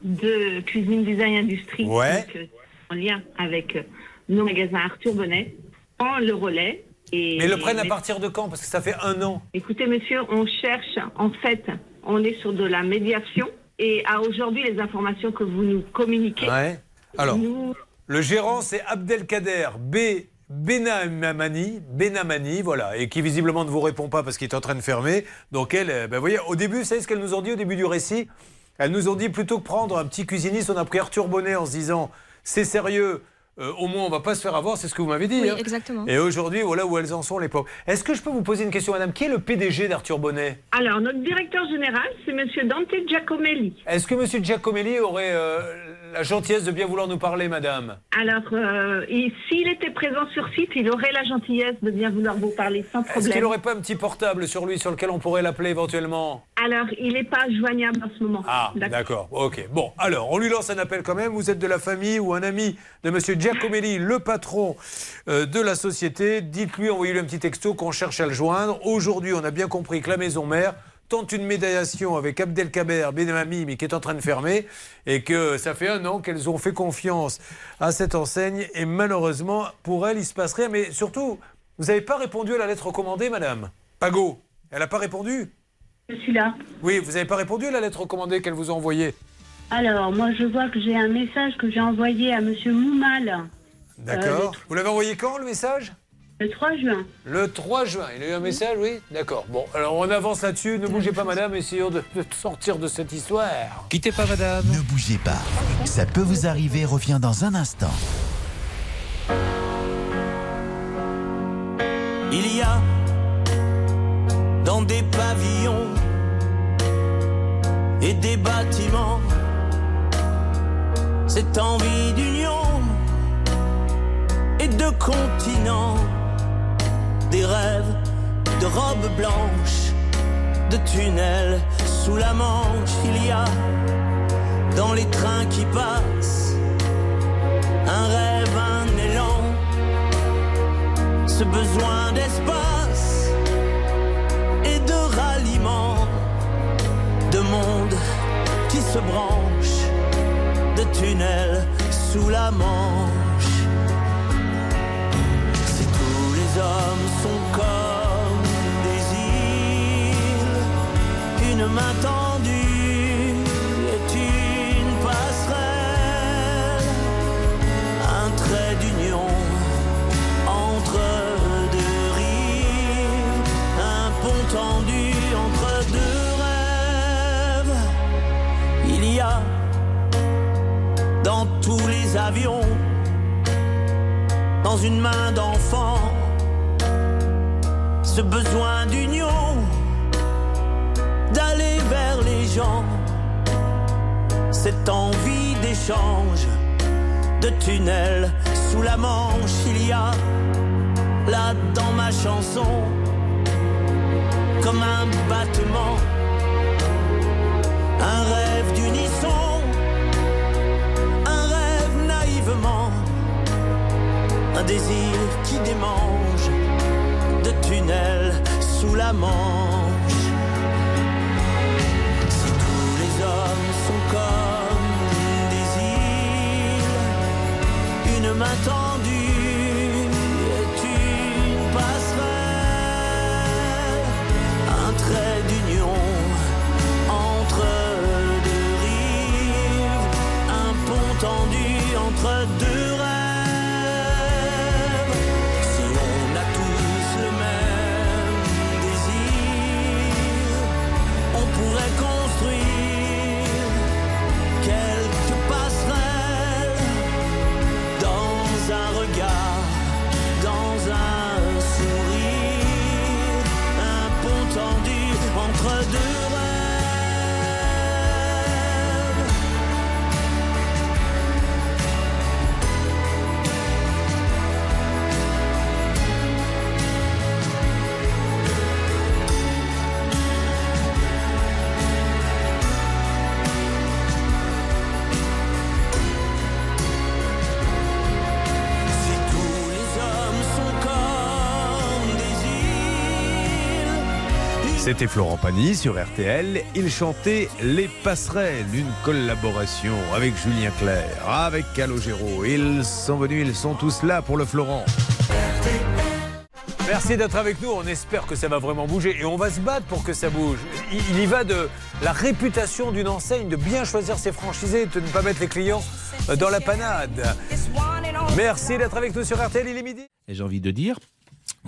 de Cuisine Design Industrie, Ouais. donc, euh, en lien avec euh, nos magasins Arthur Bonnet, prend le relais. Et, Mais le prennent à partir de quand? Parce que ça fait un an. Écoutez, monsieur, on cherche, en fait, on est sur de la médiation. Et à aujourd'hui, les informations que vous nous communiquez, Ouais. Alors, nous, le gérant, c'est Abdelkader B. Benamani, Benamani, voilà, et qui visiblement ne vous répond pas parce qu'il est en train de fermer. Donc elle, euh, ben, vous voyez, au début, vous savez ce qu'elle nous ont dit au début du récit? Elles nous ont dit plutôt que prendre un petit cuisiniste, on a pris Arthur Bonnet en se disant c'est sérieux, euh, au moins on va pas se faire avoir, c'est ce que vous m'avez dit. Oui, hein. exactement. Et aujourd'hui, voilà où elles en sont les pauvres. Est-ce que je peux vous poser une question, madame? Qui est le PDG d'Arthur Bonnet? Alors notre directeur général, c'est monsieur Dante Giacomelli. Est-ce que monsieur Giacomelli aurait euh, la gentillesse de bien vouloir nous parler, madame Alors, euh, s'il était présent sur site, il aurait la gentillesse de bien vouloir vous parler sans Est-ce problème. qu'il n'aurait pas un petit portable sur lui sur lequel on pourrait l'appeler éventuellement? Alors, il n'est pas joignable en ce moment. Ah, d'accord. Ok. Bon, alors, on lui lance un appel quand même. Vous êtes de la famille ou un ami de Monsieur Giacomelli, le patron euh, de la société. Dites-lui, envoyez-lui un petit texto qu'on cherche à le joindre. Aujourd'hui, on a bien compris que la maison mère tente une médiation avec Abdelkaber Benamami, mais qui est en train de fermer, et que ça fait un an qu'elles ont fait confiance à cette enseigne, et malheureusement, pour elle, il se passe rien. Mais surtout, vous n'avez pas répondu à la lettre recommandée, madame Pago, elle n'a pas répondu Je suis là. oui, vous n'avez pas répondu à la lettre recommandée qu'elle vous a envoyée. Alors, moi, je vois que j'ai un message que j'ai envoyé à Monsieur Moumal D'accord. vous l'avez envoyé quand le message? Le 3 juin. Le 3 juin. Il a eu un message, oui? D'accord. Bon, alors on avance là-dessus. Ne bougez pas, madame. Essayons de, de sortir de cette histoire. Quittez pas, madame. Ne bougez pas. Ça peut vous arriver revient dans un instant. Il y a dans des pavillons et des bâtiments cette envie d'union et de continent, des rêves de robes blanches, de tunnels sous la manche. Il y a dans les trains qui passent un rêve, un élan ce besoin d'espace et de ralliement, de monde qui se branche, de tunnels sous la manche. Hommes sont comme des îles, une main tendue est une passerelle, un trait d'union entre deux rives, un pont tendu entre deux rêves. Il y a dans tous les avions, dans une main d'enfant, ce besoin d'union, d'aller vers les gens, cette envie d'échange de tunnels sous la manche, il y a là dans ma chanson comme un battement, un rêve d'unisson, un rêve naïvement, un désir qui démange de tunnels sous la manche. Si tous les hommes sont comme des îles, une main tendue est une passerelle, un trait d'union entre deux rives, un pont tendu entre deux C'était Florent Pagny sur RTL. Il chantait Les Passerelles, une collaboration avec Julien Clerc, avec Calogero. Ils sont venus, ils sont tous là pour le Florent. Merci d'être avec nous. On espère que ça va vraiment bouger et on va se battre pour que ça bouge. Il, y va de la réputation d'une enseigne, de bien choisir ses franchisés, de ne pas mettre les clients dans la panade. Merci d'être avec nous sur RTL. Il est midi. Et j'ai envie de dire,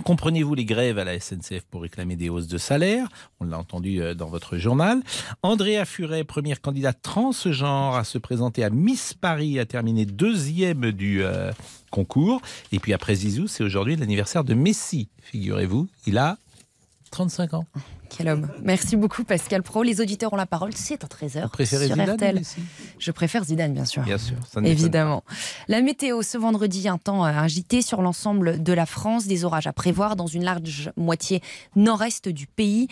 comprenez-vous les grèves à la SNCF pour réclamer des hausses de salaire? On l'a entendu euh, dans votre journal. Andrea Furet, première candidate transgenre à se présenter à Miss Paris, a terminé deuxième du euh, concours. Et puis après Zizou, c'est aujourd'hui l'anniversaire de Messi, figurez-vous. Il a 35 ans. Quel homme. Merci beaucoup Pascal Pro. Les auditeurs ont la parole. C'est à 13h. préférez sur Zidane ou RTL. Messi Je préfère Zidane, bien sûr. Bien sûr, ça n'étonne Évidemment. La météo, ce vendredi, un temps euh, agité sur l'ensemble de la France. Des orages à prévoir dans une large moitié nord-est du pays.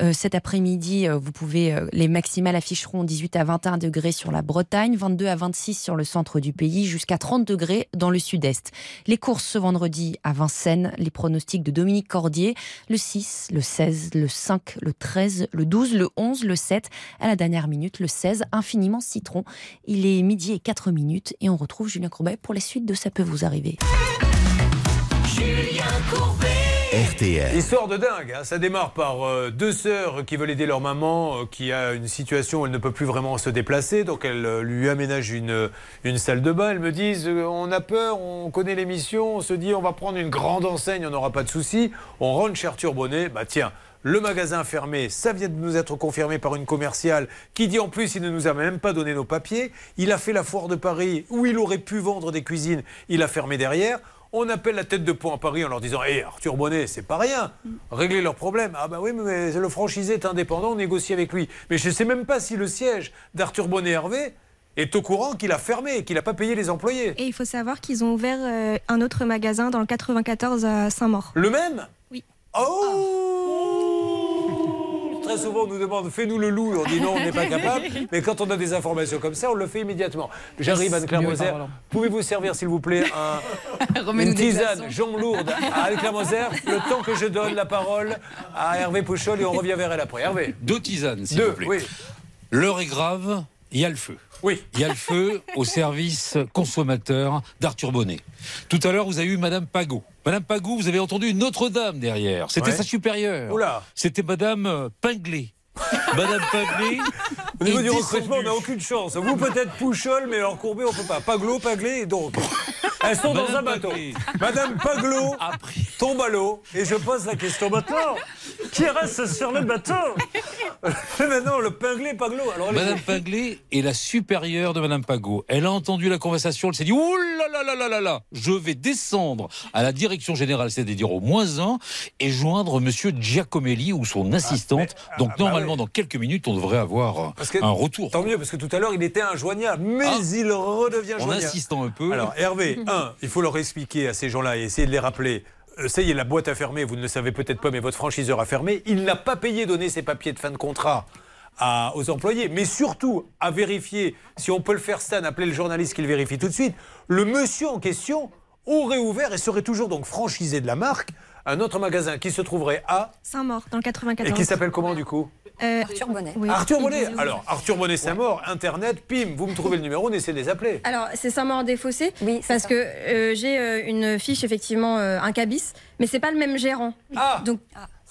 Euh, cet après-midi, euh, vous pouvez, euh, les maximales afficheront 18 à 21 degrés sur la Bretagne, 22 à 26 sur le centre du pays, jusqu'à 30 degrés dans le sud-est. Les courses ce vendredi à Vincennes, les pronostics de Dominique Cordier, le 6, le 16, le 5, le 13, le 12, le 11, le 7, à la dernière minute, le 16, infiniment citron. Il est midi et 4 minutes et on retrouve Julien Courbet pour la suite de Ça peut vous arriver. Histoire de dingue, hein. ça démarre par euh, deux sœurs qui veulent aider leur maman euh, qui a une situation où elle ne peut plus vraiment se déplacer, donc elles euh, lui aménagent une, salle de bain. Elles me disent on a peur, on connaît l'émission, on se dit on va prendre une grande enseigne, on n'aura pas de souci. On rentre chez Arthur Bonnet, bah tiens. Le magasin fermé, ça vient de nous être confirmé par une commerciale qui dit en plus il ne nous a même pas donné nos papiers. Il a fait la foire de Paris où il aurait pu vendre des cuisines, il a fermé derrière. On appelle la tête de pont à Paris en leur disant Hé, Arthur Bonnet, c'est pas rien. Réglez leurs problèmes. Ah, bah oui, mais le franchisé est indépendant, on négocie avec lui. Mais je ne sais même pas si le siège d'Arthur Bonnet Hervé est au courant qu'il a fermé, qu'il n'a pas payé les employés. Et il faut savoir qu'ils ont ouvert euh, un autre magasin dans le 94 à Saint-Maur. Le même? Oui. Oh Très souvent, on nous demande fais-nous le loup. On dit non, on n'est pas capable. Mais quand on a des informations comme ça, on le fait immédiatement. J'arrive, Anne-Claire Moser. Pouvez-vous servir, s'il vous plaît, un, une tisane jambe lourde à Anne-Claire Moser Le temps que je donne la parole à Hervé Pouchol et on revient vers elle après. Hervé Deux tisanes, s'il vous plaît. oui. L'heure est grave, il y a le feu. Oui. Il y a le feu au service consommateur d'Arthur Bonnet. Tout à l'heure, vous avez eu Madame Pagot. Madame Pagot, vous avez entendu une autre dame derrière. C'était Ouais. sa supérieure. Oula. C'était Madame euh, Pinglé. Madame Pinglé. Au niveau du recrutement, on n'a aucune chance. Vous, peut-être Pouchol, mais alors Courbet, on peut pas. Paglo, Paglé, donc. Elles sont dans un bateau. Paglé. Madame Paglo A pris- tombe à l'eau. Et je pose la question maintenant. Qui reste sur le bateau? Maintenant, le Pinglé, Paglo. Alors. Madame Pinglé est la supérieure de Madame Pagot. Elle a entendu la conversation, elle s'est dit Ouh là là là là là là Je vais descendre à la direction générale, c'est-à-dire au moins un, et joindre Monsieur Giacomelli ou son assistante. Donc ah, bah normalement, dans quelques minutes, on devrait avoir Parce que- un retour. Tant mieux, parce que tout à l'heure, il était injoignable. Mais Ah. il redevient En joignable. insistant un peu. Alors, Hervé, un, il faut leur expliquer à ces gens-là et essayer de les rappeler. euh, ça y est, la boîte a fermé, vous ne le savez peut-être pas, mais votre franchiseur a fermé. Il n'a pas payé, donné ses papiers de fin de contrat à- aux employés, mais surtout à vérifier, si on peut le faire, Stan, appelez le journaliste qui le vérifie tout de suite. Le monsieur en question aurait ouvert et serait toujours donc franchisé de la marque un autre magasin qui se trouverait à. Saint-Maur, dans le 94. Et qui s'appelle comment du coup? Euh, Arthur Bonnet. Arthur Bonnet. Alors, Arthur Bonnet Saint-Maur, Internet, pim, vous me trouvez le numéro, on essaie de les appeler. Alors, c'est Saint-Maur-des-Fossés Oui, parce que euh, j'ai euh, une fiche, effectivement, euh, un cabis, mais c'est pas le même gérant. Ah Donc,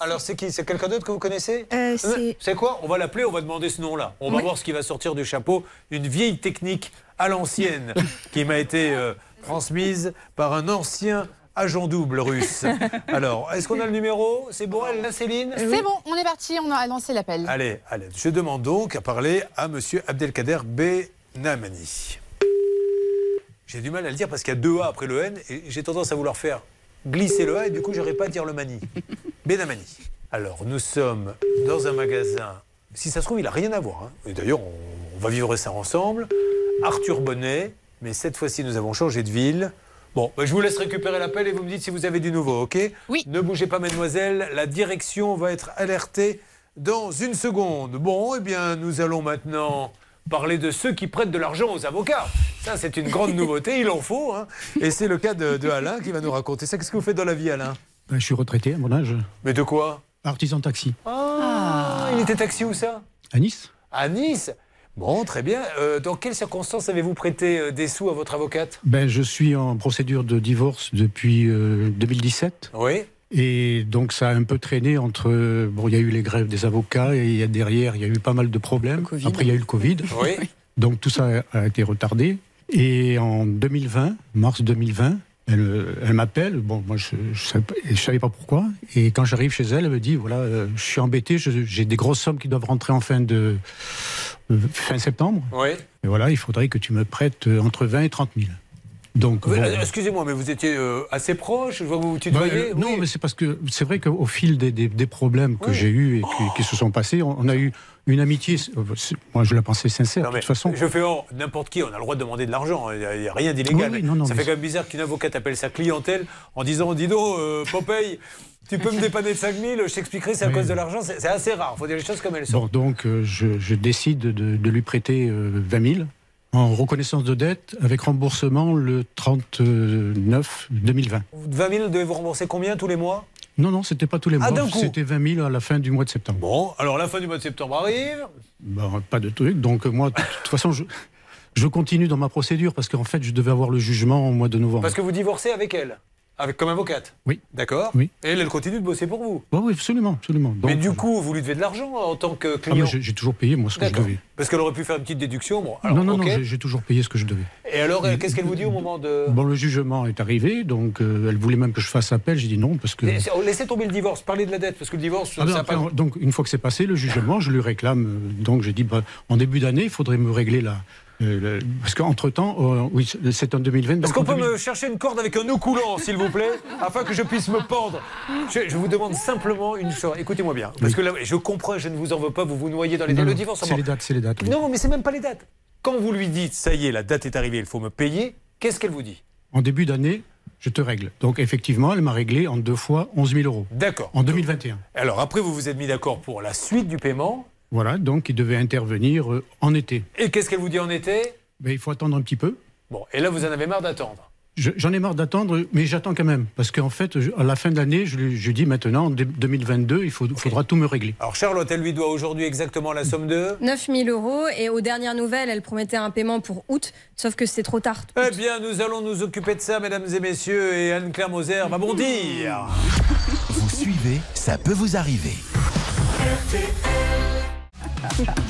Alors, c'est qui? C'est quelqu'un d'autre que vous connaissez? Euh, c'est- C'est quoi? On va l'appeler, on va demander ce nom-là. On va voir ce qui va sortir du chapeau. Une vieille technique à l'ancienne qui m'a été euh, transmise par un ancien agent double russe. Alors, est-ce qu'on a le numéro? C'est bon, elle l'a, Céline C'est bon, on est parti, on a lancé l'appel. Allez, allez, je demande donc à parler à monsieur Abdelkader Benamani. J'ai du mal à le dire parce qu'il y a deux A après le N et j'ai tendance à vouloir faire glisser le A et du coup, j'aurais pas à dire le Mani. Benamani. Alors, nous sommes dans un magasin. Si ça se trouve, il n'a rien à voir. hein. Et d'ailleurs, on, on va vivre ça ensemble. Arthur Bonnet, mais cette fois-ci, nous avons changé de ville. Bon, bah, je vous laisse récupérer l'appel et vous me dites si vous avez du nouveau, ok? Oui. Ne bougez pas, mademoiselle. La direction va être alertée dans une seconde. Bon, eh bien, nous allons maintenant parler de ceux qui prêtent de l'argent aux avocats. Ça, c'est une grande nouveauté, il en faut. hein. Et c'est le cas de, de Alain qui va nous raconter ça. Qu'est-ce que vous faites dans la vie, Alain? Ben, je suis retraité à mon âge. Mais de quoi? Artisan taxi. Ah, unité taxi où ça? À Nice À Nice? Bon, très bien. Euh, dans quelles circonstances avez-vous prêté euh, des sous à votre avocate? Ben, Je suis en procédure de divorce depuis euh, 2017. Oui. Et donc ça a un peu traîné entre... euh, Bon, il y a eu les grèves des avocats et il y a derrière, il y a eu pas mal de problèmes. Après, il y a eu le Covid. Oui. Donc tout ça a été retardé. Et en 2020, mars 2020, elle, euh, elle m'appelle. Bon, moi, je ne savais, pas- je savais pas pourquoi. Et quand j'arrive chez elle, elle me dit, voilà, euh, je suis embêté, j'ai des grosses sommes qui doivent rentrer en fin, de, euh, fin septembre. Oui. Et voilà, il faudrait que tu me prêtes euh, entre 20 et 30 000. Donc, bon, euh, Excusez-moi, mais vous étiez euh, assez proche. Je vois que vous bah, euh, non, mais c'est parce que c'est vrai qu'au fil des, des- des problèmes que j'ai eus et qui, qui se sont passés, on, on a eu une amitié. euh, Moi, je la pensais sincère. de toute façon, Je fais oh, n'importe qui, on a le droit de demander de l'argent, il n'y a, rien d'illégal. Oui, oui, ça fait quand même bizarre qu'une avocate appelle sa clientèle en disant Dis donc, euh, Popeye, tu peux me dépanner de 5000, je t'expliquerai, c'est à Oui. cause de l'argent. C'est assez rare, il faut dire les choses comme elles sont. Bon, donc euh, je, je décide de, de lui prêter euh, 20 000 en reconnaissance de dette avec remboursement le 39 2020. 20 000, devez-vous rembourser combien tous les mois? Non, non, c'était pas tous les Ah, mois, coup c'était 20 000 à la fin du mois de septembre. Bon, alors la fin du mois de septembre arrive. Bon, pas de truc, donc moi, de toute façon, je, je continue dans ma procédure parce qu'en fait, je devais avoir le jugement au mois de novembre. Parce que vous divorcez avec elle, avec, comme avocate. Oui. D'accord Oui. Et elle, elle continue de bosser pour vous. Oui, oui, absolument, absolument. mais du coup, vous lui devez de l'argent en tant que ah, client. j'ai toujours payé, moi, ce que je devais. Parce qu'elle aurait pu faire une petite déduction. Bon, alors, non, non, non, j'ai- toujours payé ce que je devais. Et alors, euh, qu'est-ce qu'elle vous dit au moment de. Bon, le jugement est arrivé, donc euh, elle voulait même que je fasse appel. J'ai dit non parce que. Laissez laissez tomber le divorce, parlez de la dette, parce que le divorce, Ah ça pas... donc une fois que c'est passé le jugement, je lui réclame. euh, Donc j'ai dit bah, en début d'année, il faudrait me régler la. Euh, le- parce qu'entre temps, oui, c'est en 2020. Est-ce qu'on peut 2000 me chercher une corde avec un nœud coulant, s'il vous plaît, afin que je puisse me pendre? Je, je vous demande simplement une chose. Écoutez-moi bien, parce Oui. que là, je comprends, je ne vous en veux pas, vous vous noyez dans les Non. Le divorce, c'est les dates, c'est les dates. oui. Non, mais c'est même pas les dates. Quand vous lui dites, ça y est, la date est arrivée, il faut me payer, qu'est-ce qu'elle vous dit? En début d'année, je te règle. Donc effectivement, elle m'a réglé en deux fois 11 000 euros. D'accord. En 2021. Alors après, vous vous êtes mis d'accord pour la suite du paiement. Voilà, donc il devait intervenir euh, en été. Et qu'est-ce qu'elle vous dit en été? Ben, il faut attendre un petit peu. Bon, et là, vous en avez marre d'attendre? Je- J'en ai marre d'attendre, mais j'attends quand même. Parce qu'en fait, je- à la fin de l'année, je, lui- dis maintenant, en dé- 2022, il faut- faudra tout me régler. Alors Charlotte, elle lui doit aujourd'hui exactement la somme de 9 000 euros et aux dernières nouvelles, elle promettait un paiement pour août, sauf que c'est trop tard. Eh bien, nous allons nous occuper de ça, mesdames et messieurs, et Anne-Claire Moser va bondir. Vous suivez, ça peut vous arriver.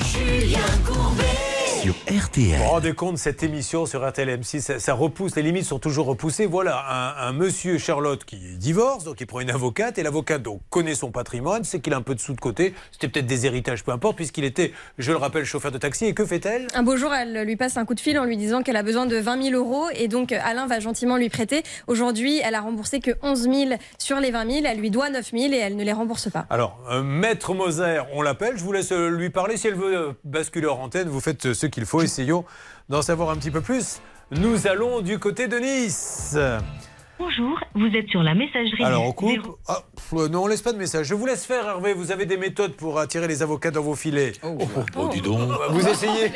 Julien Courbet. Sur RTL. Vous vous rendez compte, cette émission sur RTL M6, ça, ça repousse, les limites sont toujours repoussées. Voilà, un, un monsieur Charlotte qui divorce, donc il prend une avocate, et l'avocate donc connaît son patrimoine, c'est qu'il a un peu de sous de côté, c'était peut-être des héritages, peu importe, puisqu'il était, je le rappelle, chauffeur de taxi. Et que fait-elle? Un beau jour, elle lui passe un coup de fil en lui disant qu'elle a besoin de 20 000 euros et donc Alain va gentiment lui prêter. Aujourd'hui, elle a remboursé que 11 000 sur les 20 000, elle lui doit 9 000 et elle ne les rembourse pas. Alors, euh, Maître Moser, on l'appelle, je vous laisse euh, lui parler. Si elle veut euh, basculer en antenne, vous faites ce qu'il faut. Essayons d'en savoir un petit peu plus. Nous allons du côté de Nice. Bonjour, vous êtes sur la messagerie. Alors, on coupe. Ah, pff, non, on laisse pas de message. Je vous laisse faire, Hervé. Vous avez des méthodes pour attirer les avocats dans vos filets. Oh, dis donc. Vous essayez.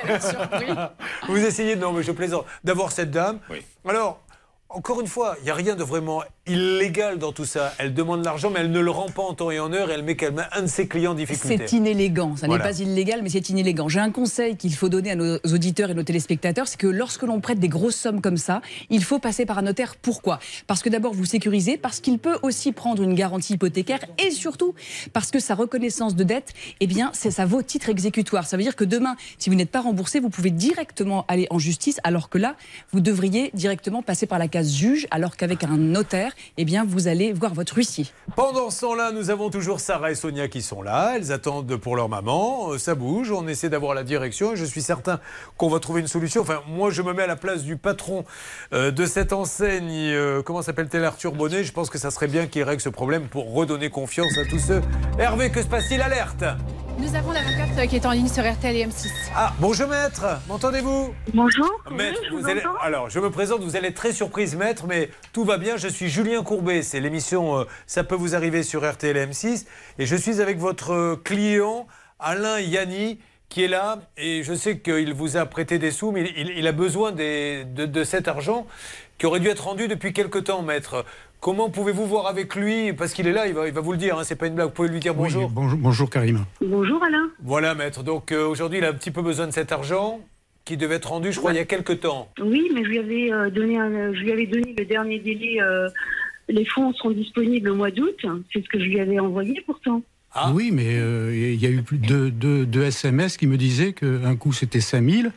vous essayez, non, mais je plaisante, d'avoir cette dame. Alors, encore une fois, il n'y a rien de vraiment illégal dans tout ça. Elle demande l'argent, mais elle ne le rend pas en temps et en heure. Et elle met quand même un de ses clients en difficulté. C'est inélégant. Ça Voilà. n'est pas illégal, mais c'est inélégant. J'ai un conseil qu'il faut donner à nos auditeurs et nos téléspectateurs, c'est que lorsque l'on prête des grosses sommes comme ça, il faut passer par un notaire. Pourquoi? Parce que d'abord, vous sécurisez, parce qu'il peut aussi prendre une garantie hypothécaire, et surtout parce que sa reconnaissance de dette, eh bien, c'est ça vaut titre exécutoire. Ça veut dire que demain, si vous n'êtes pas remboursé, vous pouvez directement aller en justice, alors que là, vous devriez directement passer par la case juge, alors qu'avec un notaire, eh bien, vous allez voir votre huissier. Pendant ce temps-là, nous avons toujours Sarah et Sonia qui sont là. Elles attendent pour leur maman. Euh, Ça bouge. On essaie d'avoir la direction. Et je suis certain qu'on va trouver une solution. Enfin, moi, je me mets à la place du patron euh, de cette enseigne. euh, comment s'appelle-t-elle Arthur Bonnet? Je pense que ça serait bien qu'il règle ce problème pour redonner confiance à tous ceux. Hervé, que se passe-t-il? Alerte Nous avons l'avocate qui est en ligne sur RTL et M6. Ah, bonjour maître. M'entendez-vous? Bonjour. Maître, Oui, je vous vous allez... alors je me présente, vous allez être très surprise, maître, mais tout va bien. Je suis Julien Courbet, c'est l'émission euh, Ça peut vous arriver sur RTL M6, et je suis avec votre euh, client Alain Yanni qui est là et je sais qu'il vous a prêté des sous, mais il, il- il a besoin des- de, de cet argent qui aurait dû être rendu depuis quelque temps, maître. Comment pouvez-vous voir avec lui? Parce qu'il est là, il va, il va vous le dire, hein, c'est pas une blague. Vous pouvez lui dire bonjour. Oui, bonjour, bonjour Karim. Bonjour Alain. Voilà, maître. Donc euh, aujourd'hui, il a un petit peu besoin de cet argent qui devait être rendu, je crois, il y a quelque temps. Oui, mais je lui avais euh, donné, un- je lui avais donné le dernier délai. euh, les fonds seront disponibles au mois d'août. C'est ce que je lui avais envoyé pourtant. Ah. Oui, mais euh, il y a eu plus de, de, de SMS qui me disaient qu'un coup c'était 5000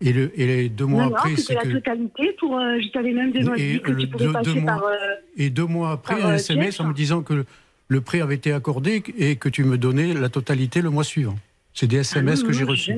et, le, et les deux mois non, après c'était la que. totalité. Pour, euh, je t'avais même demandé que tu pouvais deux- passer deux par. mois. euh, Et deux mois après, par, un SMS en me disant que le, prêt avait été accordé et que tu me donnais la totalité le mois suivant. C'est des SMS Ah non, que j'ai reçus.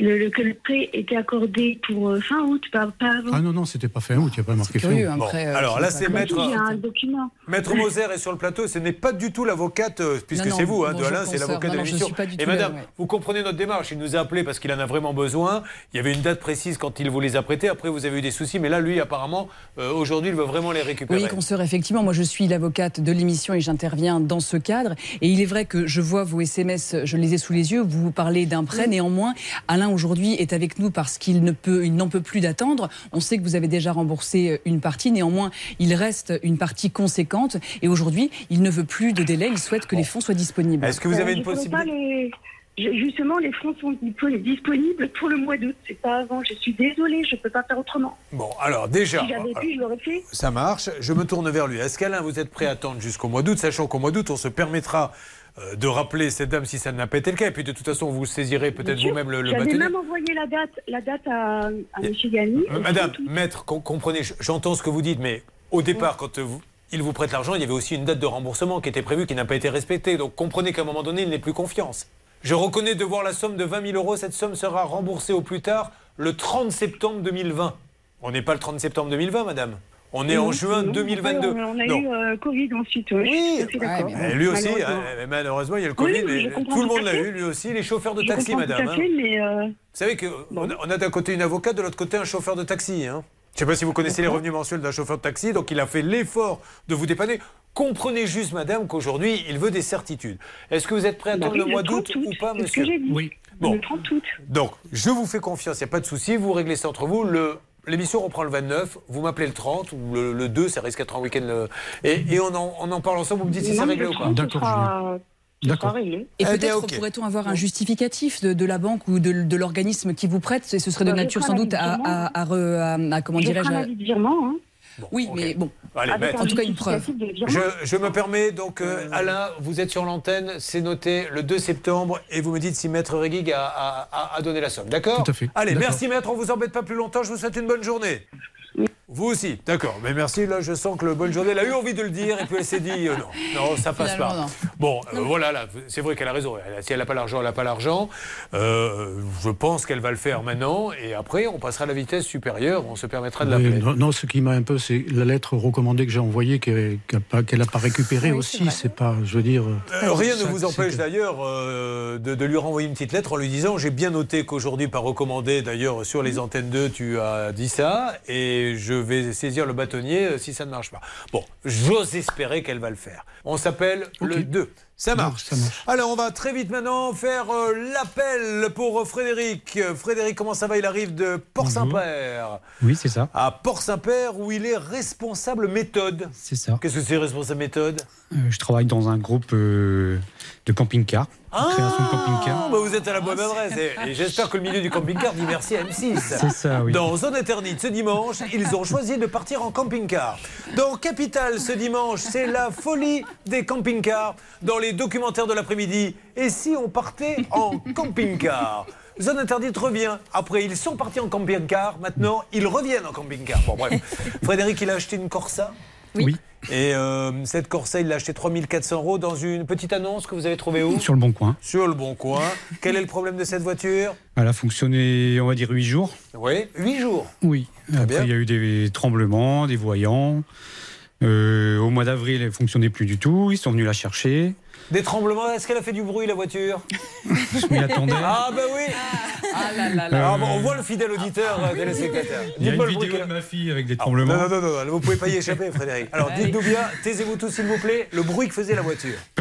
Le, le- que le prêt était accordé pour euh, fin août, pas, pas avant. Ah non, non, c'était pas fin août, il n'y a pas marqué fin août. Bon, alors là, c'est maître. si, Il y a un document. Maître Moser est sur le plateau, ce n'est pas du tout l'avocate, euh, puisque Non, non, c'est vous, hein, de Alain, c'est consoeur. l'avocat de Non, non, je l'émission. suis pas du Et madame, ouais. vous comprenez notre démarche, il nous a appelé parce qu'il en a vraiment besoin. Il y avait une date précise quand il vous les a prêtés, après vous avez eu des soucis, mais là, lui, apparemment, euh, aujourd'hui, il veut vraiment les récupérer. Oui, consoeur, effectivement, moi je suis l'avocate de l'émission et j'interviens dans ce cadre. Et il est vrai que je vois vos SMS, je les ai sous les yeux, vous parlez d'un prêt. Néanmoins, Alain aujourd'hui est avec nous parce qu'il ne peut, il n'en peut plus d'attendre. On sait que vous avez déjà remboursé une partie. Néanmoins, il reste une partie conséquente. Et aujourd'hui, il ne veut plus de délai. Il souhaite que les fonds soient disponibles. Est-ce que vous avez Euh, une je pourrais possibilité Justement, les fonds sont dispo- disponibles pour le mois d'août. C'est pas avant. Je suis désolée, je peux pas faire autrement. Bon, alors déjà, Si j'avais pu, je l'aurais fait. ça marche, je me tourne vers lui. Est-ce qu'Alain, vous êtes prêt à attendre jusqu'au mois d'août, sachant qu'au mois d'août, on se permettra euh, de rappeler cette dame si ça n'a pas été le cas, et puis de toute façon, vous saisirez peut-être vous-même le, le J'avais même envoyé la date, la date à, à M. Yanni. Euh, Madame, maître, com- comprenez, j'entends ce que vous dites, mais au départ, quand euh, vous- il vous prête l'argent, il y avait aussi une date de remboursement qui était prévue, qui n'a pas été respectée. Donc comprenez qu'à un moment donné, il n'est plus confiance. Je reconnais devoir la somme de 20 000 euros. Cette somme sera remboursée au plus tard le 30 septembre 2020. On n'est pas le 30 septembre 2020, madame. On est en juin non, 2022. On a, on a Non. eu euh, Covid ensuite. Oui, je suis d'accord. Eh, lui aussi, Malheureusement. hein, malheureusement, il y a le Covid, oui, mais tout le monde l'a eu, lui aussi, les chauffeurs de Je taxi, tout madame. hein. mais euh, Vous savez qu'on a, on a d'un côté une avocate, de l'autre côté un chauffeur de taxi. Hein. Je ne sais pas si vous connaissez les revenus mensuels d'un chauffeur de taxi, donc il a fait l'effort de vous dépanner. Comprenez juste, madame, qu'aujourd'hui, il veut des certitudes. Est-ce que vous êtes prêt à Bah attendre oui, le mois 30 d'août août, ou pas, monsieur que j'ai dit. Oui. Bon. le 30 août. Donc, je vous fais confiance, il n'y a pas de souci, vous réglez ça entre vous. Le, L'émission reprend le 29, vous m'appelez le 30 ou le, le 2, ça risque d'être un week-end. le- Et, et on, en, on en parle ensemble, vous me dites si c'est réglé ou pas. 30, ce D'accord, D'accord. Et Eh bien, peut-être pourrait-on avoir un justificatif de, de la banque ou de, de l'organisme qui vous prête, et ce serait de je nature sans doute à, à, à re- à- à- comment Je dirais-je virement. Hein, Oui, mais bon. Allez, En tout cas, une preuve. Je, je me permets, donc, euh, Alain, vous êtes sur l'antenne, c'est noté le 2 septembre, et vous me dites si Maître Réguig a, a- a- a donné la somme, d'accord Tout à fait. Allez, merci Maître, on vous embête pas plus longtemps, je vous souhaite une bonne journée. Vous aussi, d'accord. Mais merci, là, je sens que le bonne journée, elle a eu envie de le dire, et puis elle s'est dit, euh, non, non, ça passe Finalement, pas. non. Bon, euh, voilà, là, c'est vrai qu'elle a raison. Elle- si elle n'a pas l'argent, elle n'a pas l'argent. Euh, je pense qu'elle va le faire maintenant, et après, on passera à la vitesse supérieure, on se permettra de l'appeler. non, non, ce qui m'a un peu, c'est la lettre recommandée que j'ai envoyée, qu'elle n'a pas, récupérée aussi. C'est pas, je veux dire. Euh, rien ne vous empêche que- d'ailleurs euh, de, de lui renvoyer une petite lettre en lui disant j'ai bien noté qu'aujourd'hui par recommandé d'ailleurs sur les antennes 2 tu as dit ça et je vais saisir le bâtonnier euh, si ça ne marche pas. Bon, j'ose espérer qu'elle va le faire. On s'appelle le 2. Ça marche. ça marche. Alors on va très vite maintenant faire euh, l'appel pour euh, Frédéric. Frédéric, comment ça va? Il arrive de Port-Saint-Père. Oui, c'est ça. À Port-Saint-Père où il est responsable méthode. C'est ça. Qu'est-ce que c'est responsable méthode? Je travaille dans un groupe de camping-car. Création de camping-car. Ah, bah vous êtes à la bonne adresse. Et, et j'espère que le milieu du camping-car dit merci à M6. C'est ça, oui. Dans Zone Interdite, ce dimanche, ils ont choisi de partir en camping-car. Dans Capital, ce dimanche, c'est la folie des camping-cars. Dans les documentaires de l'après-midi, et si on partait en camping-car? Zone Interdite revient. Après, ils sont partis en camping-car. Maintenant, ils reviennent en camping-car. Bon, bref. Frédéric, il a acheté une Corsa? Oui. Et euh, cette Corsa, il l'a acheté 3400 euros dans une petite annonce que vous avez trouvée où? Sur le bon coin. Sur le bon coin. Quel est le problème de cette voiture? Elle a fonctionné, on va dire, 8 jours. Oui, 8 jours. Oui. Après, bien. il y a eu des tremblements, des voyants. Euh, au mois d'avril, elle ne fonctionnait plus du tout. Ils sont venus la chercher. Des tremblements, est-ce qu'elle a fait du bruit la voiture? Je m'y attendais. Ah bah oui Ah là là Alors, bon, On voit le fidèle auditeur euh, téléspectateur. Il y a Dites-moi une le bruit vidéo de ma fille avec des Ah, tremblements. Non, non, non, non, vous ne pouvez pas y échapper, Frédéric. Alors dites-nous bien, taisez-vous tous s'il vous plaît, le bruit que faisait la voiture.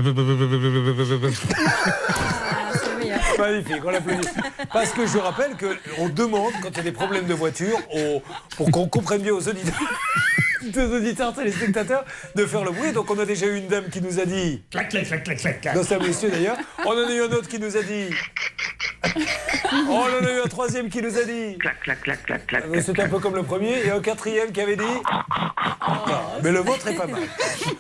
Magnifique, on l'applaudit. Parce que je rappelle qu'on demande, quand il y a des problèmes de voiture, au- pour qu'on comprenne bien aux auditeurs, aux auditeurs téléspectateurs, de faire le bruit. Donc on a déjà eu une dame qui nous a dit... Clac, clac, clac, clac, clac, c'est un monsieur d'ailleurs. On en a eu un autre qui nous a dit... On en a eu un troisième qui nous a dit... Clac, clac, clac, clac, clac. C'est un peu comme le premier. Et un quatrième qui avait dit... Ah, Mais le vôtre est pas mal.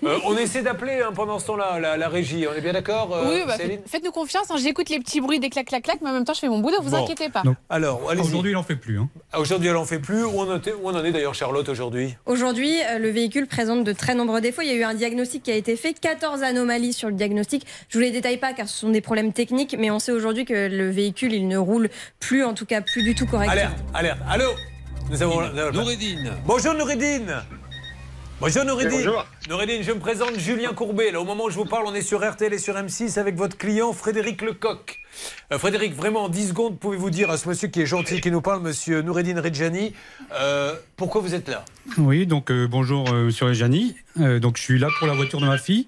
Euh, on essaie d'appeler hein, pendant ce temps-là la, la régie. On est bien d'accord, euh, oui, bah, faites-nous confiance. hein, J'écoute les petits bruits des clac clac clac, mais en même temps, je fais mon boulot. Vous Bon. inquiétez pas. Alors, Aujourd'hui, il n'en fait plus. hein. Aujourd'hui, elle en fait plus. En où on en est d'ailleurs, Charlotte, aujourd'hui? Aujourd'hui, euh, le véhicule présente de très nombreux défauts. Il y a eu un diagnostic qui a été fait, 14 anomalies sur le diagnostic. Je vous les détaille pas car ce sont des problèmes techniques, mais on sait aujourd'hui que le véhicule, il ne roule plus, en tout cas plus du tout correctement. Alerte, alerte. Allô? Nous avons. Noureddin. Bonjour Noureddin. Bonjour Noureddin. Oui, bonjour. Noureddin, je me présente Julien Courbet. Là, au moment où je vous parle, on est sur RTL et sur M6 avec votre client Frédéric Lecoq. Euh, Frédéric, vraiment en 10 secondes, pouvez-vous dire à ce monsieur qui est gentil, qui nous parle, monsieur Noureddin Redjani, euh, pourquoi vous êtes là? Oui, donc euh, bonjour euh, Monsieur Rejani. Euh, donc je suis là pour la voiture de ma fille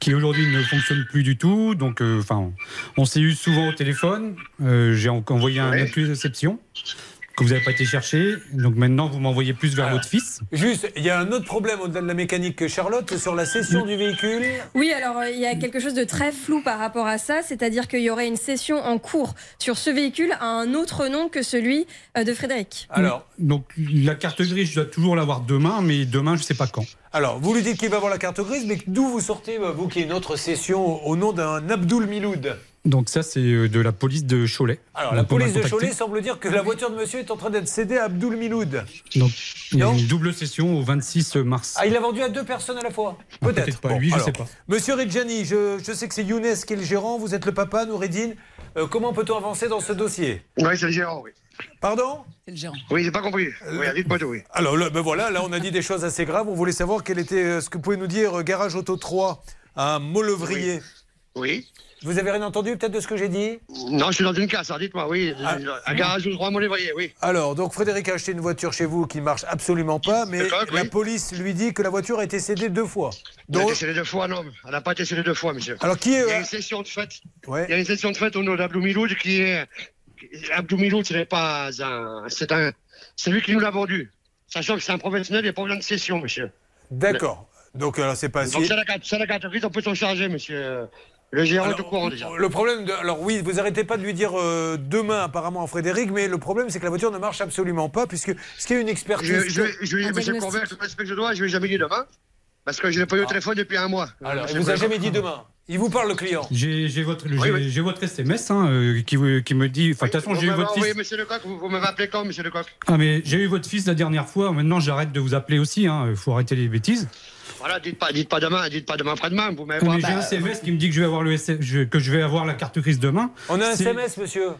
qui aujourd'hui ne fonctionne plus du tout. Donc euh, enfin, on s'est eu souvent au téléphone. Euh, J'ai en- envoyé un accusé de réception que vous n'avez pas été chercher. Donc maintenant vous m'envoyez plus vers votre fils. Juste, il y a un autre problème au-delà de la mécanique que Charlotte, sur la cession du véhicule. Oui, alors euh, il y a quelque chose de très flou par rapport à ça, c'est-à-dire qu'il y aurait une session en cours sur ce véhicule à un autre nom que celui euh, de Frédéric. Alors, Donc la carte grise, je dois toujours l'avoir demain, mais demain je sais pas quand. Alors, vous lui dites qu'il va avoir la carte grise, mais d'où vous sortez, vous qui êtes une autre session au nom d'un Abdoul Miloud? Donc ça c'est euh, de la police de Cholet. Alors, la police de. Cholet semble dire que la voiture de monsieur est en train d'être cédée à Abdoul Miloud. Donc il y a une double session au 26 mars. Ah, il l'a vendu à deux personnes à la fois Ah, peut-être pas, lui, je sais pas. Monsieur Redjani, je, je sais que c'est Younes qui est le gérant, vous êtes le papa, Noureddin. Euh, comment peut-on avancer dans ce dossier Oui, c'est le gérant, oui. Pardon C'est le gérant. Oui, j'ai pas compris. Oui, dites-moi tout, oui. Alors là, ben voilà, là on a dit des choses assez graves. On voulait savoir quel était euh, ce que vous pouvez nous dire, euh, Garage Auto 3 à Mollevrier. Oui. Vous avez rien entendu peut-être de ce que j'ai dit Non, je suis dans une casse, dites-moi, oui. Un garage ou droit monévrier, oui. Alors, donc Frédéric a acheté une voiture chez vous qui marche absolument pas, mais la oui. police lui dit que la voiture a été cédée deux fois. Elle a été scellée deux fois, non. Elle n'a pas été scellée deux fois, monsieur. Alors, qui est, Il y a euh, une session de fête. Ouais. Il y a une session de fête au nom d'Abdou Miloud qui est. Abdou Miloud, ce n'est pas un. C'est un. C'est lui qui nous l'a vendu. Sachant que c'est un professionnel, il n'y a pas besoin de session, monsieur. D'accord. Donc, alors, c'est pas Donc, si- c'est la, la carte grise, on peut s'en charger, monsieur. Le gérant est au courant déjà. Le problème, de, alors oui, vous arrêtez pas de lui dire euh, demain apparemment à Frédéric, mais le problème c'est que la voiture ne marche absolument pas, puisque ce qu'il y a une expertise. Je, je, je, lui ai dit, le respect que je dois, je ne lui ai jamais dit demain. Parce que je l'ai pas eu au téléphone depuis un mois. Alors, il vous a jamais dit demain. Il vous parle le client. J'ai votre, Oui, oui. SMS hein, euh, qui, qui me dit. Enfin, de toute façon, j'ai eu votre fils. monsieur Lecoq, vous, vous m'avez appelé quand, monsieur Lecoq? Ah, mais j'ai eu votre fils la dernière fois. Maintenant, j'arrête de vous appeler aussi. Il faut arrêter les bêtises. Voilà, dites pas, dites pas demain, dites pas demain après-demain. Vous m'avez j'ai un SMS qui me dit que je vais avoir le que je vais avoir la carte grise demain. On a un SMS, monsieur.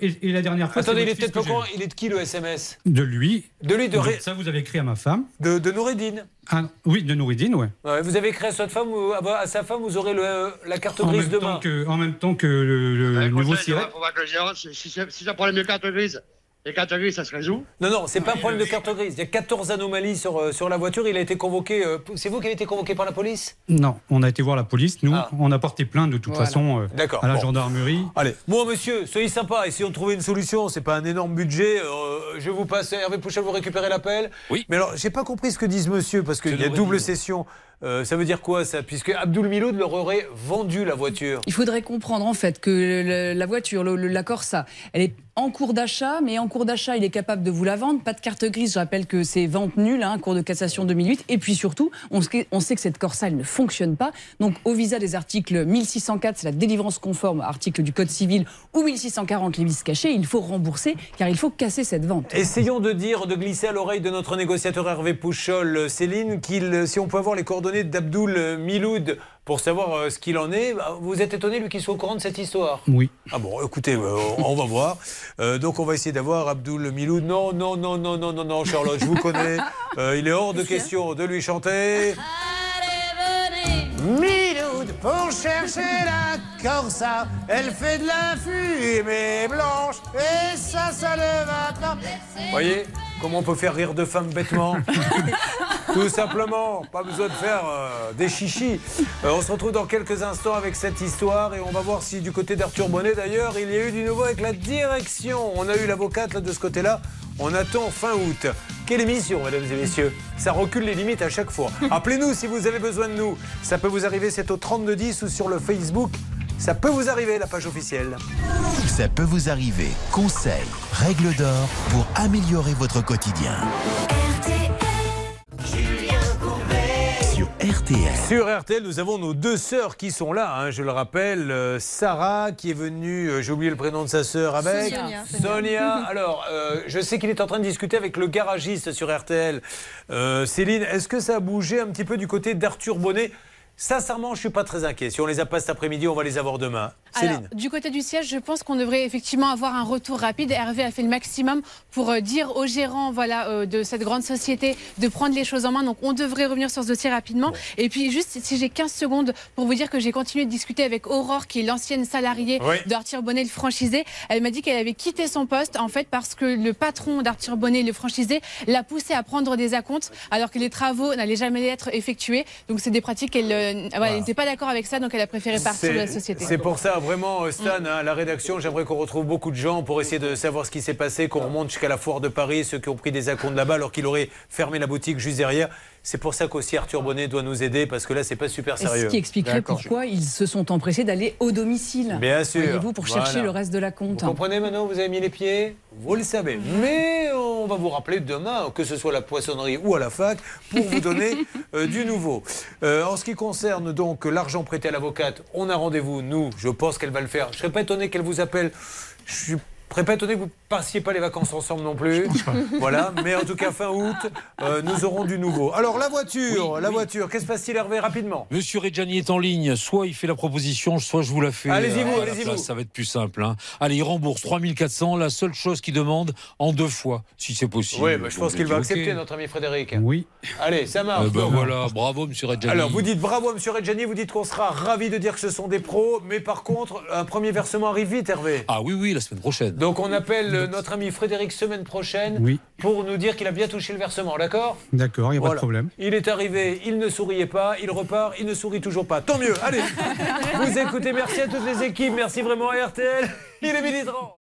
Et, et la dernière fois, Attendez, il est peut-être pas courant. Il est de qui le SMS De lui. De lui, de Donc, Ça, vous avez écrit à ma femme. De, de Noureddin. Ah, oui, de Nouridine, ouais. Ouais, vous avez écrit à sa femme, ou à sa femme, vous aurez le- la carte En grise demain. que, en même temps que le, le nouveau Siret. gérant, si, si, si ça prend les cartes grises, les cartes grises, ça se résout. Non, non, c'est pas un problème de carte grise. Il y a 14 anomalies sur, euh, sur la voiture. Il a été convoqué. euh, c'est vous qui avez été convoqué par la police? Non, on a été voir la police. Nous, Ah. on a porté plainte de toute Voilà. façon euh, D'accord, à la bon. gendarmerie. Allez, moi, monsieur, soyez sympa. Essayons de trouver une solution. C'est pas un énorme budget. euh, je vous passe. Hervé Pouchel, vous récupérez l'appel. Oui. Mais alors, j'ai pas compris ce que disent monsieur, parce qu'il y a double session. Euh, ça veut dire quoi, ça? Puisque Abdoul Miloud leur aurait vendu la voiture. Il faudrait comprendre en fait que le- la voiture, le- le- la Corsa, elle est en cours d'achat, mais en cours d'achat, il est capable de vous la vendre. Pas de carte grise, je rappelle que c'est vente nulle, hein, cours de cassation 2008. Et puis surtout, on sait, on sait que cette Corsa, elle ne fonctionne pas. Donc au visa des articles 1604, c'est la délivrance conforme, article du Code civil, ou 1640, les vices cachés, il faut rembourser, car il faut casser cette vente. Essayons de dire, de glisser à l'oreille de notre négociateur Hervé Pouchol, euh, Céline, qu'il, euh, si on peut avoir les coordonnées d'Abdoul euh, Miloud pour savoir euh, ce qu'il en est. Bah, Vous êtes étonné, lui, qu'il soit au courant de cette histoire? Oui. Ah bon, écoutez, euh, on, va voir. Euh, donc on va essayer d'avoir Abdoul Miloud. Non, non, non, non, non, non, non, Charlotte, je vous connais. Euh, il est hors de question de lui chanter. Pour chercher la Corsa, elle fait de la fumée blanche, et ça, ça ne va pas. Voyez comment on peut faire rire deux femmes bêtement Tout simplement, pas besoin de faire euh, des chichis. Euh, on se retrouve dans quelques instants avec cette histoire et on va voir si du côté d'Arthur Bonnet d'ailleurs, il y a eu du nouveau avec la direction. On a eu l'avocate de ce côté-là. On attend fin août. Quelle émission, mesdames et messieurs? Ça recule les limites à chaque fois. Appelez-nous si vous avez besoin de nous. Ça peut vous arriver, c'est au 3210 ou sur le Facebook. Ça peut vous arriver, la page officielle. Ça peut vous arriver. Conseils, règles d'or pour améliorer votre quotidien. RTL. Sur RTL, nous avons nos deux sœurs qui sont là, hein, je le rappelle. Euh, Sarah, qui est venue, euh, j'ai oublié le prénom de sa sœur avec. Sonia. Sonia. Alors, euh, je sais qu'il est en train de discuter avec le garagiste sur RTL. Euh, Céline, est-ce que ça a bougé un petit peu du côté d'Arthur Bonnet? Sincèrement, je suis pas très inquiet. Si on les a pas cet après-midi, on va les avoir demain. Alors, Céline. du côté du siège, je pense qu'on devrait effectivement avoir un retour rapide. Hervé a fait le maximum pour euh, dire aux gérants voilà, euh, de cette grande société de prendre les choses en main. Donc, on devrait revenir sur ce dossier rapidement. Et puis, juste si j'ai 15 secondes pour vous dire que j'ai continué de discuter avec Aurore, qui est l'ancienne salariée Oui. d'Arthur Bonnet, le franchisé. Elle m'a dit qu'elle avait quitté son poste, en fait, parce que le patron d'Arthur Bonnet, le franchisé, l'a poussé à prendre des acomptes, alors que les travaux n'allaient jamais être effectués. Donc, c'est des pratiques qu'elle euh, voilà, elle n'était pas d'accord avec ça, donc elle a préféré partir de la société. C'est pour ça, vraiment, euh, Stan, hein, la rédaction, j'aimerais qu'on retrouve beaucoup de gens pour essayer de savoir ce qui s'est passé, qu'on remonte jusqu'à la foire de Paris, ceux qui ont pris des acomptes là-bas alors qu'il aurait fermé la boutique juste derrière. C'est pour ça qu'aussi Arthur Bonnet doit nous aider parce que là, c'est pas super Et sérieux. Ce qui expliquerait pourquoi ils se sont empressés d'aller au domicile. Bien sûr. Voyez-vous, pour chercher Voilà. le reste de la compte. Vous comprenez maintenant, vous avez mis les pieds, vous le savez. Mais on va vous rappeler demain, que ce soit à la poissonnerie ou à la fac, pour vous donner euh, du nouveau. Euh, en ce qui concerne donc l'argent prêté à l'avocate, on a rendez-vous, nous, je pense qu'elle va le faire. Je serais pas étonné qu'elle vous appelle. Je suis serais pas étonné que vous passiez pas les vacances ensemble non plus. Voilà, mais en tout cas fin août, euh, nous aurons du nouveau. Alors la voiture, la voiture, qu'est-ce qui se passe-t-il Hervé rapidement? Monsieur Reggiani est en ligne. Soit il fait la proposition, soit je vous la fais. Allez-y, vous, à la allez-y, place. vous. Ça va être plus simple. hein. Allez, il rembourse 3400. La seule chose qu'il demande en deux fois, si c'est possible. Oui, bah, je pense qu'il va ok. accepter notre ami Frédéric. Oui. Allez, ça marche. Euh, ben voilà, bravo Monsieur Reggiani. Alors, vous dites bravo, monsieur Reggiani, vous dites qu'on sera ravis de dire que ce sont des pros, mais par contre, un premier versement arrive vite, Hervé. Ah oui, oui, la semaine prochaine. Donc, on appelle euh, notre ami Frédéric semaine prochaine Oui. pour nous dire qu'il a bien touché le versement, d'accord? D'accord, il n'y a pas de problème. Il est arrivé, il ne souriait pas, il repart, il ne sourit toujours pas. Tant mieux, allez Vous écoutez, merci à toutes les équipes, merci vraiment à RTL. Il est 30.